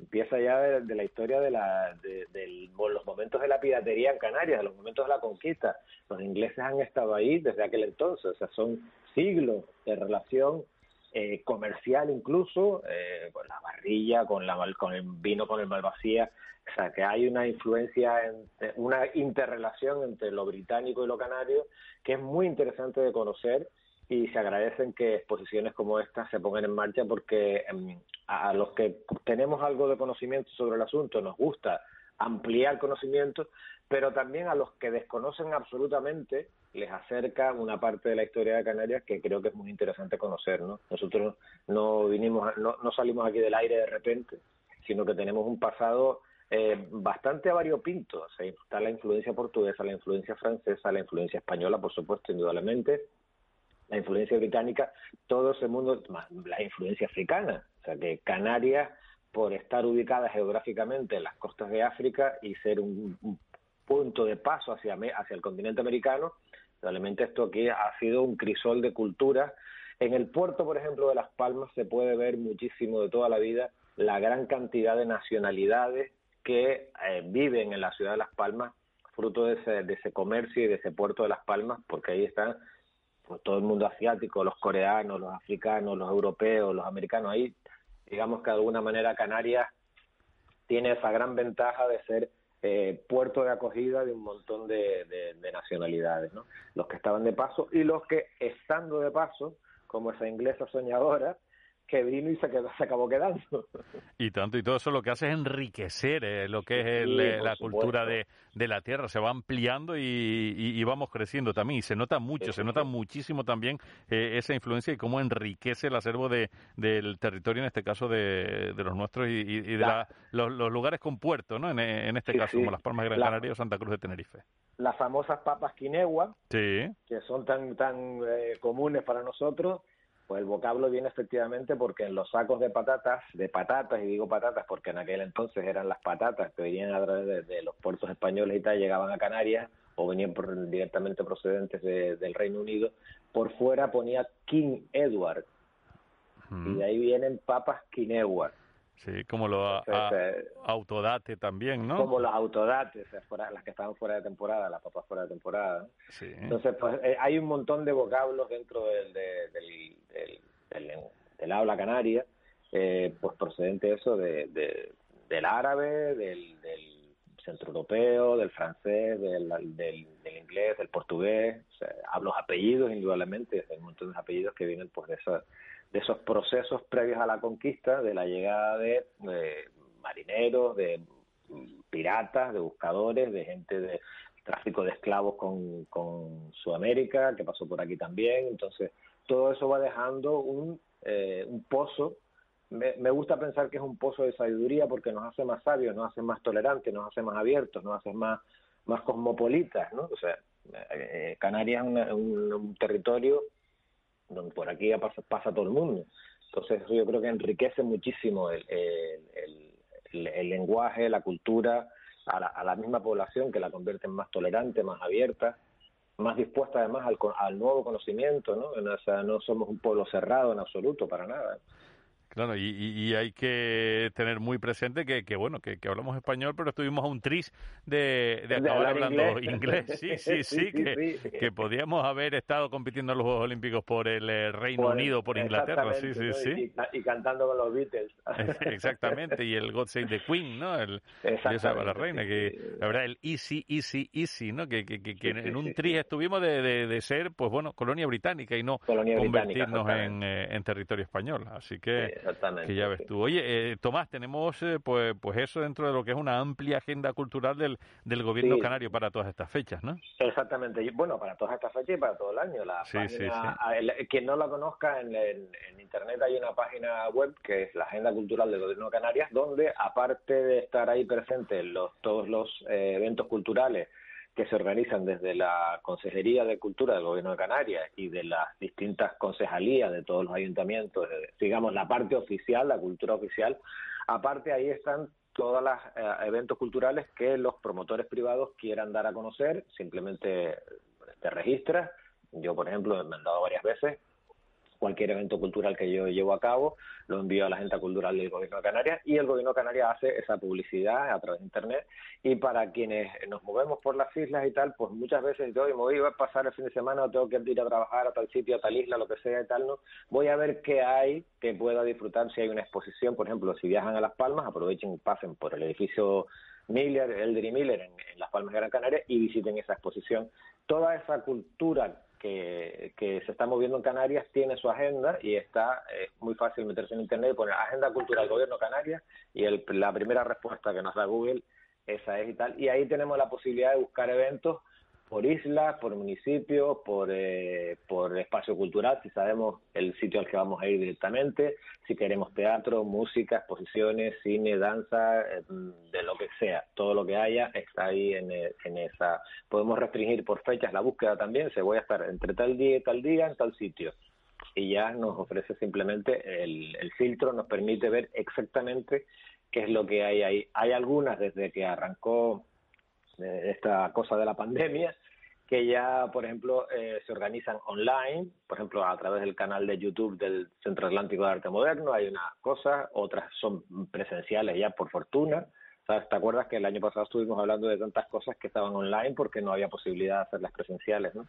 Empieza ya de, de la historia de, la, de, del- los momentos de la piratería en Canarias, de los momentos de la conquista. Los ingleses han estado ahí desde aquel entonces, o sea, son siglos de relación eh, comercial incluso, eh, con la barrilla, con, la, con el vino, con el malvasía. O sea, que hay una influencia, en- una interrelación entre lo británico y lo canario que es muy interesante de conocer y se agradecen que exposiciones como esta se pongan en marcha porque em, a los que tenemos algo de conocimiento sobre el asunto nos gusta ampliar conocimiento, pero también a los que desconocen absolutamente les acerca una parte de la historia de Canarias que creo que es muy interesante conocer, ¿no? Nosotros no vinimos, no, no salimos aquí del aire de repente, sino que tenemos un pasado eh, bastante variopinto. O sea, está la influencia portuguesa, la influencia francesa, la influencia española, por supuesto, indudablemente, la influencia británica, todo ese mundo, la influencia africana. O sea, que Canarias, por estar ubicada geográficamente en las costas de África y ser un, un punto de paso hacia, hacia el continente americano, realmente esto aquí ha sido un crisol de culturas. En el puerto, por ejemplo, de Las Palmas se puede ver muchísimo de toda la vida la gran cantidad de nacionalidades que eh, viven en la ciudad de Las Palmas, fruto de ese, de ese comercio y de ese puerto de Las Palmas, porque ahí están pues, todo el mundo asiático, los coreanos, los africanos, los europeos, los americanos. Ahí, digamos que de alguna manera Canarias tiene esa gran ventaja de ser eh, puerto de acogida de un montón de, de- de nacionalidades, ¿no? Los que estaban de paso y los que, estando de paso, como esa inglesa soñadora, que vino y se, quedó, se acabó quedando. Y tanto, y todo eso lo que hace es enriquecer eh, lo que es el, eh, la supuesto. cultura de, de la tierra, se va ampliando y, y- y vamos creciendo también. Y se nota mucho, se nota muchísimo también eh, esa influencia y cómo enriquece el acervo de, del territorio, en este caso de, de los nuestros y, de La- los, los lugares con puerto, ¿no? En, en este caso, como Las Palmas de Gran Canaria o Santa Cruz de Tenerife. Las famosas papas quinegua, Sí. que son tan tan eh, comunes para nosotros, Pues el vocablo viene efectivamente porque en los sacos de patatas, de patatas, y digo patatas porque en aquel entonces eran las patatas que venían a través de, los puertos españoles y tal, llegaban a Canarias o venían directamente procedentes del Reino Unido, por fuera ponía King Edward. Y de ahí vienen papas King Edward. Sí, como los autodate también, ¿no? Como los autodates, las que estaban fuera de temporada, las papas fuera de temporada. Sí. Entonces, pues eh, hay un montón de vocablos dentro del, del, del, habla canaria, eh, pues procedente eso de, del árabe, del, del centroeuropeo, del francés, del, del, inglés, del portugués. O sea, hablo apellidos, indudablemente, hay un montón de apellidos que vienen pues de esa de esos procesos previos a la conquista, de la llegada de, marineros, de piratas, de buscadores, de gente de tráfico de esclavos con, con Sudamérica, que pasó por aquí también. Entonces, todo eso va dejando un, eh, un pozo. Me, me, gusta pensar que es un pozo de sabiduría porque nos hace más sabios, nos hace más tolerantes, nos hace más abiertos, nos hace más, más cosmopolitas, ¿no? O sea, eh, Canarias es un territorio por aquí pasa, pasa todo el mundo. Entonces yo creo que enriquece muchísimo el, el, lenguaje, la cultura, a la, a la, misma población que la convierte en más tolerante, más abierta, más dispuesta además al, al nuevo conocimiento, ¿no? O sea, no somos un pueblo cerrado en absoluto, para nada. Claro, y, y, hay que tener muy presente que, que bueno, que, que, hablamos español, pero estuvimos a un tris de, de acabar hablando inglés. Sí, sí, sí, que, que podíamos haber estado compitiendo en los Juegos Olímpicos por el eh, Reino Unido, por Inglaterra, sí, sí, sí. Y, cantando con los Beatles. Exactamente, y el God Save the Queen, ¿no? El Dios la reina, que la verdad, el easy, easy, easy, ¿no? Que, que, que, en un tris estuvimos de, de, de, ser, pues bueno, colonia británica y no convertirnos en, eh, en territorio español. Así que Exactamente. Que ya ves tú. Oye, eh, Tomás, tenemos eh, pues, pues eso dentro de lo que es una amplia agenda cultural del, del gobierno canario para todas estas fechas, ¿no? Exactamente. Bueno, para todas estas fechas y para todo el año. La página, quien no la conozca, en, en, Internet hay una página web que es la Agenda Cultural del Gobierno de Canarias, donde aparte de estar ahí presentes los, todos los eh, eventos culturales que se organizan desde la Consejería de Cultura del Gobierno de Canarias y de las distintas concejalías de todos los ayuntamientos, digamos la parte oficial, la cultura oficial, aparte ahí están todos los eh, eventos culturales que los promotores privados quieran dar a conocer, simplemente te registras. Yo, por ejemplo, he mandado varias veces cualquier evento cultural que yo llevo a cabo, lo envío a la Agenda Cultural del Gobierno de Canarias y el Gobierno de Canarias hace esa publicidad a través de Internet. Y para quienes nos movemos por las islas y tal, pues muchas veces yo me voy a pasar el fin de semana o tengo que ir a trabajar a tal sitio, a tal isla, lo que sea y tal, ¿no? Voy a ver qué hay que pueda disfrutar si hay una exposición, por ejemplo, si viajan a Las Palmas, aprovechen y pasen por el edificio Miller, Elder y Miller en, en Las Palmas de Gran Canaria y visiten esa exposición. Toda esa cultura que, se está moviendo en Canarias tiene su agenda y está eh, muy fácil meterse en Internet y poner Agenda Cultural Gobierno Canarias y el, la primera respuesta que nos da Google esa es y tal. Y ahí tenemos la posibilidad de buscar eventos por islas, por municipios, por, eh, por espacio cultural, si sabemos el sitio al que vamos a ir directamente, si queremos teatro, música, exposiciones, cine, danza, eh, de lo que sea, todo lo que haya está ahí en, eh, en, esa. Podemos restringir por fechas la búsqueda también, se voy a estar entre tal día y tal día en tal sitio. Y ya nos ofrece simplemente el, el filtro, nos permite ver exactamente qué es lo que hay ahí. Hay algunas desde que arrancó esta cosa de la pandemia, que ya, por ejemplo, eh, se organizan online, por ejemplo, a través del canal de YouTube del Centro Atlántico de Arte Moderno, hay unas cosas, otras son presenciales ya por fortuna. ¿Sabes? ¿Te acuerdas que el año pasado estuvimos hablando de tantas cosas que estaban online porque no había posibilidad de hacerlas presenciales? ¿no?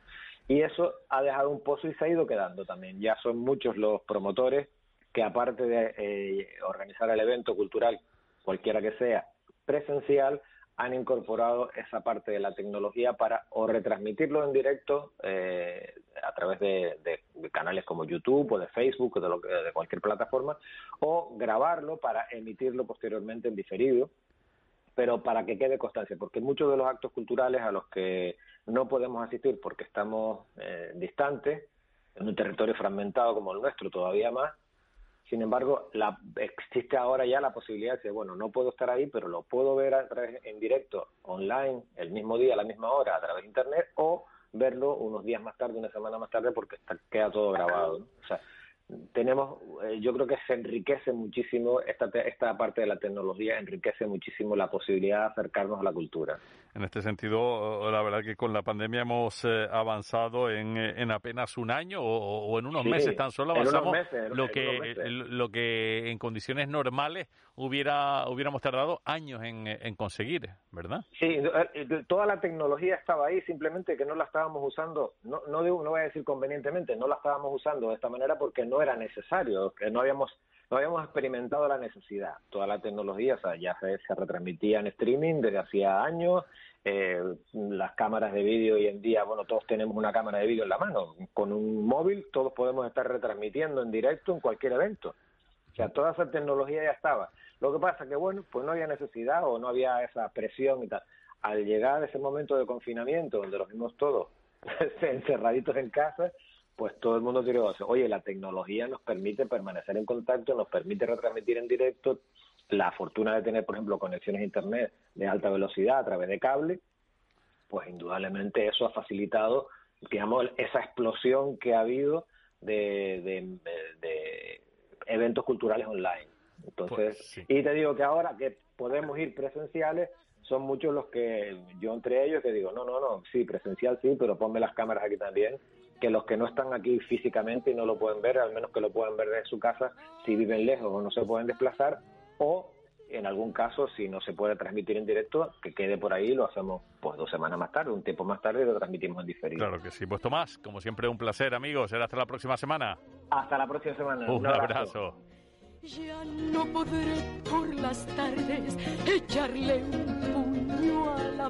Y eso ha dejado un pozo y se ha ido quedando también. Ya son muchos los promotores que aparte de eh, organizar el evento cultural, cualquiera que sea, presencial, han incorporado esa parte de la tecnología para o retransmitirlo en directo eh, a través de, canales como YouTube o de Facebook o de, lo, de cualquier plataforma o grabarlo para emitirlo posteriormente en diferido pero para que quede constancia, porque muchos de los actos culturales a los que no podemos asistir porque estamos eh, distantes, en un territorio fragmentado como el nuestro todavía más, sin embargo, la, existe ahora ya la posibilidad de, bueno, no puedo estar ahí, pero lo puedo ver a través, en directo, online, el mismo día, a la misma hora, a través de Internet, o verlo unos días más tarde, una semana más tarde, porque está, queda todo grabado. O sea, tenemos, eh, yo creo que se enriquece muchísimo esta, esta parte de la tecnología, enriquece muchísimo la posibilidad de acercarnos a la cultura. En este sentido, la verdad que con la pandemia hemos eh, avanzado en, en, apenas un año o, en unos meses tan solo avanzamos lo que lo que en condiciones normales hubiera hubiéramos tardado años en, en conseguir, ¿verdad? Sí, eh, toda la tecnología estaba ahí, simplemente que no la estábamos usando, no no, no voy a decir convenientemente, no la estábamos usando de esta manera porque no era necesario, no habíamos no habíamos experimentado la necesidad. Toda la tecnología, o sea, ya se, se retransmitía en streaming desde hacía años. Eh, las cámaras de vídeo hoy en día, bueno, todos tenemos una cámara de vídeo en la mano. Con un móvil todos podemos estar retransmitiendo en directo en cualquier evento. O sea, toda esa tecnología ya estaba. Lo que pasa que, bueno, pues no había necesidad o no había esa presión y tal. Al llegar ese momento de confinamiento, donde los vimos todos encerraditos en casa, pues todo el mundo quiere decir, oye, la tecnología nos permite permanecer en contacto, nos permite retransmitir en directo, la fortuna de tener, por ejemplo, conexiones a Internet de alta velocidad a través de cable, pues indudablemente eso ha facilitado, digamos, esa explosión que ha habido de, de, eventos culturales online. Entonces, pues y te digo que ahora que podemos ir presenciales, son muchos los que yo entre ellos que digo, no, no, no, sí, presencial sí, pero ponme las cámaras aquí también que los que no están aquí físicamente y no lo pueden ver, al menos que lo puedan ver desde su casa, si viven lejos o no se pueden desplazar, o en algún caso, si no se puede transmitir en directo, que quede por ahí, lo hacemos pues dos semanas más tarde, un tiempo más tarde y lo transmitimos en diferido. Claro que sí. Pues Tomás, como siempre, un placer, amigos. Será hasta la próxima semana. Hasta la próxima semana. Un, abrazo. Ya no podré por las tardes echarle un puño a la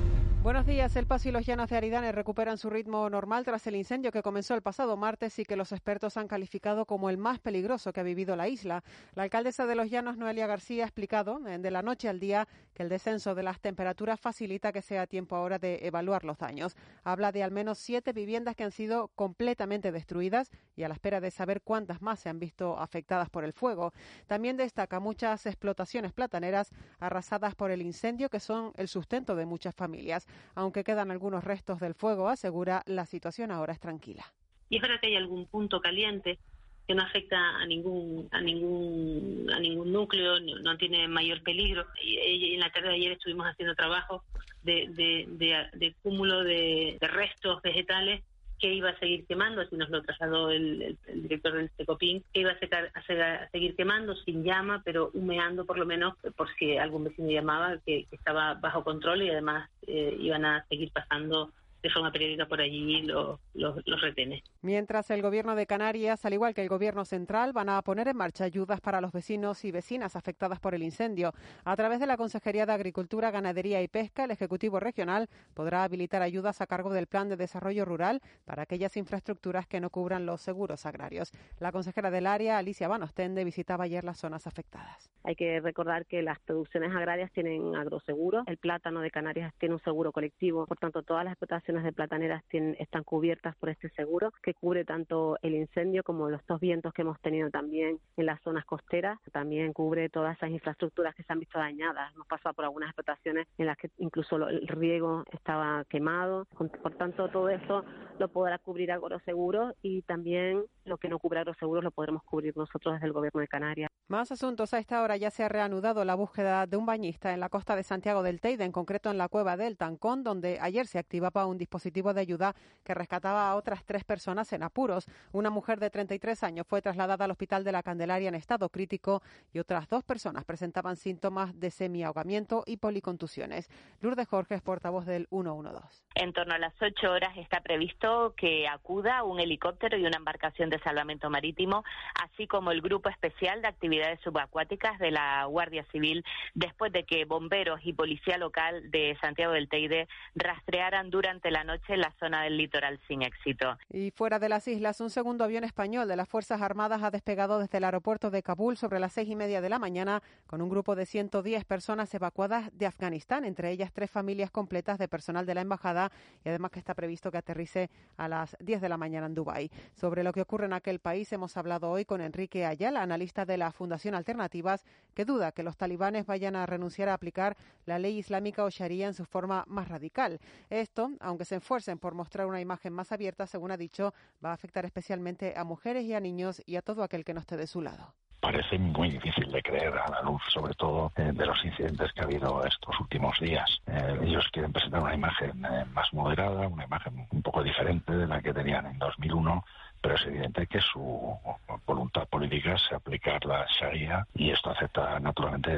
Buenos días. El Paso y los Llanos de Aridane recuperan su ritmo normal tras el incendio que comenzó el pasado martes y que los expertos han calificado como el más peligroso que ha vivido la isla. La alcaldesa de los Llanos, Noelia García, ha explicado eh, de la noche al día que el descenso de las temperaturas facilita que sea tiempo ahora de evaluar los daños. Habla de al menos siete viviendas que han sido completamente destruidas y a la espera de saber cuántas más se han visto afectadas por el fuego. También destaca muchas explotaciones plataneras arrasadas por el incendio que son el sustento de muchas familias. Aunque quedan algunos restos del fuego, asegura, la situación ahora es tranquila. Y es verdad que hay algún punto caliente que no afecta a ningún a ningún a ningún núcleo, no, tiene mayor peligro. Y, en la tarde de ayer estuvimos haciendo trabajo de, de, cúmulo de, restos vegetales que iba a seguir quemando, así nos lo trasladó el, director del Secopin, que iba a, seguir quemando sin llama, pero humeando por lo menos por si algún vecino llamaba, que, estaba bajo control y además eh, iban a seguir pasando de forma periódica por allí los, los, retenes. Mientras el Gobierno de Canarias, al igual que el Gobierno central, van a poner en marcha ayudas para los vecinos y vecinas afectadas por el incendio. A través de la Consejería de Agricultura, Ganadería y Pesca, el Ejecutivo Regional podrá habilitar ayudas a cargo del Plan de Desarrollo Rural para aquellas infraestructuras que no cubran los seguros agrarios. La consejera del área, Alicia Banostende, visitaba ayer las zonas afectadas. Hay que recordar que las producciones agrarias tienen agroseguro, el plátano de Canarias tiene un seguro colectivo, por tanto todas las explotaciones de plataneras están cubiertas por este seguro que cubre tanto el incendio como los dos vientos que hemos tenido también en las zonas costeras. También cubre todas esas infraestructuras que se han visto dañadas. Hemos pasado por algunas explotaciones en las que incluso el riego estaba quemado. Por tanto, todo eso lo podrá cubrir Agroseguro y también lo que no cubre Agroseguro lo podremos cubrir nosotros desde el Gobierno de Canarias. Más asuntos. A esta hora ya se ha reanudado la búsqueda de un bañista en la costa de Santiago del Teide, en concreto en la cueva del Tancón, donde ayer se activaba un dispositivo de ayuda que rescataba a otras tres personas en apuros. Una mujer de 33 años fue trasladada al hospital de la Candelaria en estado crítico y otras dos personas presentaban síntomas de semiahogamiento y policontusiones. Lourdes Jorge portavoz del 112. En torno a las 8 horas está previsto que acuda un helicóptero y una embarcación de salvamento marítimo, así como el grupo especial de actividades subacuáticas de la Guardia Civil después de que bomberos y policía local de Santiago del Teide rastrearan durante la noche en la zona del litoral sin éxito. Y fuera de las islas, un segundo avión español de las Fuerzas Armadas ha despegado desde el aeropuerto de Kabul sobre las seis y media de la mañana con un grupo de 110 personas evacuadas de Afganistán, entre ellas tres familias completas de personal de la embajada y además que está previsto que aterrice a las 10 de la mañana en Dubái. Sobre lo que ocurre en aquel país hemos hablado hoy con Enrique Ayala, analista de la Fundación Alternativas, que duda que los talibanes vayan a renunciar a aplicar la ley islámica o sharia en su forma más radical. Esto, aunque se esfuercen por mostrar una imagen más abierta, según ha dicho, va a afectar especialmente a mujeres y a niños y a todo aquel que no esté de su lado parece muy difícil de creer a la luz, sobre todo eh, de los incidentes que ha habido estos últimos días. Eh, ellos quieren presentar una imagen eh, más moderada, una imagen un poco diferente de la que tenían en 2001, pero es evidente que su voluntad política es aplicar la Sharia y esto afecta naturalmente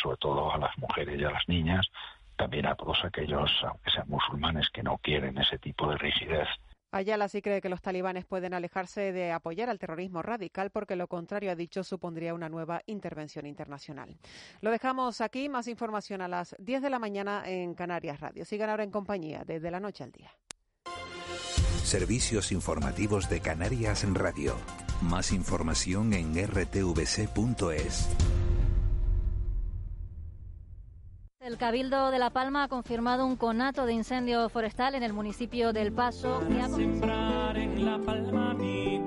sobre todo a las mujeres y a las niñas, también a todos aquellos, aunque sean musulmanes, que no quieren ese tipo de rigidez Ayala sí cree que los talibanes pueden alejarse de apoyar al terrorismo radical porque lo contrario, ha dicho, supondría una nueva intervención internacional. Lo dejamos aquí. Más información a las 10 de la mañana en Canarias Radio. Sigan ahora en compañía desde la noche al día. Servicios informativos de Canarias en Radio. Más información en rtvc.es. El Cabildo de La Palma ha confirmado un conato de incendio forestal en el municipio del Paso. Sembrar en La Palma mi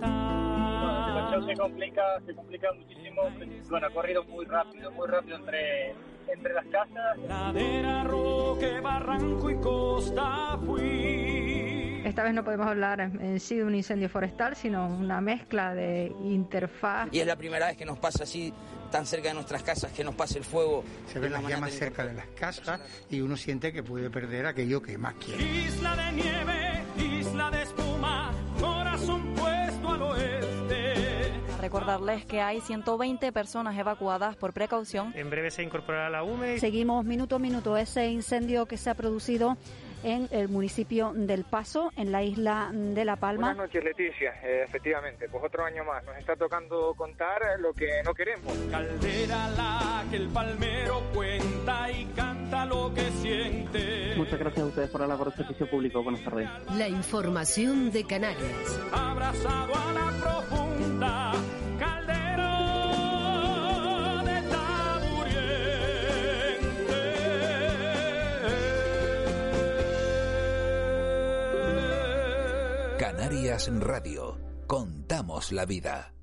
La situación se complica, se complica muchísimo. Bueno, ha corrido muy rápido, muy rápido entre, entre las casas. Ladera, roque, barranco y costa fui. Esta vez no podemos hablar en sí de un incendio forestal, sino una mezcla de interfaz. Y es la primera vez que nos pasa así tan cerca de nuestras casas que nos pase el fuego. Se ven las llamas cerca de las casas y uno siente que puede perder aquello que más quiere. Isla de nieve, isla de espuma, corazón puesto al oeste. Recordarles que hay 120 personas evacuadas por precaución. En breve se incorporará la UME. Seguimos minuto a minuto ese incendio que se ha producido en el municipio del Paso, en la isla de La Palma. Buenas noches, Leticia. Eh, efectivamente, pues otro año más. Nos está tocando contar lo que no queremos. Caldera la que el palmero cuenta y canta lo que siente. Muchas gracias a ustedes por la labor de servicio público. Buenas tardes. La información de Canarias. Abrazado a la profunda Canarias Radio. Contamos la vida.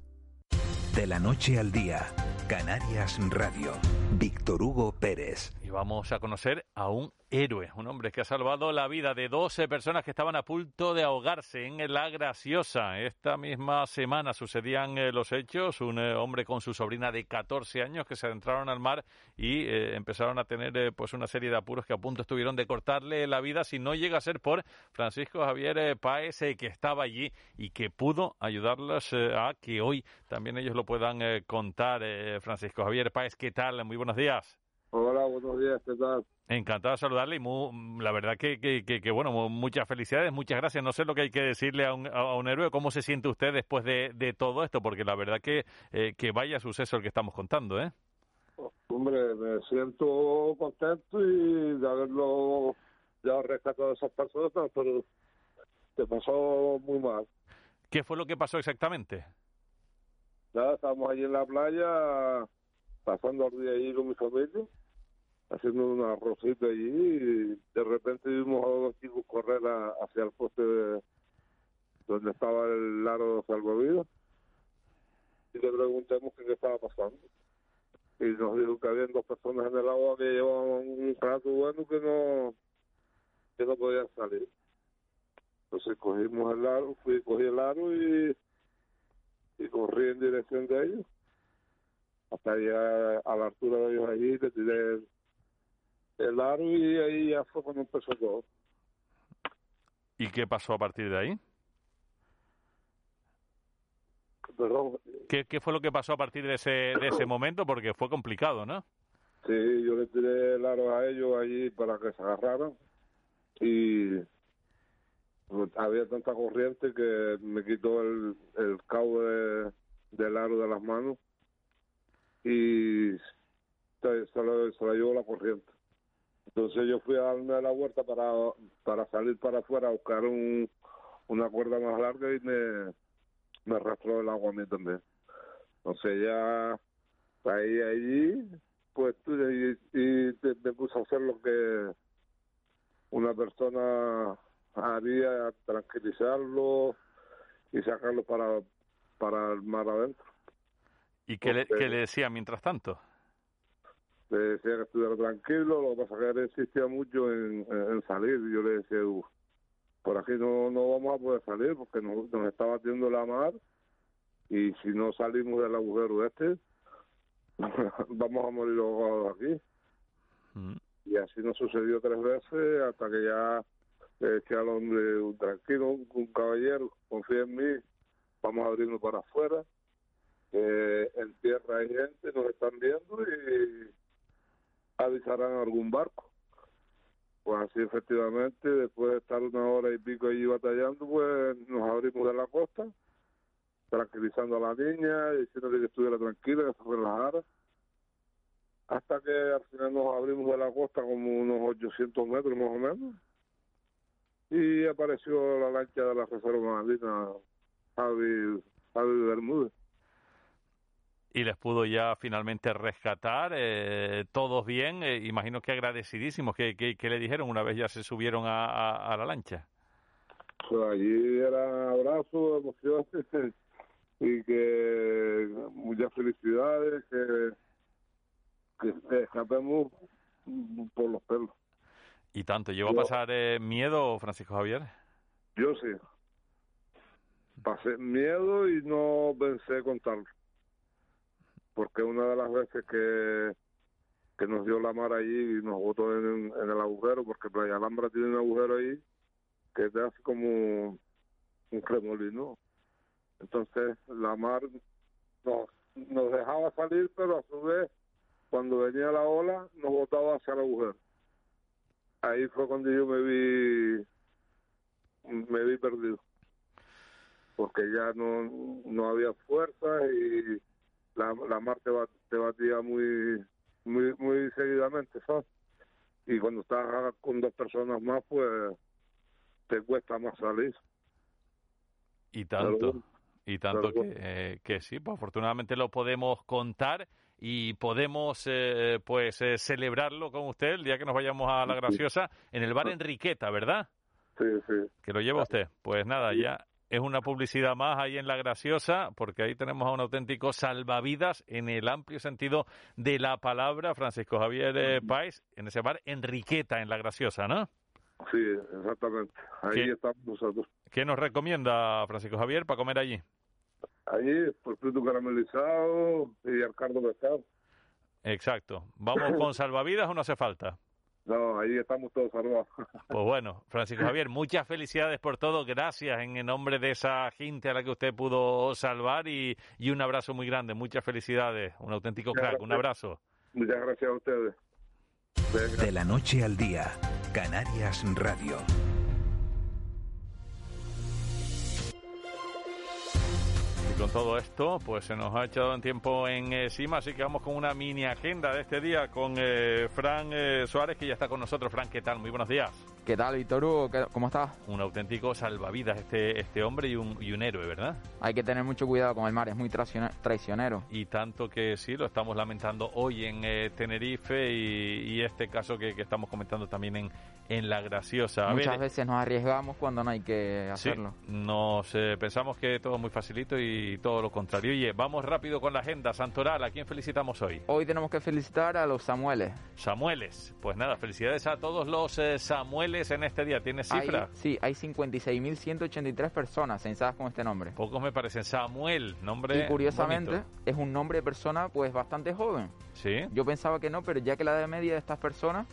De la noche al día. Canarias Radio. Víctor Hugo Pérez. Vamos a conocer a un héroe, un hombre que ha salvado la vida de 12 personas que estaban a punto de ahogarse en La Graciosa. Esta misma semana sucedían eh, los hechos, un eh, hombre con su sobrina de 14 años que se adentraron al mar y eh, empezaron a tener pues una serie de apuros que a punto estuvieron de cortarle la vida si no llega a ser por Francisco Javier Páez que estaba allí y que pudo ayudarlos a que hoy también ellos lo puedan contar. Francisco Javier Páez, ¿qué tal? Muy buenos días. Hola, buenos días, ¿qué tal? Encantado de saludarle y la verdad que, que, bueno, muchas felicidades, muchas gracias. No sé lo que hay que decirle a un, a un héroe, cómo se siente usted después de, de todo esto, porque la verdad que, eh, que vaya suceso el que estamos contando, ¿eh? Hombre, me siento contento y de haberlo ya rescatado a esas personas, pero te pasó muy mal. ¿Qué fue lo que pasó exactamente? Nada, estábamos allí en la playa, pasando el día allí con mi familia haciendo una rosita allí y de repente vimos a dos chicos correr hacia el poste donde estaba el aro de salvavidas y le preguntamos qué estaba pasando. Y nos dijo que había dos personas en el agua que llevaban un rato bueno que no que no podían salir. Entonces cogimos el aro fui cogí el aro y y corrí en dirección de ellos. Hasta llegar a la altura de ellos allí le tiré el aro y ahí ya fue cuando empezó todo. ¿Y qué pasó a partir de ahí? Perdón. ¿Qué, ¿Qué, fue lo que pasó a partir de ese, de ese momento? Porque fue complicado, ¿no? Sí, yo le tiré el aro a ellos allí para que se agarraran y había tanta corriente que me quitó el, el cabo de, del aro de las manos y se, se, lo, se lo llevó la corriente Entonces yo fui a darme la vuelta para, para salir para afuera a buscar un, una cuerda más larga y me, me arrastró el agua a mí también. Entonces ya caí allí, pues y, y te- me puse a hacer lo que una persona haría, tranquilizarlo y sacarlo para, para el mar adentro. ¿Y qué le, qué le decía mientras tanto? Le decía que estuviera tranquilo, lo que pasa es que él insistía mucho en, salir y yo le decía, "Uh, por aquí no, no vamos a poder salir porque nos, nos está batiendo la mar y si no salimos del agujero este, vamos a morir ahogados aquí. Mm. Y así nos sucedió tres veces hasta que ya decía al hombre, tranquilo, un, caballero, confía en mí, vamos a abrirnos para afuera, en tierra hay gente, nos están viendo y avisarán algún barco. Pues así efectivamente, después de estar una hora y pico allí batallando, pues nos abrimos de la costa, tranquilizando a la niña, diciéndole que estuviera tranquila, que se relajara hasta que al final nos abrimos de la costa como unos 800 metros más o menos y apareció la lancha de la Reserva Marina Javi, Javi Bermúdez. Y les pudo ya finalmente rescatar, eh, todos bien, eh, imagino que agradecidísimos. ¿Qué, qué, qué le dijeron una vez ya se subieron a, a- a la lancha? Pues allí era abrazo, emociones y que muchas felicidades, que, que, escapemos por los pelos. Y tanto, ¿llevó a pasar eh, miedo, Francisco Javier? Yo sí. Pasé miedo y no pensé contarlo. Porque una de las veces que, que nos dio la mar allí y nos botó en, en el agujero, porque Playa Alhambra tiene un agujero ahí que te hace como un cremolino. Entonces la mar nos, nos dejaba salir, pero a su vez, cuando venía la ola, nos botaba hacia el agujero. Ahí fue cuando yo me vi me vi perdido porque ya no no había fuerza y la, la mar te, ba- te batía muy muy muy seguidamente ¿sabes? y cuando estás con dos personas más pues te cuesta más salir. Y tanto, y tanto que, eh, que sí, pues afortunadamente lo podemos contar y podemos eh, pues eh, celebrarlo con usted el día que nos vayamos a La Graciosa en el bar Enriqueta, ¿verdad? sí sí. Que lo lleva usted. Pues nada, ya es una publicidad más ahí en La Graciosa, porque ahí tenemos a un auténtico salvavidas en el amplio sentido de la palabra, Francisco Javier eh, Páez, en ese bar Enriqueta, en La Graciosa, ¿no? sí exactamente ahí ¿Qué? estamos nosotros ¿Qué nos recomienda Francisco Javier para comer allí? allí por fruto caramelizado y arcardo pescado Exacto. ¿Vamos con salvavidas o no hace falta? No ahí estamos todos salvados Pues bueno, Francisco Javier, muchas felicidades por todo, gracias en el nombre de esa gente a la que usted pudo salvar y, y un abrazo muy grande, muchas felicidades, un auténtico Muchas crack, un abrazo. muchas gracias a ustedes. De la noche al día, Canarias Radio. Con todo esto, pues se nos ha echado en tiempo encima, así que vamos con una mini agenda de este día con eh, Fran eh, Suárez, que ya está con nosotros. Fran, ¿qué tal? Muy buenos días. ¿Qué tal, Víctor Hugo? ¿Qué- ¿Cómo estás? Un auténtico salvavidas este, este hombre y un, y un héroe, ¿verdad? Hay que tener mucho cuidado con el mar, es muy traicione- traicionero. Y tanto que sí, lo estamos lamentando hoy en eh, Tenerife y, y este caso que, que estamos comentando también en, en La Graciosa. A Muchas ver, veces nos arriesgamos cuando no hay que sí, hacerlo. nos eh, pensamos que todo es muy facilito y todo lo contrario. Oye, vamos rápido con la agenda. Santoral, ¿a quién felicitamos hoy? Hoy tenemos que felicitar a los Samueles. Samueles. Pues nada, felicidades a todos los eh, Samueles en este día. ¿Tienes cifra? Hay- sí, hay 56.183 personas censadas con este nombre. Pocos me parecen. Samuel, nombre y curiosamente bonito. es un nombre de persona pues bastante joven. Sí. Yo pensaba que no, pero ya que la edad media de estas personas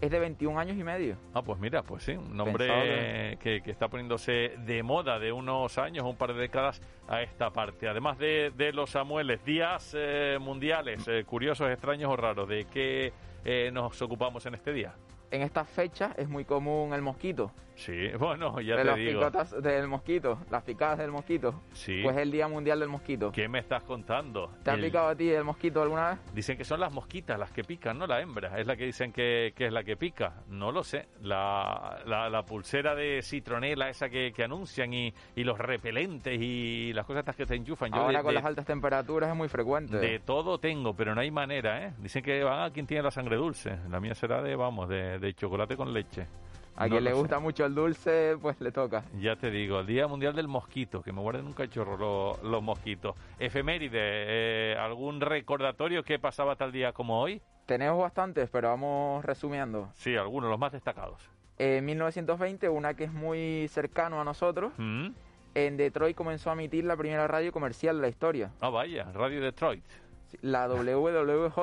es de 21 años y medio. Ah, pues mira, pues sí, un nombre que, que está poniéndose de moda de unos años, un par de décadas a esta parte. Además de, de los Samueles, días eh, mundiales, eh, curiosos, extraños o raros, ¿de qué eh, nos ocupamos en este día? En estas fechas es muy común el mosquito. Sí, bueno, ya de te las digo. picotas del mosquito, las picadas del mosquito. Sí. Pues es el Día Mundial del Mosquito. ¿Qué me estás contando? ¿Te ha El- picado a ti el mosquito alguna vez? Dicen que son las mosquitas las que pican, no la hembra. Es la que dicen que, que es la que pica. No lo sé. La, la, la pulsera de citronela esa que, que anuncian y, y los repelentes y las cosas estas que te enchufan. Yo Ahora de- con de- las altas temperaturas es muy frecuente. De todo tengo, pero no hay manera, ¿eh? Dicen que van a quien tiene la sangre dulce. La mía será de, vamos, de, de chocolate con leche. A No quien le sé. gusta mucho el dulce, pues le toca. Ya te digo, el Día Mundial del Mosquito, que me guarden un cachorro lo- los mosquitos. Efeméride, eh, ¿algún recordatorio que pasaba tal día como hoy? Tenemos bastantes, pero vamos resumiendo. Sí, algunos, los más destacados. En 1920, una que es muy cercano a nosotros, ¿Mm? en Detroit comenzó a emitir la primera radio comercial de la historia, Ah, vaya, Radio Detroit. la WWJ.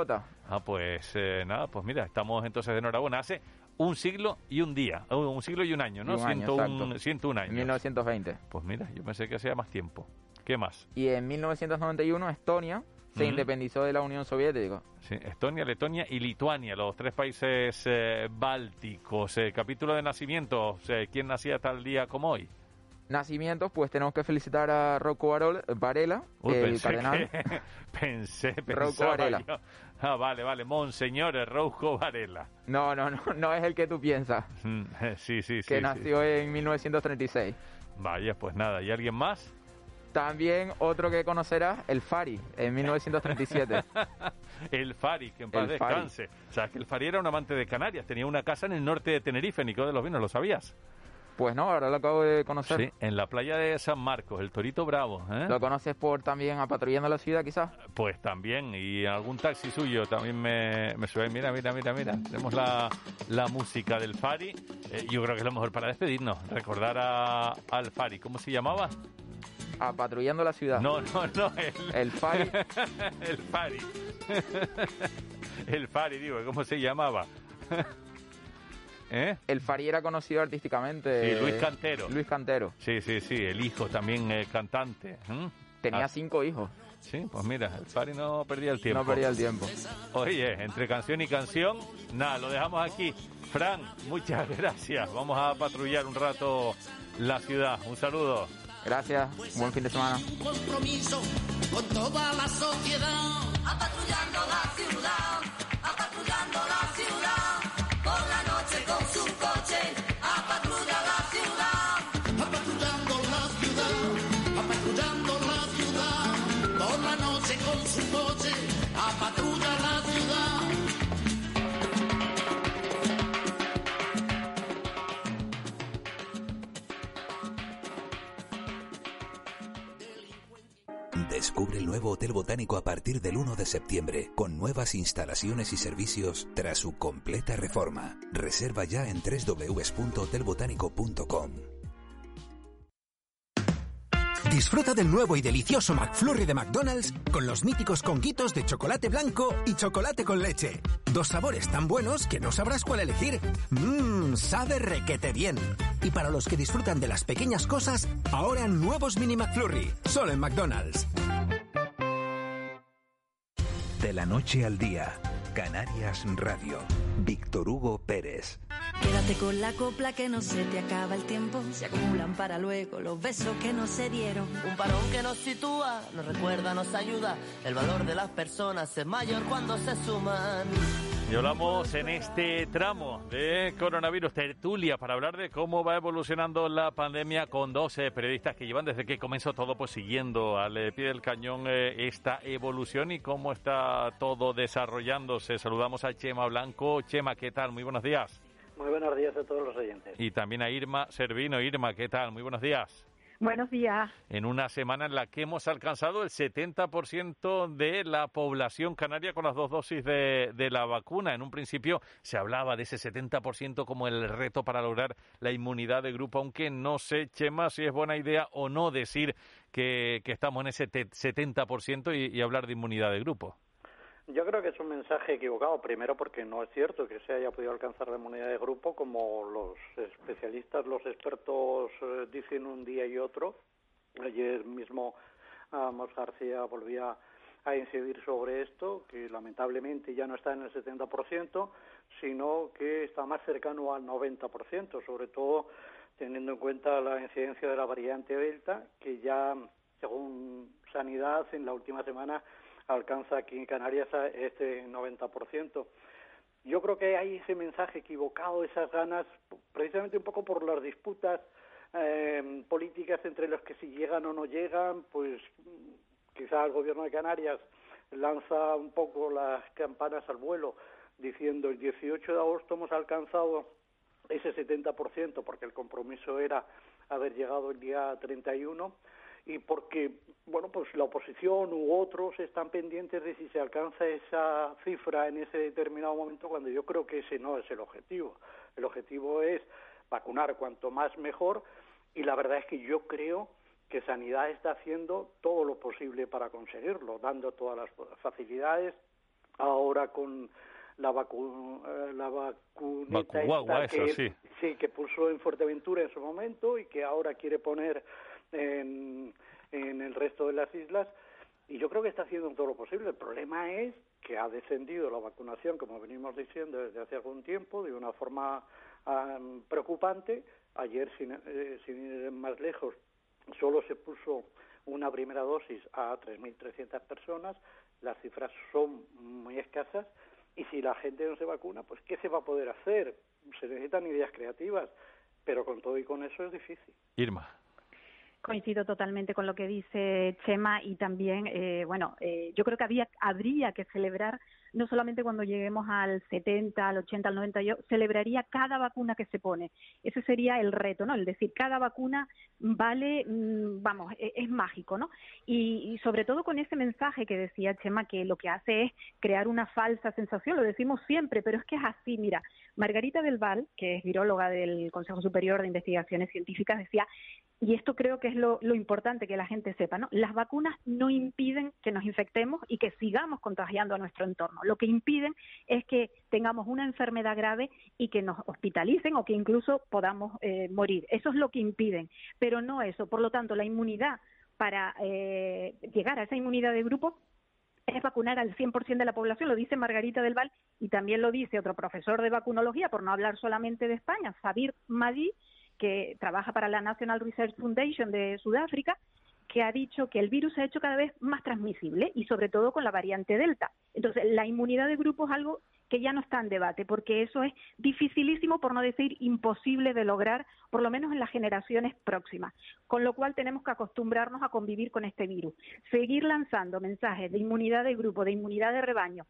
Ah, pues eh, nada, pues mira, estamos entonces de enhorabuena. Hace un siglo y un día, un siglo y un año, ¿no? Y un año, 101, exacto. 101 En años. 1920. Pues mira, yo pensé que hacía más tiempo. ¿Qué más? Y en 1991, Estonia se independizó de la Unión Soviética. Sí, Estonia, Letonia y Lituania, los tres países eh, bálticos. Eh, capítulo de nacimientos, eh, ¿quién nacía tal día como hoy? Nacimientos, pues tenemos que felicitar a Rocco Varela, Uy, el pensé cardenal. que- pensé, Rocco Varela. yo. Ah, vale, vale, Monseñor Rouco Varela. No, no, no, no es el que tú piensas, Mm, eh, Sí, sí, sí. que sí. nació en 1936. Vaya, pues nada, ¿y alguien más? También otro que conocerás, el Fari, en 1937. el Fari, que en paz El Fari. descanse. O sea, que el Fari era un amante de Canarias, tenía una casa en el norte de Tenerife, Nico de los Vinos, ¿lo sabías? Pues no, ahora lo acabo de conocer. Sí, en la playa de San Marcos, el Torito Bravo. ¿eh? ¿Lo conoces por también a Patrullando la Ciudad, quizás? Pues también, y algún taxi suyo también me, me sube. Mira, mira, mira, mira. Tenemos la, la música del Fari. Eh, yo creo que es lo mejor para despedirnos. Recordar a, al Fari. ¿Cómo se llamaba? A Patrullando la Ciudad. No, no, no. El, El Fari. el Fari. el Fari, digo. ¿Cómo se llamaba? ¿Eh? El Fari era conocido artísticamente. Sí, Luis Cantero. Luis Cantero. Sí, sí, sí. El hijo también eh, cantante. ¿m? Tenía Ah, cinco hijos. Sí, pues mira, el Fari no perdía el tiempo. No perdía el tiempo. Oye, entre canción y canción, nada, lo dejamos aquí. Fran, muchas gracias. Vamos a patrullar un rato la ciudad. Un saludo. Gracias. Buen fin de semana. compromiso con toda la sociedad. Apatrullando la ciudad, nuevo Hotel Botánico a partir del 1 de septiembre, con nuevas instalaciones y servicios tras su completa reforma. Reserva ya en www.hotelbotánico.com. Disfruta del nuevo y delicioso McFlurry de McDonald's con los míticos conguitos de chocolate blanco y chocolate con leche. Dos sabores tan buenos que no sabrás cuál elegir. Mmm, sabe requete bien. Y para los que disfrutan de las pequeñas cosas, ahora nuevos mini McFlurry, solo en McDonald's. De la noche al día, Canarias Radio. Víctor Hugo Pérez. Quédate con la copla que no se te acaba el tiempo. Se acumulan para luego los besos que no se dieron. Un parón que nos sitúa, nos recuerda, nos ayuda. El valor de las personas es mayor cuando se suman. Y hablamos en este tramo de coronavirus tertulia para hablar de cómo va evolucionando la pandemia con dos eh, periodistas que llevan desde que comenzó todo pues siguiendo al eh, pie del cañón eh, esta evolución y cómo está todo desarrollándose. Saludamos a Chema Blanco. Chema, ¿qué tal? Muy buenos días. Muy buenos días a todos los oyentes. Y también a Irma Servino. Irma, ¿qué tal? Muy buenos días. Buenos días. En una semana en la que hemos alcanzado el 70% de la población canaria con las dos dosis de, la vacuna. En un principio se hablaba de ese 70% como el reto para lograr la inmunidad de grupo, aunque no sé, Chema, si es buena idea o no decir que, que estamos en ese te- 70% y, y hablar de inmunidad de grupo. Yo creo que es un mensaje equivocado, primero porque no es cierto que se haya podido alcanzar la inmunidad de grupo como los especialistas, los expertos eh, dicen un día y otro. Ayer mismo Amos García volvía a incidir sobre esto, que lamentablemente ya no está en el 70%, sino que está más cercano al 90%, sobre todo teniendo en cuenta la incidencia de la variante Delta, que ya, según Sanidad, en la última semana alcanza aquí en Canarias este 90%. Yo creo que hay ese mensaje equivocado, esas ganas, precisamente un poco por las disputas eh, políticas entre los que si llegan o no llegan, pues quizá el gobierno de Canarias lanza un poco las campanas al vuelo diciendo el 18 de agosto hemos alcanzado ese 70% porque el compromiso era haber llegado el día 31 y porque bueno pues la oposición u otros están pendientes de si se alcanza esa cifra en ese determinado momento cuando yo creo que ese no es el objetivo el objetivo es vacunar cuanto más mejor y la verdad es que yo creo que Sanidad está haciendo todo lo posible para conseguirlo, dando todas las facilidades. Ahora con la, vacu eh, la Vacuagua, esta eso, que, sí. que puso en Fuerteventura en su momento y que ahora quiere poner en, el resto de las islas. Y yo creo que está haciendo todo lo posible. El problema es que ha descendido la vacunación, como venimos diciendo desde hace algún tiempo, de una forma um, preocupante. Ayer, sin, eh, sin ir más lejos, solo se puso una primera dosis a 3.300 personas, las cifras son muy escasas y si la gente no se vacuna, pues ¿qué se va a poder hacer? Se necesitan ideas creativas, pero con todo y con eso es difícil. Irma. Coincido totalmente con lo que dice Chema y también, eh, bueno, eh, yo creo que habría que celebrar, no solamente cuando lleguemos al 70, al 80, al 90, yo celebraría cada vacuna que se pone. Ese sería el reto, ¿no? El decir, cada vacuna vale, mm, vamos, es, es mágico, ¿no? Y, y, sobre todo con ese mensaje que decía Chema, que lo que hace es crear una falsa sensación, lo decimos siempre, pero es que es así, mira, Margarita del Val, que es viróloga del Consejo Superior de Investigaciones Científicas, decía, y esto creo que es lo, lo, importante que la gente sepa, ¿no? Las vacunas no impiden que nos infectemos y que sigamos contagiando a nuestro entorno. Lo que impiden es que tengamos una enfermedad grave y que nos hospitalicen o que incluso podamos eh, morir. Eso es lo que impiden, pero no eso. Por lo tanto, la inmunidad para eh, llegar a esa inmunidad de grupo es vacunar al 100% de la población, lo dice Margarita del Val y también lo dice otro profesor de vacunología, por no hablar solamente de España, Sabir Madi, que trabaja para la National Research Foundation de Sudáfrica, que ha dicho que el virus se ha hecho cada vez más transmisible y sobre todo con la variante Delta. Entonces, la inmunidad de grupo es algo que ya no está en debate, porque eso es dificilísimo, por no decir imposible de lograr, por lo menos en las generaciones próximas. Con lo cual tenemos que acostumbrarnos a convivir con este virus. Seguir lanzando mensajes de inmunidad de grupo, de inmunidad de rebaño,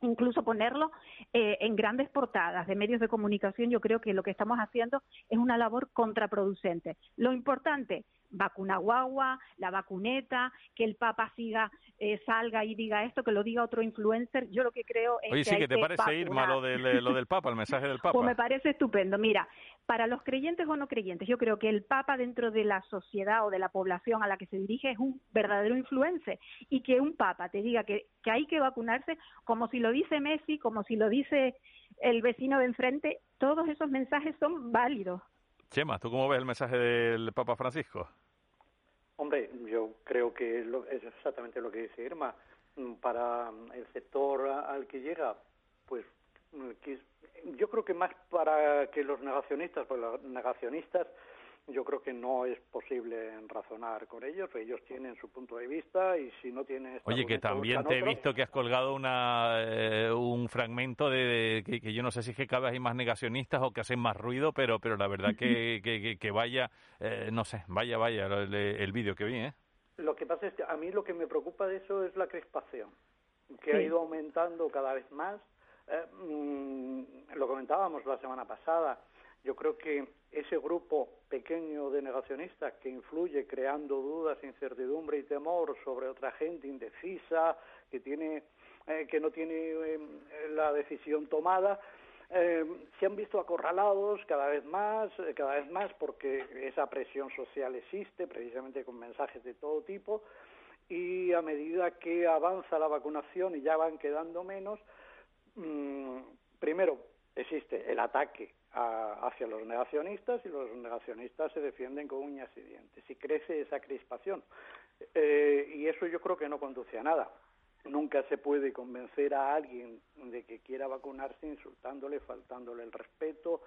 incluso ponerlo eh, en grandes portadas de medios de comunicación, yo creo que lo que estamos haciendo es una labor contraproducente. Lo importante, vacuna guagua, la vacuneta, que el Papa siga, eh, salga y diga esto, que lo diga otro influencer, yo lo que creo es Oye, que sí, hay que te que parece, vacunar. Irma, lo del, lo del Papa, el mensaje del Papa. Pues me parece estupendo. Mira, para los creyentes o no creyentes, yo creo que el Papa dentro de la sociedad o de la población a la que se dirige es un verdadero influencer y que un Papa te diga que, que hay que vacunarse como si lo dice Messi, como si lo dice el vecino de enfrente, todos esos mensajes son válidos. Chema, ¿tú cómo ves el mensaje del Papa Francisco? Hombre, yo creo que es exactamente lo que dice Irma. Mm, Para el sector al que llega, pues mm, yo creo que más para que los negacionistas, pues los negacionistas, yo creo que no es posible razonar con ellos. Ellos tienen su punto de vista y si no tienen este Oye, que también te he visto que has colgado una, eh, un fragmento de, de- que, que yo no sé si es que cada vez hay más negacionistas o que hacen más ruido, pero pero la verdad que, que, que- vaya, eh, no sé, vaya, vaya el, el vídeo que vi, ¿eh? Lo que pasa es que a mí lo que me preocupa de eso es la crispación, que ha ido aumentando cada vez más. Eh, mm, lo comentábamos la semana pasada. Yo creo que ese grupo pequeño de negacionistas que influye creando dudas, incertidumbre y temor sobre otra gente indecisa, que tiene eh, que no tiene eh, la decisión tomada, eh, se han visto acorralados cada vez más, eh, cada vez más porque esa presión social existe, precisamente con mensajes de todo tipo, y a medida que avanza la vacunación y ya van quedando menos, mm, primero existe el ataque a- hacia los negacionistas y los negacionistas se defienden con uñas y dientes y crece esa crispación. Eh, y eso yo creo que no conduce a nada. Nunca se puede convencer a alguien de que quiera vacunarse insultándole, faltándole el respeto,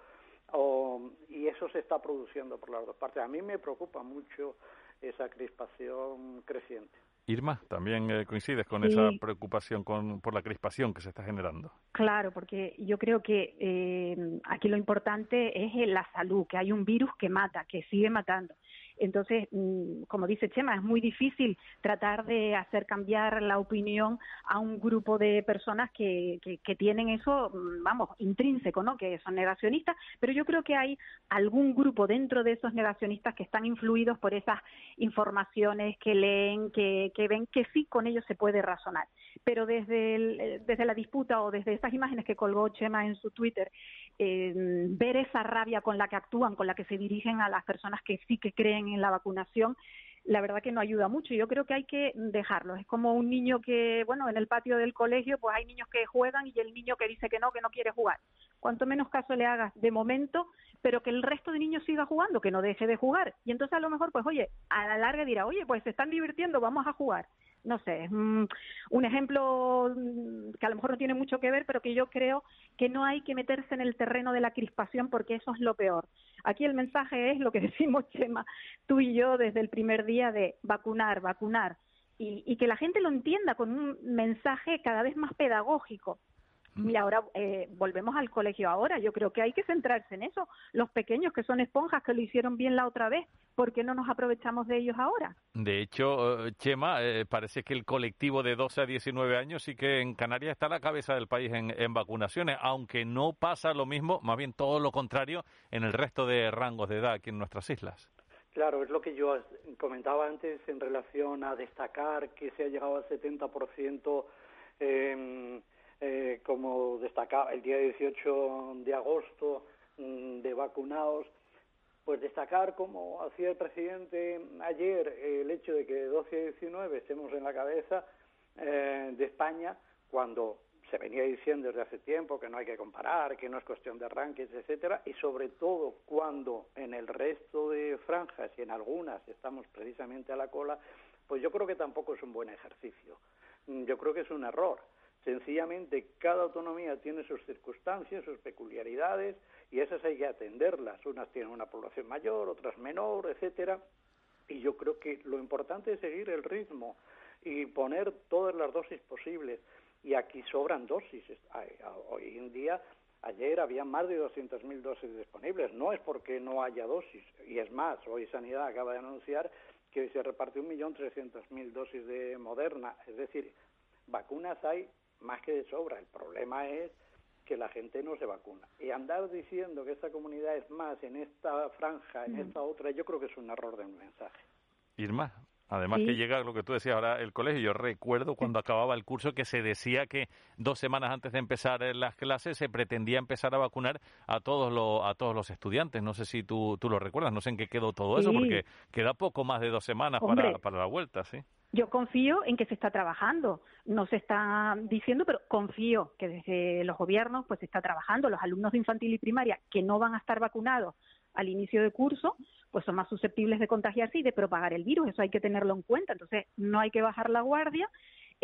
o, y eso se está produciendo por las dos partes. A mí me preocupa mucho esa crispación creciente. Irma, también eh, coincides con Sí. esa preocupación con, por la crispación que se está generando. Claro, porque yo creo que eh, aquí lo importante es la salud, que hay un virus que mata, que sigue matando. Entonces, mm, como dice Chema, es muy difícil tratar de hacer cambiar la opinión a un grupo de personas que, que, que tienen eso, mm, vamos, intrínseco, ¿no? Que son negacionistas, pero yo creo que hay algún grupo dentro de esos negacionistas que están influidos por esas informaciones que leen, que, que ven que sí con ellos se puede razonar. Pero desde, el- eh, desde la disputa o desde estas imágenes que colgó Chema en su Twitter, eh, ver esa rabia con la que actúan, con la que se dirigen a las personas que sí que creen en la vacunación, la verdad que no ayuda mucho. Yo creo que hay que dejarlo. Es como un niño que, bueno, en el patio del colegio, pues hay niños que juegan y el niño que dice que no, que no quiere jugar. Cuanto menos caso le hagas de momento, pero que el resto de niños siga jugando, que no deje de jugar. Y entonces a lo mejor, pues oye, a la larga dirá, oye, pues se están divirtiendo, vamos a jugar. No sé, es un ejemplo mm, que a lo mejor no tiene mucho que ver, pero que yo creo que no hay que meterse en el terreno de la crispación porque eso es lo peor. Aquí el mensaje es lo que decimos, Chema, tú y yo desde el primer día de vacunar, vacunar, y, y que la gente lo entienda con un mensaje cada vez más pedagógico. Y ahora eh, volvemos al colegio ahora. Yo creo que hay que centrarse en eso. Los pequeños que son esponjas que lo hicieron bien la otra vez, ¿por qué no nos aprovechamos de ellos ahora? De hecho, eh, Chema, eh, parece que el colectivo de 12 a 19 años sí que en Canarias está a la cabeza del país en, en vacunaciones, aunque no pasa lo mismo, más bien todo lo contrario, en el resto de rangos de edad aquí en nuestras islas. Claro, es lo que yo comentaba antes en relación a destacar que se ha llegado al 70% eh, eh, como destacaba el día 18 de agosto mm, de vacunados, pues destacar como hacía el presidente ayer el hecho de que de 12 a 19 estemos en la cabeza eh, de España cuando se venía diciendo desde hace tiempo que no hay que comparar, que no es cuestión de rankings, etcétera, y sobre todo cuando en el resto de franjas y en algunas estamos precisamente a la cola, pues yo creo que tampoco es un buen ejercicio. Mm, Yo creo que es un error. Sencillamente cada autonomía tiene sus circunstancias, sus peculiaridades y esas hay que atenderlas. Unas tienen una población mayor, otras menor, etcétera. Y yo creo que lo importante es seguir el ritmo y poner todas las dosis posibles. Y aquí sobran dosis. Hoy en día, ayer había más de 200.000 dosis disponibles. No es porque no haya dosis. Y es más, hoy Sanidad acaba de anunciar que se reparte 1.300.000 dosis de Moderna. Es decir, vacunas hay más que de sobra. El problema es que la gente no se vacuna. Y andar diciendo que esta comunidad es más en esta franja, en Mm. esta otra, yo creo que es un error de un mensaje. Irma, además Sí. que llega lo que tú decías ahora, el colegio. Yo recuerdo cuando acababa el curso que se decía que dos semanas antes de empezar las clases se pretendía empezar a vacunar a todos los, a todos los estudiantes. No sé si tú, tú lo recuerdas, no sé en qué quedó todo eso, porque queda poco más de dos semanas para, para la vuelta, ¿sí? Yo confío en que se está trabajando. No se está diciendo, pero confío que desde los gobiernos pues se está trabajando. Los alumnos de infantil y primaria que no van a estar vacunados al inicio de curso, pues son más susceptibles de contagiarse y de propagar el virus. Eso hay que tenerlo en cuenta. Entonces, no hay que bajar la guardia.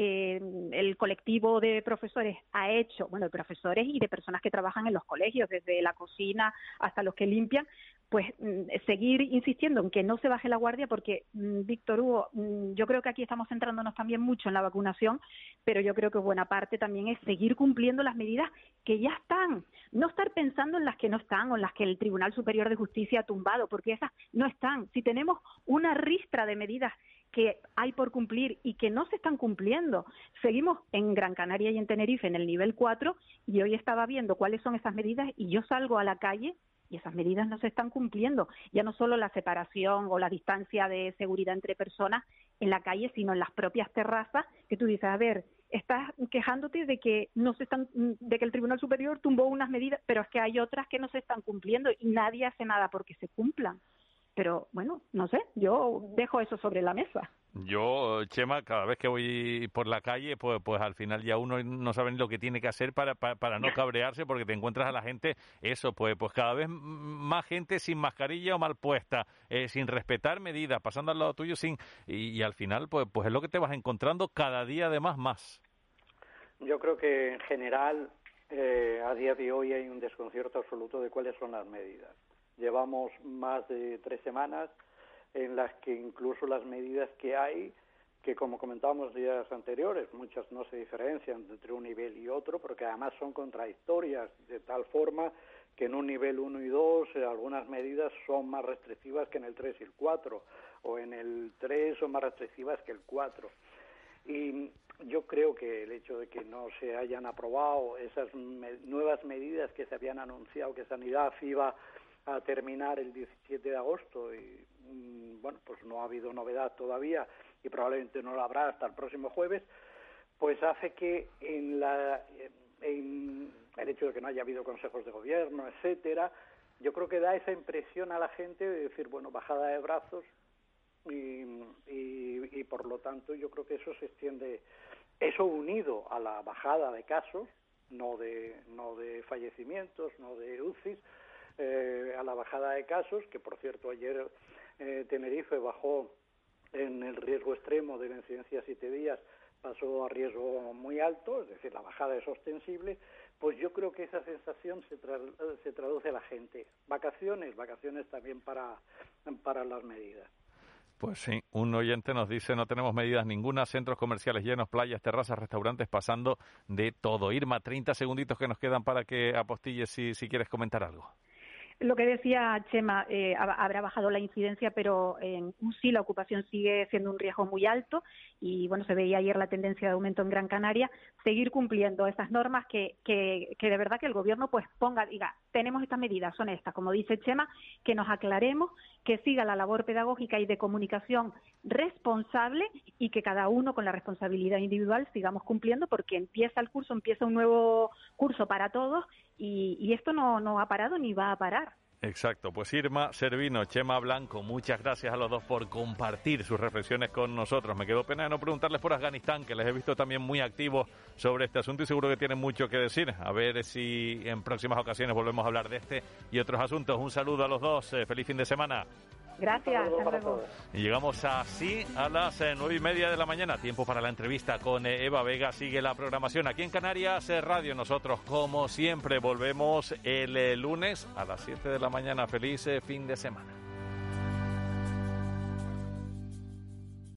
Eh, el colectivo de profesores ha hecho, bueno, de profesores y de personas que trabajan en los colegios, desde la cocina hasta los que limpian, pues mm, seguir insistiendo en que no se baje la guardia porque, mm, Víctor Hugo, mm, yo creo que aquí estamos centrándonos también mucho en la vacunación, pero yo creo que buena parte también es seguir cumpliendo las medidas que ya están, no estar pensando en las que no están o en las que el Tribunal Superior de Justicia ha tumbado, porque esas no están. Si tenemos una ristra de medidas que hay por cumplir y que no se están cumpliendo. Seguimos en Gran Canaria y en Tenerife en el nivel 4 y hoy estaba viendo cuáles son esas medidas y yo salgo a la calle y esas medidas no se están cumpliendo. Ya no solo la separación o la distancia de seguridad entre personas en la calle, sino en las propias terrazas, que tú dices, a ver, estás quejándote de que no se están de que el Tribunal Superior tumbó unas medidas, pero es que hay otras que no se están cumpliendo y nadie hace nada porque se cumplan. Pero bueno, no sé, yo dejo eso sobre la mesa. Yo, Chema, cada vez que voy por la calle, pues, pues al final ya uno no sabe ni lo que tiene que hacer para, para, para no cabrearse, porque te encuentras a la gente, eso, pues, pues cada vez más gente sin mascarilla o mal puesta, eh, sin respetar medidas, pasando al lado tuyo sin y, y al final, pues, pues es lo que te vas encontrando cada día además más. Yo creo que en general eh, a día de hoy hay un desconcierto absoluto de cuáles son las medidas. Llevamos más de tres semanas en las que incluso las medidas que hay, que como comentábamos días anteriores, muchas no se diferencian entre un nivel y otro, porque además son contradictorias, de tal forma que en un nivel 1 y 2 eh, algunas medidas son más restrictivas que en el 3 y el 4, o en el 3 son más restrictivas que el 4. Y yo creo que el hecho de que no se hayan aprobado esas nuevas medidas que se habían anunciado que Sanidad iba a terminar el 17 de agosto y mmm, bueno pues no ha habido novedad todavía y probablemente no lo habrá hasta el próximo jueves pues hace que en la en el hecho de que no haya habido consejos de gobierno etcétera yo creo que da esa impresión a la gente de decir bueno bajada de brazos y, y, y por lo tanto yo creo que eso se extiende eso unido a la bajada de casos no de no de fallecimientos no de UCIs eh, a la bajada de casos que por cierto ayer eh, Tenerife bajó en el riesgo extremo de la incidencia siete días pasó a riesgo muy alto, es decir, la bajada es ostensible, pues yo creo que esa sensación se, tra se traduce a la gente. Vacaciones, vacaciones también para, para las medidas. Pues sí, un oyente nos dice no tenemos medidas ninguna, centros comerciales llenos, playas, terrazas, restaurantes, pasando de todo. Irma, 30 segunditos que nos quedan para que apostilles si, si quieres comentar algo. Lo que decía Chema, eh, habrá bajado la incidencia, pero en UCI la ocupación sigue siendo un riesgo muy alto y bueno, se veía ayer la tendencia de aumento en Gran Canaria. Seguir cumpliendo estas normas que, que, que de verdad que el gobierno pues ponga, diga, tenemos estas medidas, son estas, como dice Chema, que nos aclaremos, que siga la labor pedagógica y de comunicación responsable y que cada uno con la responsabilidad individual sigamos cumpliendo porque empieza el curso, empieza un nuevo curso para todos y, esto no ha parado ni va a parar. Exacto, pues Irma Servino, Chema Blanco, muchas gracias a los dos por compartir sus reflexiones con nosotros. Me quedó pena de no preguntarles por Afganistán, que les he visto también muy activos sobre este asunto y seguro que tienen mucho que decir. A ver si en próximas ocasiones volvemos a hablar de este y otros asuntos. Un saludo a los dos, eh, feliz fin de semana. Gracias, hasta luego. Y llegamos así a las eh, nueve y media de la mañana. Tiempo para la entrevista con eh, Eva Vega. Sigue la programación aquí en Canarias eh, Radio. Nosotros, como siempre, volvemos el lunes a las siete de la mañana. Feliz fin de semana.